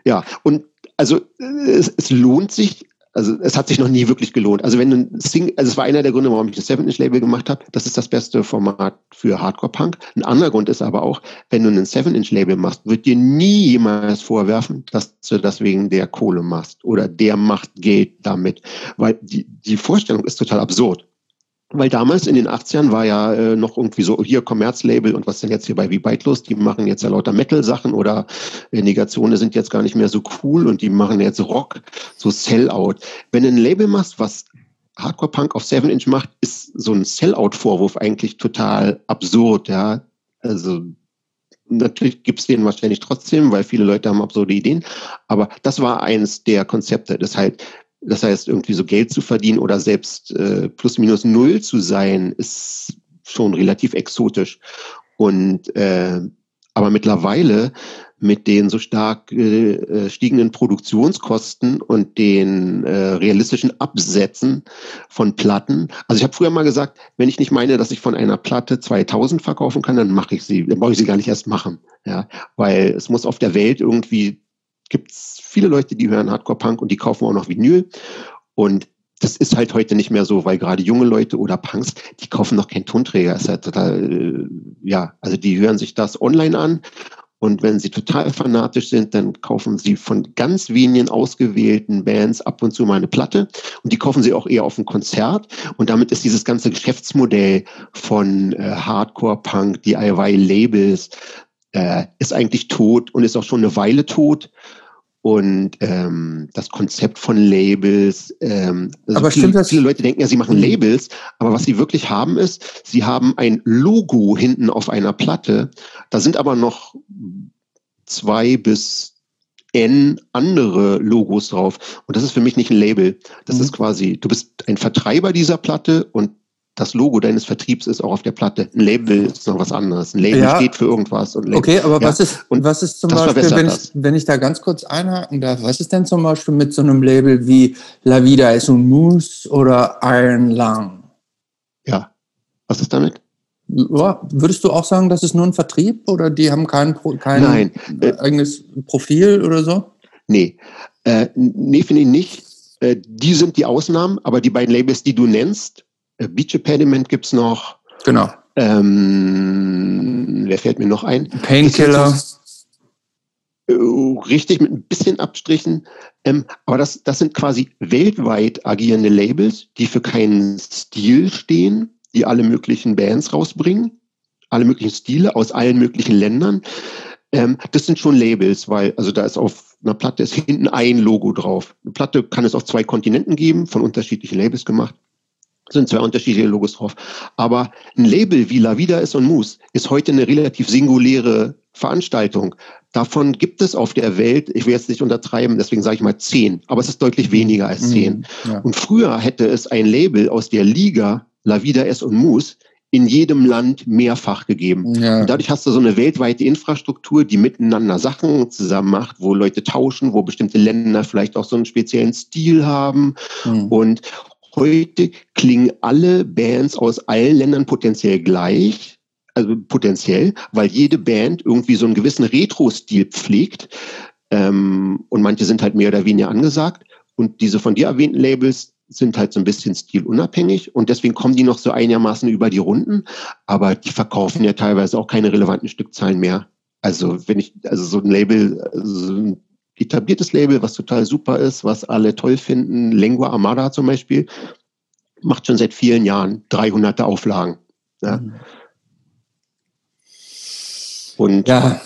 Ja, und also es, es lohnt sich, also es hat sich noch nie wirklich gelohnt. Also wenn ein Sing, also es war einer der Gründe, warum ich das 7-Inch-Label gemacht habe. Das ist das beste Format für Hardcore-Punk. Ein anderer Grund ist aber auch, wenn du ein 7-Inch-Label machst, wird dir nie jemals vorwerfen, dass du das wegen der Kohle machst oder der macht Geld damit. Weil die, die Vorstellung ist total absurd. Weil damals in den 80ern war ja äh, noch irgendwie so hier Kommerzlabel und was denn jetzt hier bei Wie Byte Die machen jetzt ja lauter Metal-Sachen oder äh, Negationen sind jetzt gar nicht mehr so cool und die machen jetzt Rock, so Sellout. Wenn du ein Label machst, was Hardcore-Punk auf 7-Inch macht, ist so ein Sellout-Vorwurf eigentlich total absurd, ja. Also natürlich gibt's den wahrscheinlich trotzdem, weil viele Leute haben absurde Ideen. Aber das war eines der Konzepte, das halt das heißt, irgendwie so Geld zu verdienen oder selbst äh, plus minus null zu sein, ist schon relativ exotisch. Und äh, aber mittlerweile mit den so stark äh, stiegenden Produktionskosten und den äh, realistischen Absätzen von Platten. Also ich habe früher mal gesagt, wenn ich nicht meine, dass ich von einer Platte 2000 verkaufen kann, dann mache ich sie, dann brauche ich sie gar nicht erst machen, ja, weil es muss auf der Welt irgendwie gibt es viele Leute, die hören Hardcore-Punk und die kaufen auch noch Vinyl. Und das ist halt heute nicht mehr so, weil gerade junge Leute oder Punks, die kaufen noch keinen Tonträger. Ist halt total, äh, ja, also die hören sich das online an und wenn sie total fanatisch sind, dann kaufen sie von ganz wenigen ausgewählten Bands ab und zu mal eine Platte. Und die kaufen sie auch eher auf ein Konzert. Und damit ist dieses ganze Geschäftsmodell von äh, Hardcore-Punk, DIY-Labels, äh, ist eigentlich tot und ist auch schon eine Weile tot. und ähm, das Konzept von Labels. Ähm, also aber viele, stimmt viele Leute denken ja, sie machen Labels, aber was sie wirklich haben ist, sie haben ein Logo hinten auf einer Platte. Da sind aber noch zwei bis N andere Logos drauf. Und das ist für mich nicht ein Label. Das mhm. ist quasi, du bist ein Vertreiber dieser Platte und das Logo deines Vertriebs ist auch auf der Platte. Ein Label ist noch was anderes. Ein Label ja. steht für irgendwas. okay, aber ja. was ist, und was ist zum Beispiel, wenn ich, wenn ich da ganz kurz einhaken darf, was ist denn zum Beispiel mit so einem Label wie La Vida es un Mousse oder Iron Lung? Ja, was ist damit? Ja, würdest du auch sagen, das ist nur ein Vertrieb oder die haben kein, kein Nein. eigenes Profil oder so? Nee, äh, nee, finde ich nicht. Äh, die sind die Ausnahmen, aber die beiden Labels, die du nennst, äh, Beach Impediment gibt es noch. Genau. Ähm, wer fällt mir noch ein? Painkiller. Äh, richtig, mit ein bisschen Abstrichen. Ähm, aber das, das sind quasi weltweit agierende Labels, die für keinen Stil stehen, die alle möglichen Bands rausbringen, alle möglichen Stile aus allen möglichen Ländern. Ähm, das sind schon Labels, weil, also da ist auf einer Platte ist hinten ein Logo drauf. Eine Platte kann es auf zwei Kontinenten geben, von unterschiedlichen Labels gemacht sind zwei unterschiedliche Logos drauf. Aber ein Label wie La Vida ist und Moose ist heute eine relativ singuläre Veranstaltung. Davon gibt es auf der Welt, ich will jetzt nicht untertreiben, deswegen sage ich mal zehn, aber es ist deutlich weniger als zehn. Mhm, ja. Und früher hätte es ein Label aus der Liga La Vida es und Moose in jedem Land mehrfach gegeben. Ja. Dadurch hast du so eine weltweite Infrastruktur, die miteinander Sachen zusammen macht, wo Leute tauschen, wo bestimmte Länder vielleicht auch so einen speziellen Stil haben. Mhm. Und Heute klingen alle Bands aus allen Ländern potenziell gleich, also potenziell, weil jede Band irgendwie so einen gewissen Retro-Stil pflegt. Ähm, und manche sind halt mehr oder weniger angesagt. Und diese von dir erwähnten Labels sind halt so ein bisschen stilunabhängig und deswegen kommen die noch so einigermaßen über die Runden, aber die verkaufen ja teilweise auch keine relevanten Stückzahlen mehr. Also wenn ich, also so ein Label, so ein etabliertes Label, was total super ist, was alle toll finden. Lengua Armada zum Beispiel macht schon seit vielen Jahren 300 Auflagen. Ja. Mhm. Und ja.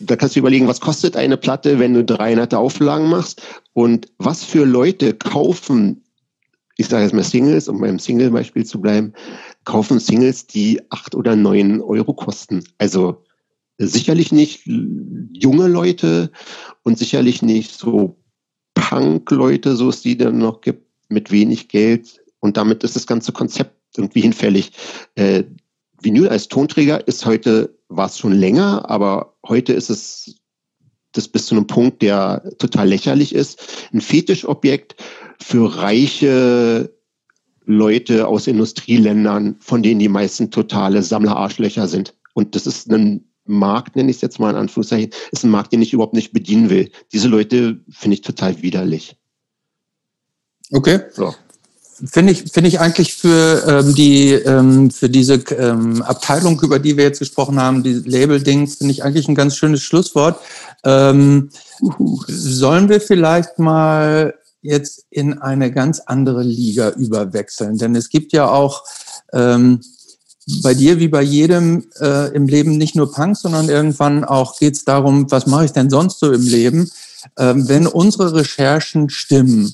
da kannst du überlegen, was kostet eine Platte, wenn du 300 Auflagen machst und was für Leute kaufen, ich sage jetzt mal Singles, um beim Single-Beispiel zu bleiben, kaufen Singles, die acht oder neun Euro kosten. Also sicherlich nicht junge Leute und sicherlich nicht so Punk-Leute, so es die dann noch gibt, mit wenig Geld. Und damit ist das ganze Konzept irgendwie hinfällig. Äh, Vinyl als Tonträger ist heute, war es schon länger, aber heute ist es das bis zu einem Punkt, der total lächerlich ist. Ein Fetischobjekt für reiche Leute aus Industrieländern, von denen die meisten totale Sammlerarschlöcher sind. Und das ist ein Markt, nenne ich es jetzt mal in Anführungszeichen, ist ein Markt, den ich überhaupt nicht bedienen will. Diese Leute finde ich total widerlich. Okay. So. Finde ich, finde ich eigentlich für ähm, die ähm, für diese ähm, Abteilung, über die wir jetzt gesprochen haben, die Label-Ding, finde ich eigentlich ein ganz schönes Schlusswort. Ähm, sollen wir vielleicht mal jetzt in eine ganz andere Liga überwechseln? Denn es gibt ja auch ähm, bei dir wie bei jedem äh, im Leben nicht nur Punk, sondern irgendwann auch geht es darum, was mache ich denn sonst so im Leben? Ähm, wenn unsere Recherchen stimmen,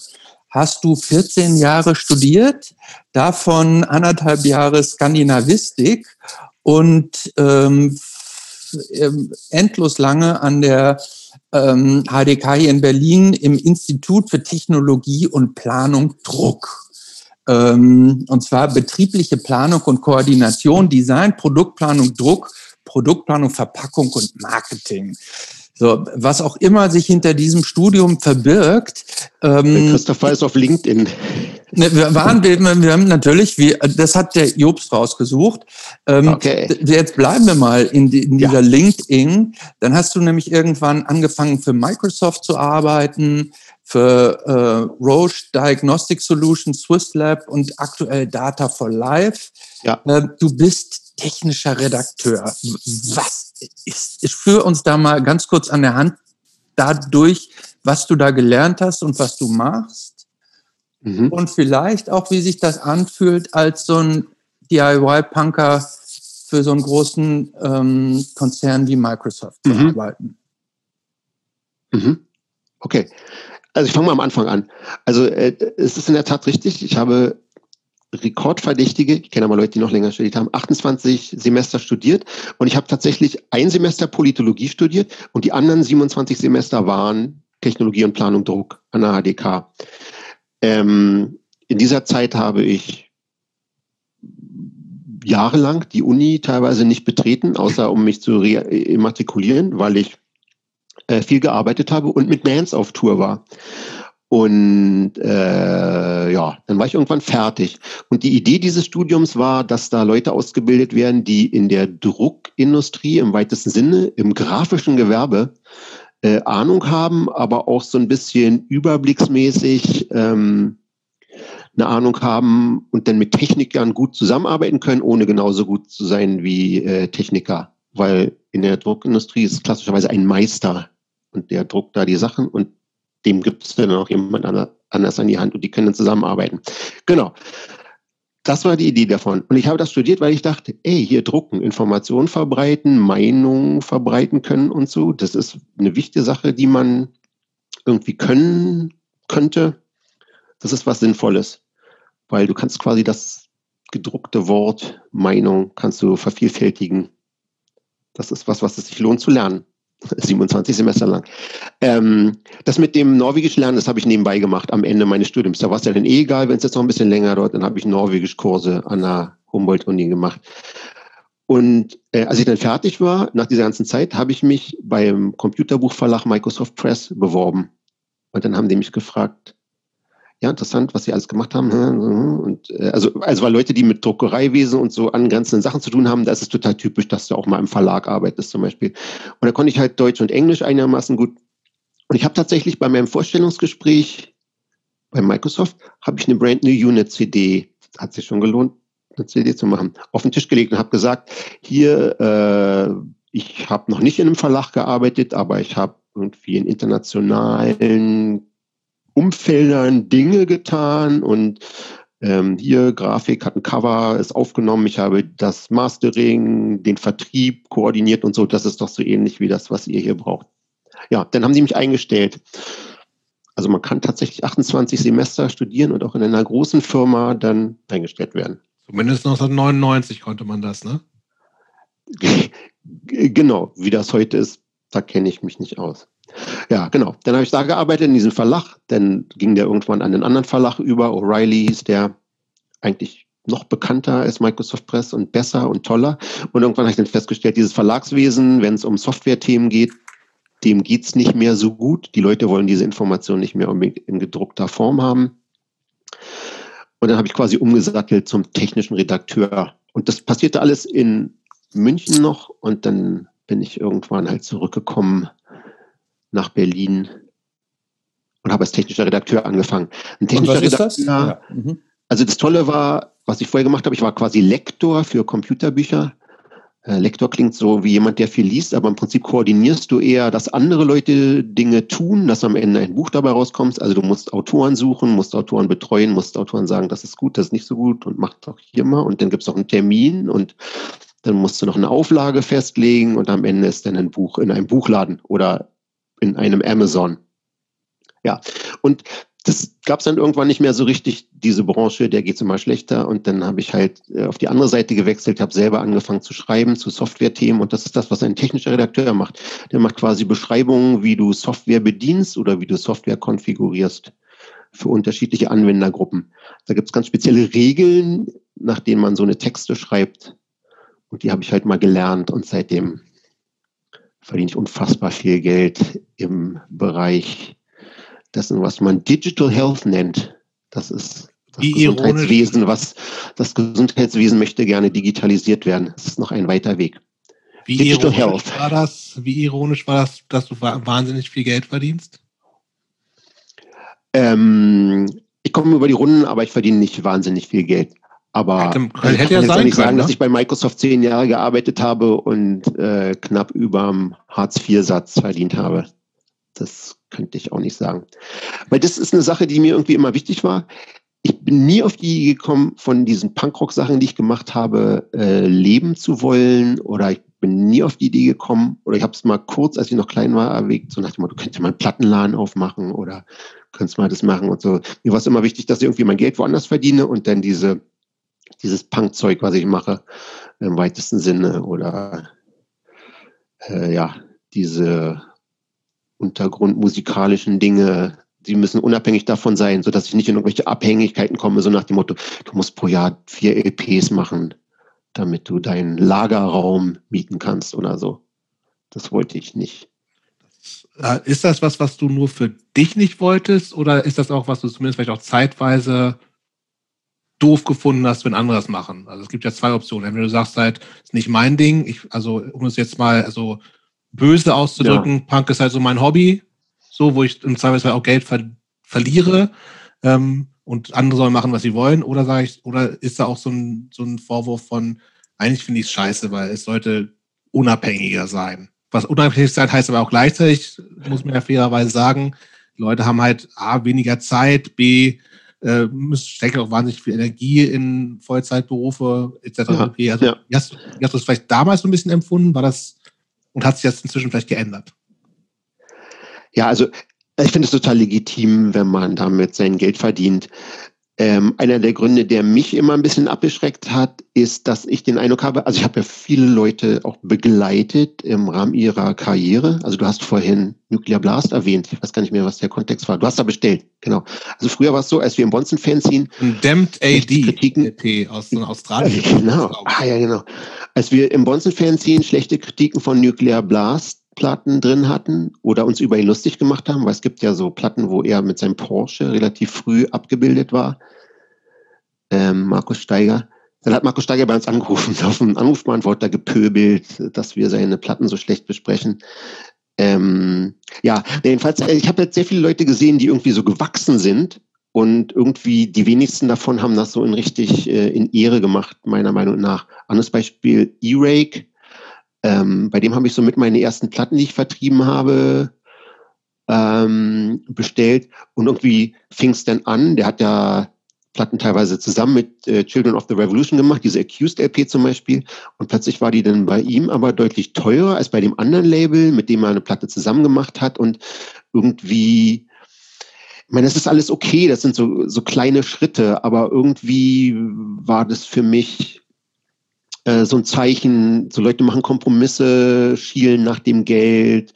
hast du 14 Jahre studiert, davon anderthalb Jahre Skandinavistik und ähm, ähm endlos lange an der ähm, HDK hier in Berlin im Institut für Technologie und Planung Druck. Ähm, und zwar betriebliche Planung und Koordination, Design, Produktplanung, Druck, Produktplanung, Verpackung und Marketing. So, was auch immer sich hinter diesem Studium verbirgt. Ähm, Christopher ist auf LinkedIn. Ne, wir waren, wir, wir haben natürlich, wie, das hat der Jobst rausgesucht. Ähm, okay. Jetzt bleiben wir mal in, in dieser ja. LinkedIn. Dann hast du nämlich irgendwann angefangen für Microsoft zu arbeiten für äh, Roche Diagnostic Solutions, Swiss Lab und aktuell Data for Life. Ja. Äh, du bist technischer Redakteur. Was ist, ist für uns da mal ganz kurz an der Hand dadurch, was du da gelernt hast und was du machst? Mhm. Und vielleicht auch, wie sich das anfühlt, als so ein DIY-Punker für so einen großen ähm, Konzern wie Microsoft zu mhm. arbeiten. Mhm. Okay. Also ich fange mal am Anfang an. Also äh, es ist in der Tat richtig. Ich habe Rekordverdächtige, ich kenne aber Leute, die noch länger studiert haben, 28 Semester studiert und ich habe tatsächlich ein Semester Politologie studiert und die anderen 27 Semester waren Technologie und Planung Druck an der HDK. Ähm, in dieser Zeit habe ich jahrelang die Uni teilweise nicht betreten, außer um mich zu immatrikulieren, weil ich äh, viel gearbeitet habe und mit Nance auf Tour war. Und äh, ja, dann war ich irgendwann fertig. Und die Idee dieses Studiums war, dass da Leute ausgebildet werden, die in der Druckindustrie im weitesten Sinne, im grafischen Gewerbe, äh, Ahnung haben, aber auch so ein bisschen überblicksmäßig ähm, eine Ahnung haben und dann mit Technikern gut zusammenarbeiten können, ohne genauso gut zu sein wie äh, Techniker. Weil in der Druckindustrie ist klassischerweise ein Meister und der druckt da die Sachen und dem gibt es dann auch jemand anders an die Hand und die können dann zusammenarbeiten. Genau. Das war die Idee davon. Und ich habe das studiert, weil ich dachte, ey, hier drucken, Informationen verbreiten, Meinungen verbreiten können und so. Das ist eine wichtige Sache, die man irgendwie können könnte. Das ist was Sinnvolles, weil du kannst quasi das gedruckte Wort, Meinung, kannst du vervielfältigen. Das ist was, was es sich lohnt zu lernen. 27 Semester lang. Ähm, das mit dem Norwegisch lernen, das habe ich nebenbei gemacht am Ende meines Studiums. Da war es ja dann eh egal, wenn es jetzt noch ein bisschen länger dauert, dann habe ich Norwegisch-Kurse an der Humboldt-Uni gemacht. Und äh, als ich dann fertig war, nach dieser ganzen Zeit, habe ich mich beim Computerbuchverlag Microsoft Press beworben. Und dann haben die mich gefragt, ja, interessant, was sie alles gemacht haben. Hm, hm, und, äh, also, also weil Leute, die mit Druckereiwesen und so angrenzenden Sachen zu tun haben, da ist es total typisch, dass du auch mal im Verlag arbeitest zum Beispiel. Und da konnte ich halt Deutsch und Englisch einigermaßen gut. Und ich habe tatsächlich bei meinem Vorstellungsgespräch bei Microsoft, habe ich eine Brand New Unit CD, hat sich schon gelohnt, eine CD zu machen, auf den Tisch gelegt und habe gesagt, hier, äh, ich habe noch nicht in einem Verlag gearbeitet, aber ich habe irgendwie in internationalen Umfeldern Dinge getan und ähm, hier Grafik hat ein Cover, ist aufgenommen. Ich habe das Mastering, den Vertrieb koordiniert und so. Das ist doch so ähnlich wie das, was ihr hier braucht. Ja, dann haben sie mich eingestellt. Also man kann tatsächlich 28 Semester studieren und auch in einer großen Firma dann eingestellt werden. Zumindest 1999 konnte man das, ne? genau, wie das heute ist, da kenne ich mich nicht aus. Ja, genau. Dann habe ich da gearbeitet in diesem Verlag. Dann ging der irgendwann an einen anderen Verlag über. O'Reilly hieß der eigentlich noch bekannter als Microsoft Press und besser und toller. Und irgendwann habe ich dann festgestellt, dieses Verlagswesen, wenn es um Software-Themen geht, dem geht es nicht mehr so gut. Die Leute wollen diese Informationen nicht mehr in gedruckter Form haben. Und dann habe ich quasi umgesattelt zum technischen Redakteur. Und das passierte alles in München noch. Und dann bin ich irgendwann halt zurückgekommen nach Berlin und habe als technischer Redakteur angefangen. Ein technischer Redakteur, das? Ja. Mhm. Also das Tolle war, was ich vorher gemacht habe, ich war quasi Lektor für Computerbücher. Äh, Lektor klingt so wie jemand, der viel liest, aber im Prinzip koordinierst du eher, dass andere Leute Dinge tun, dass am Ende ein Buch dabei rauskommt. Also du musst Autoren suchen, musst Autoren betreuen, musst Autoren sagen, das ist gut, das ist nicht so gut und mach doch hier mal. Und dann gibt es auch einen Termin und dann musst du noch eine Auflage festlegen und am Ende ist dann ein Buch in einem Buchladen oder in einem Amazon. Ja, und das gab es dann irgendwann nicht mehr so richtig, diese Branche, der geht es immer schlechter. Und dann habe ich halt äh, auf die andere Seite gewechselt, habe selber angefangen zu schreiben zu Software-Themen. Und das ist das, was ein technischer Redakteur macht. Der macht quasi Beschreibungen, wie du Software bedienst oder wie du Software konfigurierst für unterschiedliche Anwendergruppen. Da gibt es ganz spezielle Regeln, nach denen man so eine Texte schreibt. Und die habe ich halt mal gelernt und seitdem verdiene ich unfassbar viel Geld im Bereich dessen, was man Digital Health nennt. Das ist das Wie Gesundheitswesen, was das Gesundheitswesen möchte gerne digitalisiert werden. Das ist noch ein weiter Weg. Wie Digital Health. War das, wie ironisch war das, dass du wahnsinnig viel Geld verdienst? Ähm, ich komme über die Runden, aber ich verdiene nicht wahnsinnig viel Geld. Aber hätte, hätte ich kann ja jetzt nicht sagen, ne? dass ich bei Microsoft zehn Jahre gearbeitet habe und äh, knapp überm Hartz-IV-Satz verdient habe. Das könnte ich auch nicht sagen. Weil das ist eine Sache, die mir irgendwie immer wichtig war. Ich bin nie auf die gekommen, von diesen Punkrock-Sachen, die ich gemacht habe, äh, leben zu wollen. Oder ich bin nie auf die Idee gekommen, oder ich habe es mal kurz, als ich noch klein war, erwägt, so nach dem Motto, du könntest ja mal einen Plattenladen aufmachen oder könntest mal das machen und so. Mir war es immer wichtig, dass ich irgendwie mein Geld woanders verdiene und dann diese, dieses Punkzeug, was ich mache, im weitesten Sinne oder äh, ja, diese untergrundmusikalischen Dinge, die müssen unabhängig davon sein, sodass ich nicht in irgendwelche Abhängigkeiten komme, so nach dem Motto, du musst pro Jahr vier LPs machen, damit du deinen Lagerraum mieten kannst oder so. Das wollte ich nicht. Äh, ist das was, was du nur für dich nicht wolltest oder ist das auch, was du zumindest vielleicht auch zeitweise doof gefunden hast, wenn andere das machen? Also es gibt ja zwei Optionen. Entweder du sagst halt, ist nicht mein Ding, ich, also um es jetzt mal also böse auszudrücken, ja. Punk ist halt so mein Hobby, so, wo ich im Zweifelsfall auch Geld ver verliere ähm, und andere sollen machen, was sie wollen. Oder sage ich, oder ist da auch so ein, so ein Vorwurf von, eigentlich finde ich es scheiße, weil es sollte unabhängiger sein. Was unabhängig sein heißt aber auch gleichzeitig, muss man ja fairerweise sagen, Leute haben halt A, weniger Zeit, B, äh, stecken auch wahnsinnig viel Energie in Vollzeitberufe etc. Ja, also, ja. Wie, hast, wie hast du das vielleicht damals so ein bisschen empfunden? War das und hat sich das inzwischen vielleicht geändert? Ja, also ich finde es total legitim, wenn man damit sein Geld verdient. Ähm, einer der Gründe, der mich immer ein bisschen abgeschreckt hat, ist, dass ich den Eindruck habe, also ich habe ja viele Leute auch begleitet im Rahmen ihrer Karriere. Also du hast vorhin Nuclear Blast erwähnt. Ich weiß gar nicht mehr, was der Kontext war. Du hast da bestellt, genau. Also früher war es so, als wir im Bonzen-Fanzine Damned AD Kritiken aus Australien. (laughs) Genau. Ah ja, genau. Als wir im Bonzen-Fanzine schlechte Kritiken von Nuclear Blast Platten drin hatten oder uns über ihn lustig gemacht haben, weil es gibt ja so Platten, wo er mit seinem Porsche relativ früh abgebildet war. Ähm, Markus Steiger. Dann hat Markus Steiger bei uns angerufen, (laughs) auf dem Anrufbeantworter gepöbelt, dass wir seine Platten so schlecht besprechen. Ähm, ja, jedenfalls, äh, ich habe jetzt sehr viele Leute gesehen, die irgendwie so gewachsen sind und irgendwie die wenigsten davon haben das so in richtig äh, in Ehre gemacht, meiner Meinung nach. Anderes Beispiel, E-Rake, ähm, bei dem habe ich so mit meine ersten Platten, die ich vertrieben habe, ähm, bestellt. Und irgendwie fing es dann an. Der hat ja Platten teilweise zusammen mit äh, Children of the Revolution gemacht, diese Accused LP zum Beispiel. Und plötzlich war die dann bei ihm aber deutlich teurer als bei dem anderen Label, mit dem er eine Platte zusammen gemacht hat. Und irgendwie, ich meine, das ist alles okay, das sind so, so kleine Schritte, aber irgendwie war das für mich äh, so ein Zeichen, so Leute machen Kompromisse, schielen nach dem Geld.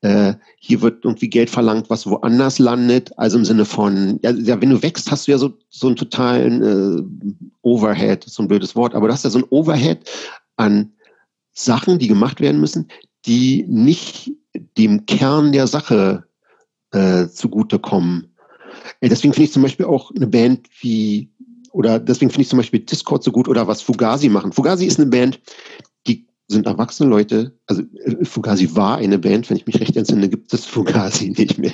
Äh, hier wird irgendwie Geld verlangt, was woanders landet. Also im Sinne von, ja, wenn du wächst, hast du ja so, so einen totalen äh, Overhead, so ein blödes Wort, aber du hast ja so ein Overhead an Sachen, die gemacht werden müssen, die nicht dem Kern der Sache äh, zugutekommen. Äh, deswegen finde ich zum Beispiel auch eine Band wie oder deswegen finde ich zum Beispiel Discord so gut oder was Fugazi machen. Fugazi ist eine Band, die sind erwachsene Leute. Also äh, Fugazi war eine Band, wenn ich mich recht entsinne, gibt es Fugazi nicht mehr.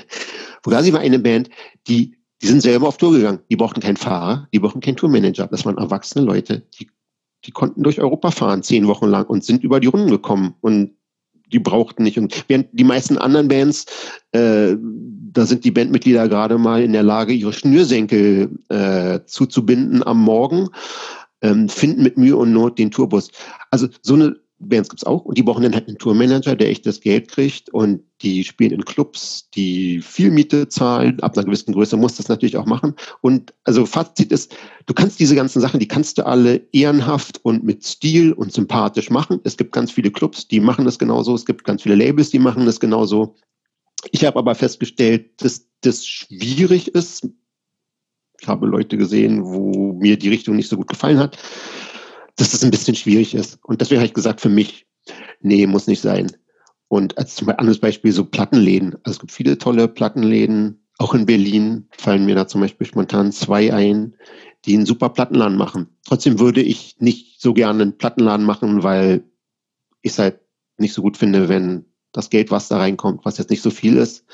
Fugazi war eine Band, die, die sind selber auf Tour gegangen. Die brauchten keinen Fahrer, die brauchten keinen Tourmanager. Das waren erwachsene Leute, die, die konnten durch Europa fahren, zehn Wochen lang und sind über die Runden gekommen. Und die brauchten nicht. Und während die meisten anderen Bands, äh, da sind die Bandmitglieder gerade mal in der Lage, ihre Schnürsenkel äh, zuzubinden am Morgen, ähm, finden mit Mühe und Not den Tourbus. Also so eine Bands gibt es auch und die brauchen dann halt einen Tourmanager, der echt das Geld kriegt und die spielen in Clubs, die viel Miete zahlen. Ab einer gewissen Größe muss das natürlich auch machen. Und also Fazit ist, du kannst diese ganzen Sachen, die kannst du alle ehrenhaft und mit Stil und sympathisch machen. Es gibt ganz viele Clubs, die machen das genauso. Es gibt ganz viele Labels, die machen das genauso. Ich habe aber festgestellt, dass das schwierig ist. Ich habe Leute gesehen, wo mir die Richtung nicht so gut gefallen hat dass das ein bisschen schwierig ist. Und deswegen habe ich gesagt, für mich, nee, muss nicht sein. Und als zum Beispiel anderes Beispiel so Plattenläden. Also es gibt viele tolle Plattenläden. Auch in Berlin fallen mir da zum Beispiel spontan zwei ein, die einen super Plattenladen machen. Trotzdem würde ich nicht so gerne einen Plattenladen machen, weil ich es halt nicht so gut finde, wenn das Geld, was da reinkommt, was jetzt nicht so viel ist,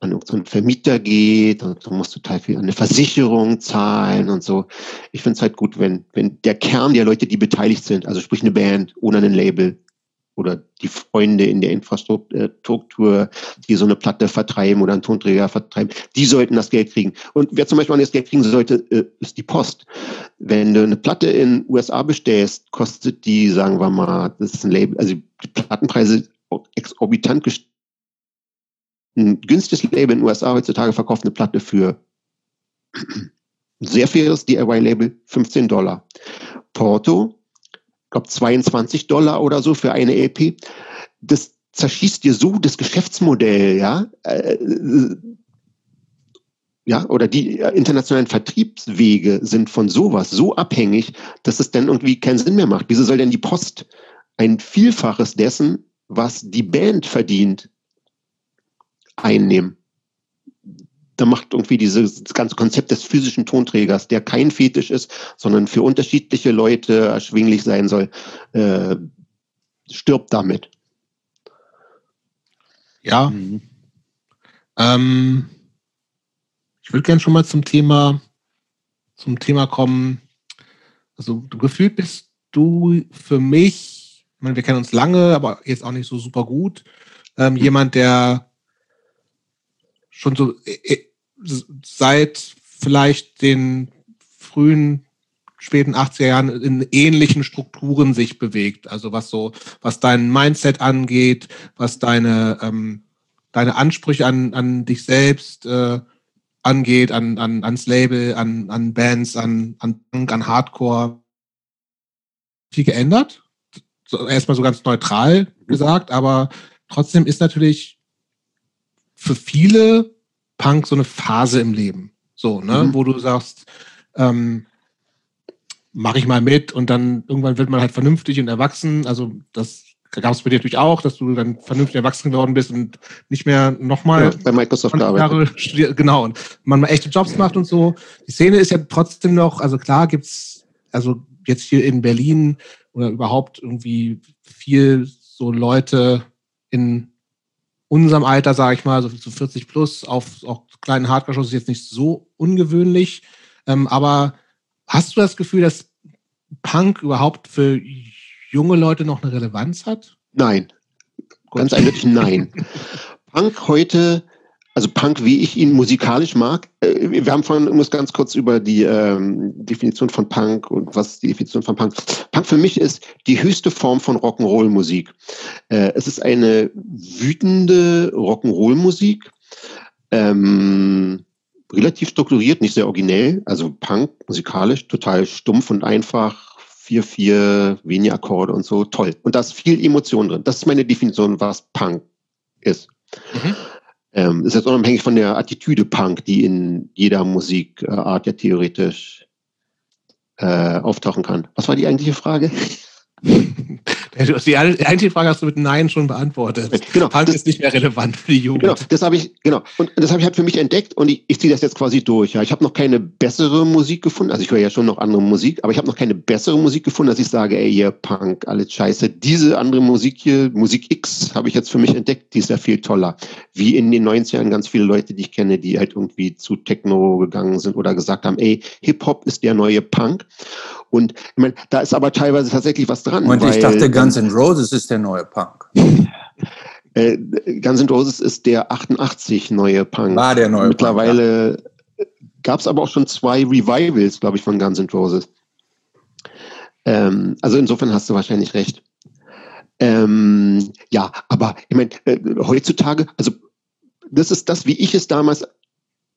an irgendeinen Vermieter geht und du musst total viel an eine Versicherung zahlen und so. Ich finde es halt gut, wenn, wenn der Kern der Leute, die beteiligt sind, also sprich eine Band ohne ein Label oder die Freunde in der Infrastruktur, die so eine Platte vertreiben oder einen Tonträger vertreiben, die sollten das Geld kriegen. Und wer zum Beispiel das Geld kriegen sollte, äh, ist die Post. Wenn du eine Platte in USA bestellst, kostet die, sagen wir mal, das ist ein Label, also die Plattenpreise exorbitant gestiegen. Ein günstiges Label in den USA heutzutage verkauft eine Platte für sehr faires DIY-Label 15 Dollar. Porto glaube 22 Dollar oder so für eine LP. Das zerschießt dir so das Geschäftsmodell, ja. Äh, ja, oder die internationalen Vertriebswege sind von sowas so abhängig, dass es dann irgendwie keinen Sinn mehr macht. Wieso soll denn die Post ein Vielfaches dessen, was die Band verdient, einnehmen? da macht irgendwie dieses ganze Konzept des physischen Tonträgers, der kein Fetisch ist, sondern für unterschiedliche Leute erschwinglich sein soll, äh, stirbt damit. Ja. Mhm. Ähm, ich würde gerne schon mal zum Thema, zum Thema kommen. Also du gefühlt bist du für mich, ich meine, wir kennen uns lange, aber jetzt auch nicht so super gut, ähm, jemand, der schon so äh, seit vielleicht den frühen späten 80er Jahren in ähnlichen Strukturen sich bewegt. Also was so, was dein Mindset angeht, was deine, ähm, deine Ansprüche an, an dich selbst äh, angeht, an, an, ans Label, an, an Bands, an, an Punk, an Hardcore. Viel geändert. So, erstmal so ganz neutral gesagt, aber trotzdem ist natürlich für viele Punk so eine Phase im Leben. So, ne, mhm. wo du sagst, ähm, mache ich mal mit und dann irgendwann wird man halt vernünftig und erwachsen. Also das gab es bei dir natürlich auch, dass du dann vernünftig erwachsen geworden bist und nicht mehr nochmal ja, bei Microsoft gearbeitet. Genau, und man mal echte Jobs macht und so. Die Szene ist ja trotzdem noch, also klar gibt's also jetzt hier in Berlin oder überhaupt irgendwie viel so Leute in unserem Alter, sage ich mal, so, so 40 plus, auf auch kleinen Hardcore-Shows ist jetzt nicht so ungewöhnlich. Ähm, aber hast du das Gefühl, dass Punk überhaupt für junge Leute noch eine Relevanz hat? Nein. Gut. Ganz eindeutig nein. (laughs) Punk heute also Punk, wie ich ihn musikalisch mag. Äh, wir haben vorhin, muss ganz kurz über die ähm, Definition von Punk und was die Definition von Punk. Punk für mich ist die höchste Form von Rock'n'Roll-Musik. Äh, es ist eine wütende Rock'n'Roll-Musik. Ähm, relativ strukturiert, nicht sehr originell. Also Punk musikalisch total stumpf und einfach. Vier, vier, wenige Akkorde und so. Toll. Und da ist viel Emotion drin. Das ist meine Definition, was Punk ist. Mhm. Ähm, ist jetzt unabhängig von der Attitüde Punk, die in jeder Musikart ja theoretisch äh, auftauchen kann. Was war die eigentliche Frage? (laughs) Die einzige Frage hast du mit Nein schon beantwortet. Genau, Punk das, ist nicht mehr relevant für die Jugend. Genau, das habe ich, genau. Und das habe ich halt für mich entdeckt und ich, ich ziehe das jetzt quasi durch. Ja. Ich habe noch keine bessere Musik gefunden. Also ich höre ja schon noch andere Musik, aber ich habe noch keine bessere Musik gefunden, dass ich sage, ey, hier Punk, alles scheiße. Diese andere Musik hier, Musik X, habe ich jetzt für mich entdeckt. Die ist ja viel toller. Wie in den 90ern ganz viele Leute, die ich kenne, die halt irgendwie zu Techno gegangen sind oder gesagt haben, ey, Hip-Hop ist der neue Punk. Und ich meine, da ist aber teilweise tatsächlich was dran. Und ich dachte, Guns N' Roses ist der neue Punk. Äh, Guns N' Roses ist der 88 neue Punk. War der neue Mittlerweile Punk, ja. gab es aber auch schon zwei Revivals, glaube ich, von Guns N' Roses. Ähm, also insofern hast du wahrscheinlich recht. Ähm, ja, aber ich meine, äh, heutzutage, also das ist das, wie ich es damals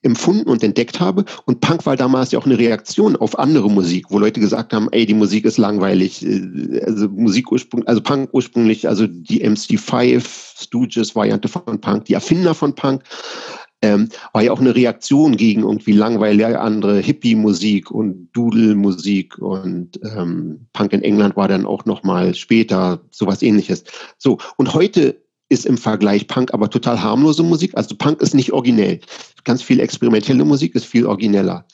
empfunden und entdeckt habe. Und Punk war damals ja auch eine Reaktion auf andere Musik, wo Leute gesagt haben, ey, die Musik ist langweilig. Äh, also Musik ursprünglich, also Punk ursprünglich, also die MC5 Stooges Variante von Punk, die Erfinder von Punk, ähm, war ja auch eine Reaktion gegen irgendwie langweilige andere Hippie-Musik und Doodle-Musik und ähm, Punk in England war dann auch noch mal später sowas ähnliches. So, und heute ist im Vergleich Punk aber total harmlose Musik. Also Punk ist nicht originell. Ganz viel experimentelle Musik ist viel origineller.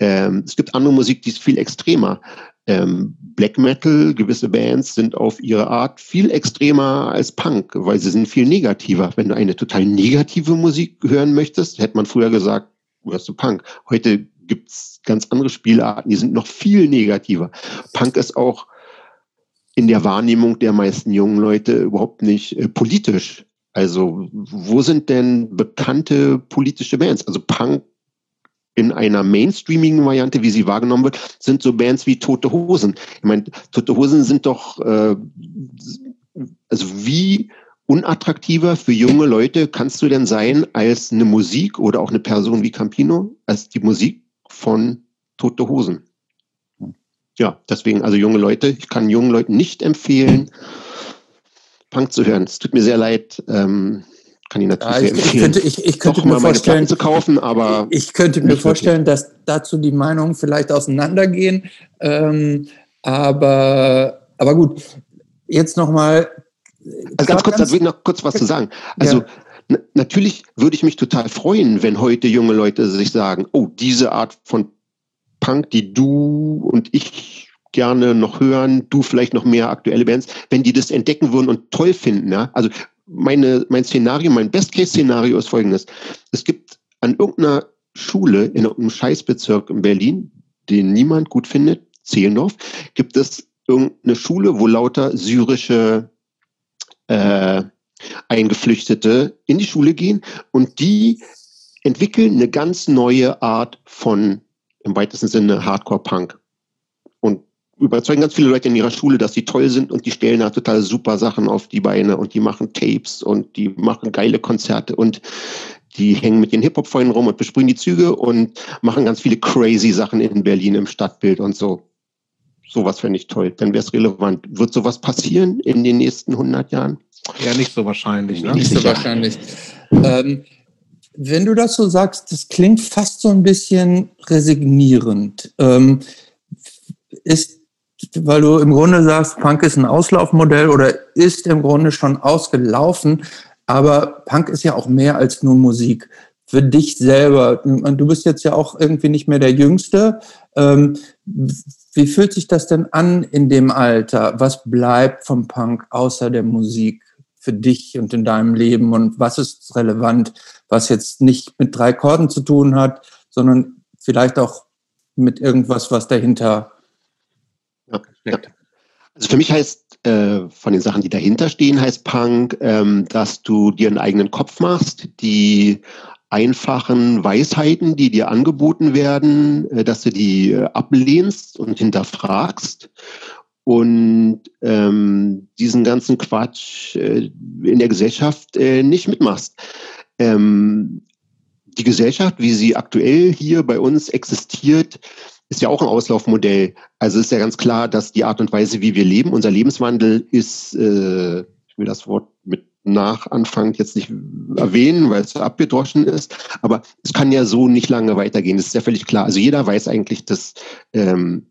Ähm, es gibt andere Musik, die ist viel extremer. Ähm, Black Metal, gewisse Bands sind auf ihre Art viel extremer als Punk, weil sie sind viel negativer. Wenn du eine total negative Musik hören möchtest, hätte man früher gesagt, hörst du Punk. Heute gibt's ganz andere Spielarten, die sind noch viel negativer. Punk ist auch in der Wahrnehmung der meisten jungen Leute überhaupt nicht äh, politisch. Also wo sind denn bekannte politische Bands? Also Punk in einer mainstreamigen Variante, wie sie wahrgenommen wird, sind so Bands wie Tote Hosen. Ich meine, Tote Hosen sind doch, äh, also wie unattraktiver für junge Leute kannst du denn sein als eine Musik oder auch eine Person wie Campino, als die Musik von Tote Hosen? Ja, deswegen, also junge Leute, ich kann jungen Leuten nicht empfehlen, Punk zu hören. Es tut mir sehr leid. Ähm, kann ich natürlich ja, ich, ich könnte, ich, ich könnte mir vorstellen, zu kaufen, aber ich könnte mir vorstellen, wirklich. dass dazu die Meinungen vielleicht auseinandergehen. Ähm, aber, aber gut, jetzt nochmal. Also ganz kurz, da will ich noch kurz was zu sagen. Also ja. natürlich würde ich mich total freuen, wenn heute junge Leute sich sagen, oh, diese Art von Punk, die du und ich gerne noch hören, du vielleicht noch mehr aktuelle Bands, wenn die das entdecken würden und toll finden. Ja? Also meine, mein Szenario, mein Best-Case-Szenario ist folgendes. Es gibt an irgendeiner Schule in irgendeinem Scheißbezirk in Berlin, den niemand gut findet, Zehlendorf, gibt es irgendeine Schule, wo lauter syrische äh, Eingeflüchtete in die Schule gehen und die entwickeln eine ganz neue Art von, im weitesten Sinne, Hardcore-Punk überzeugen ganz viele Leute in ihrer Schule, dass sie toll sind und die stellen da total super Sachen auf die Beine und die machen Tapes und die machen geile Konzerte und die hängen mit den Hip-Hop-Freunden rum und besprühen die Züge und machen ganz viele crazy Sachen in Berlin im Stadtbild und so. Sowas fände ich toll. Dann wäre es relevant. Wird sowas passieren in den nächsten 100 Jahren? Ja, nicht so wahrscheinlich. Ne? Nicht so wahrscheinlich. Ähm, wenn du das so sagst, das klingt fast so ein bisschen resignierend. Ähm, ist weil du im Grunde sagst, Punk ist ein Auslaufmodell oder ist im Grunde schon ausgelaufen. Aber Punk ist ja auch mehr als nur Musik. Für dich selber, du bist jetzt ja auch irgendwie nicht mehr der Jüngste. Ähm, wie fühlt sich das denn an in dem Alter? Was bleibt vom Punk außer der Musik für dich und in deinem Leben? Und was ist relevant, was jetzt nicht mit drei Chorden zu tun hat, sondern vielleicht auch mit irgendwas, was dahinter ja. Also für mich heißt äh, von den Sachen, die dahinter stehen, heißt Punk, ähm, dass du dir einen eigenen Kopf machst, die einfachen Weisheiten, die dir angeboten werden, äh, dass du die äh, ablehnst und hinterfragst und ähm, diesen ganzen Quatsch äh, in der Gesellschaft äh, nicht mitmachst. Ähm, die Gesellschaft, wie sie aktuell hier bei uns existiert, ist ja auch ein Auslaufmodell. Also ist ja ganz klar, dass die Art und Weise, wie wir leben, unser Lebenswandel ist, äh, ich will das Wort mit Nachanfang jetzt nicht erwähnen, weil es abgedroschen ist, aber es kann ja so nicht lange weitergehen. Das ist ja völlig klar. Also jeder weiß eigentlich, dass ähm,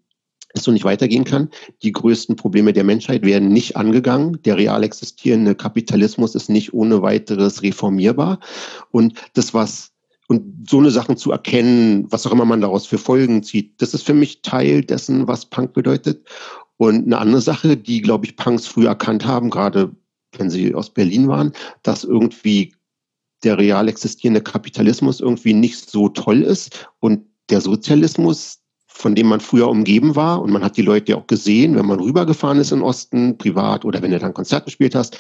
es so nicht weitergehen kann. Die größten Probleme der Menschheit werden nicht angegangen. Der real existierende Kapitalismus ist nicht ohne weiteres reformierbar. Und das, was und so eine Sachen zu erkennen, was auch immer man daraus für Folgen zieht, das ist für mich Teil dessen, was Punk bedeutet. Und eine andere Sache, die, glaube ich, Punks früh erkannt haben, gerade wenn sie aus Berlin waren, dass irgendwie der real existierende Kapitalismus irgendwie nicht so toll ist und der Sozialismus, von dem man früher umgeben war, und man hat die Leute ja auch gesehen, wenn man rübergefahren ist in Osten, privat oder wenn du dann Konzert gespielt hast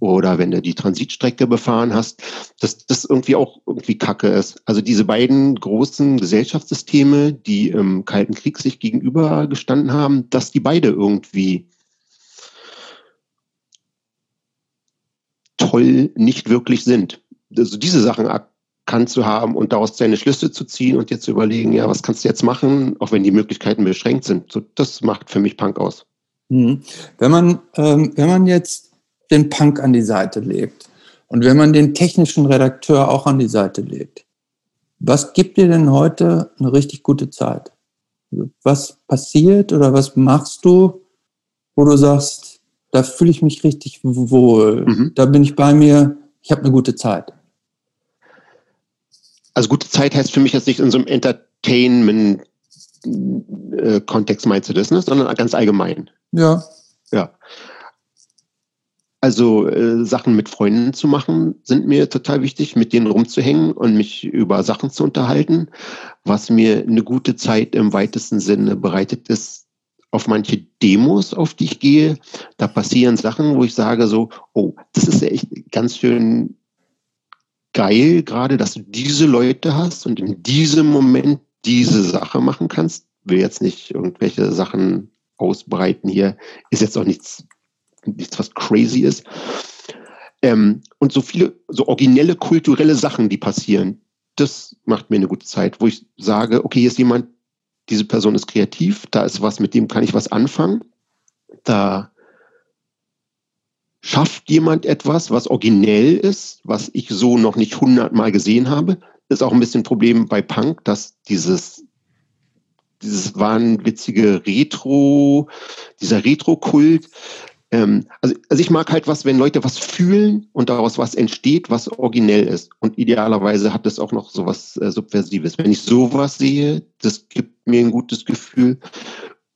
oder wenn du die Transitstrecke befahren hast, dass das irgendwie auch irgendwie Kacke ist. Also diese beiden großen Gesellschaftssysteme, die im Kalten Krieg sich gegenüber gestanden haben, dass die beide irgendwie toll nicht wirklich sind. Also diese Sachen erkannt zu haben und daraus seine Schlüsse zu ziehen und jetzt zu überlegen, ja, was kannst du jetzt machen, auch wenn die Möglichkeiten beschränkt sind. So, das macht für mich Punk aus. Mhm. Wenn man, ähm, wenn man jetzt den Punk an die Seite legt und wenn man den technischen Redakteur auch an die Seite legt, was gibt dir denn heute eine richtig gute Zeit? Also, was passiert oder was machst du, wo du sagst, da fühle ich mich richtig wohl, mhm. da bin ich bei mir, ich habe eine gute Zeit? Also gute Zeit heißt für mich jetzt nicht in so einem Entertainment-Kontext, meinst du das, ne? sondern ganz allgemein. Ja. Ja. Also äh, Sachen mit Freunden zu machen, sind mir total wichtig, mit denen rumzuhängen und mich über Sachen zu unterhalten. Was mir eine gute Zeit im weitesten Sinne bereitet, ist auf manche Demos, auf die ich gehe, da passieren Sachen, wo ich sage so, oh, das ist echt ganz schön geil, gerade, dass du diese Leute hast und in diesem Moment diese Sache machen kannst. Will jetzt nicht irgendwelche Sachen ausbreiten hier. Ist jetzt auch nichts, nichts was crazy ist. Ähm, und so viele, so originelle kulturelle Sachen, die passieren, das macht mir eine gute Zeit, wo ich sage, okay, hier ist jemand, diese Person ist kreativ, da ist was, mit dem kann ich was anfangen. Da schafft jemand etwas, was originell ist, was ich so noch nicht hundertmal gesehen habe. Ist auch ein bisschen ein Problem bei Punk, dass dieses, dieses wahnwitzige Retro, dieser Retro-Kult, ähm, also, also ich mag halt was, wenn Leute was fühlen und daraus was entsteht, was originell ist. Und idealerweise hat es auch noch so was äh, Subversives. Wenn ich sowas sehe, das gibt mir ein gutes Gefühl.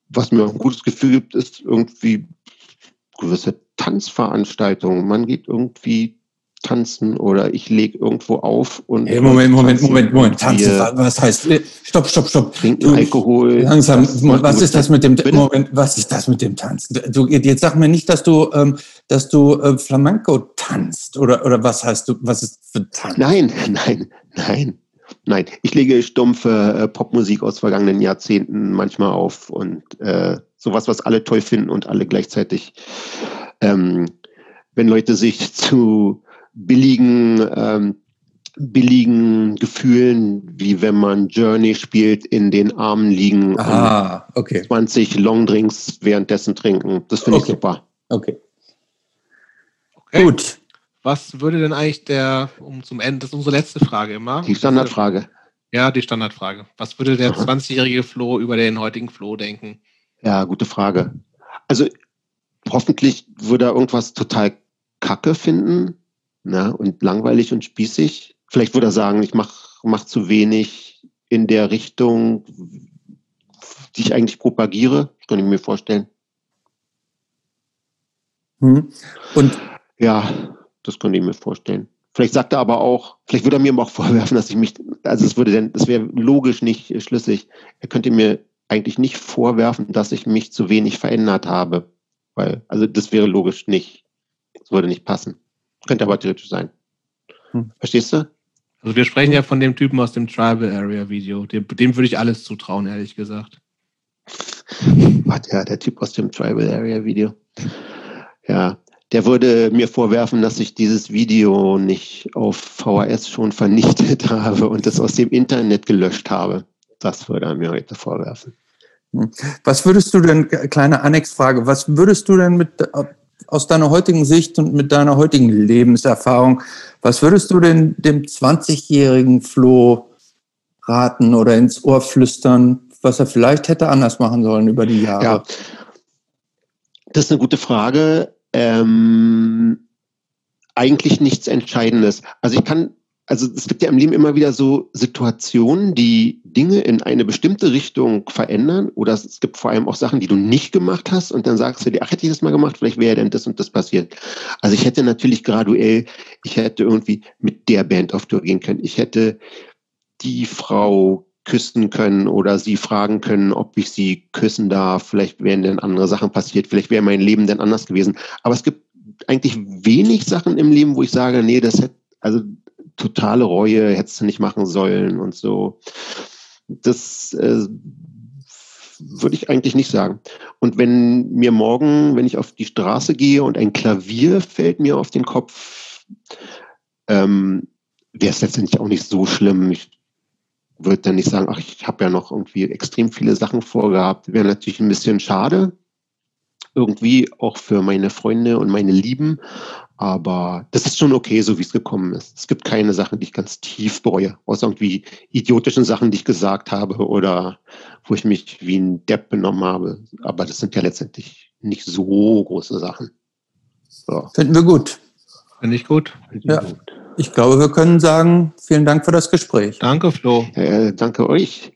Was mir auch ein gutes Gefühl gibt, ist irgendwie gewisse Tanzveranstaltungen. Man geht irgendwie tanzen oder ich lege irgendwo auf und. Hey, Moment, Moment, Moment, Moment. Tanzen, was heißt? Äh, stopp, stopp, stopp. Trinken Alkohol. Langsam, was ist das mit dem? Moment, was ist das mit dem Tanzen? Du, jetzt sag mir nicht, dass du, ähm, dass du äh, Flamenco tanzt oder, oder was heißt du, was ist für Tanz? Nein, (laughs) nein, nein. Nein, ich lege stumpfe äh, Popmusik aus vergangenen Jahrzehnten manchmal auf und äh, sowas, was alle toll finden und alle gleichzeitig, ähm, wenn Leute sich zu billigen, ähm, billigen Gefühlen, wie wenn man Journey spielt, in den Armen liegen ah, okay. 20 Longdrinks währenddessen trinken. Das finde okay. ich super. Okay. okay. Gut. Was würde denn eigentlich der, um zum Ende, das ist unsere letzte Frage immer. Die Standardfrage. Ja, die Standardfrage. Was würde der 20-jährige Flo über den heutigen Flo denken? Ja, gute Frage. Also hoffentlich würde er irgendwas total kacke finden, na, ne, und langweilig und spießig. Vielleicht würde er sagen, ich mache mach zu wenig in der Richtung, die ich eigentlich propagiere. Das kann ich mir vorstellen. Hm. Und ja, das könnte ich mir vorstellen. Vielleicht sagt er aber auch, vielleicht würde er mir auch (laughs) vorwerfen, dass ich mich, also es würde denn, das wäre logisch nicht schlüssig. Er könnte mir eigentlich nicht vorwerfen, dass ich mich zu wenig verändert habe. Weil, also das wäre logisch nicht. Das würde nicht passen. Könnte aber theoretisch sein. Hm. Verstehst du? Also wir sprechen ja von dem Typen aus dem Tribal Area Video. Dem, dem würde ich alles zutrauen, ehrlich gesagt. (laughs) Was, ja, der Typ aus dem Tribal Area Video. Ja, der würde mir vorwerfen, dass ich dieses Video nicht auf VHS schon vernichtet (laughs) habe und es aus dem Internet gelöscht habe. Das würde er mir heute vorwerfen. Was würdest du denn, kleine Annexfrage, was würdest du denn mit aus deiner heutigen Sicht und mit deiner heutigen Lebenserfahrung, was würdest du denn dem 20-jährigen Flo raten oder ins Ohr flüstern, was er vielleicht hätte anders machen sollen über die Jahre? Ja, das ist eine gute Frage. Ähm, eigentlich nichts Entscheidendes. Also ich kann also es gibt ja im Leben immer wieder so Situationen, die Dinge in eine bestimmte Richtung verändern. Oder es gibt vor allem auch Sachen, die du nicht gemacht hast. Und dann sagst du dir, ach, hätte ich das mal gemacht, vielleicht wäre denn das und das passiert. Also ich hätte natürlich graduell, ich hätte irgendwie mit der Band auf Tour gehen können. Ich hätte die Frau küssen können oder sie fragen können, ob ich sie küssen darf. Vielleicht wären denn andere Sachen passiert. Vielleicht wäre mein Leben denn anders gewesen. Aber es gibt eigentlich wenig Sachen im Leben, wo ich sage, nee, das hätte, also totale Reue, hättest du nicht machen sollen und so. Das äh, würde ich eigentlich nicht sagen. Und wenn mir morgen, wenn ich auf die Straße gehe und ein Klavier fällt mir auf den Kopf, ähm, wäre es letztendlich auch nicht so schlimm. Ich würde dann nicht sagen, ach, ich habe ja noch irgendwie extrem viele Sachen vorgehabt. Wäre natürlich ein bisschen schade, irgendwie auch für meine Freunde und meine Lieben. Aber das ist schon okay, so wie es gekommen ist. Es gibt keine Sachen, die ich ganz tief bereue, außer irgendwie idiotischen Sachen, die ich gesagt habe oder wo ich mich wie ein Depp benommen habe. Aber das sind ja letztendlich nicht so große Sachen. So. Finden wir gut. Finde ich gut. Ja. Ich glaube, wir können sagen, vielen Dank für das Gespräch. Danke, Flo. Äh, danke euch.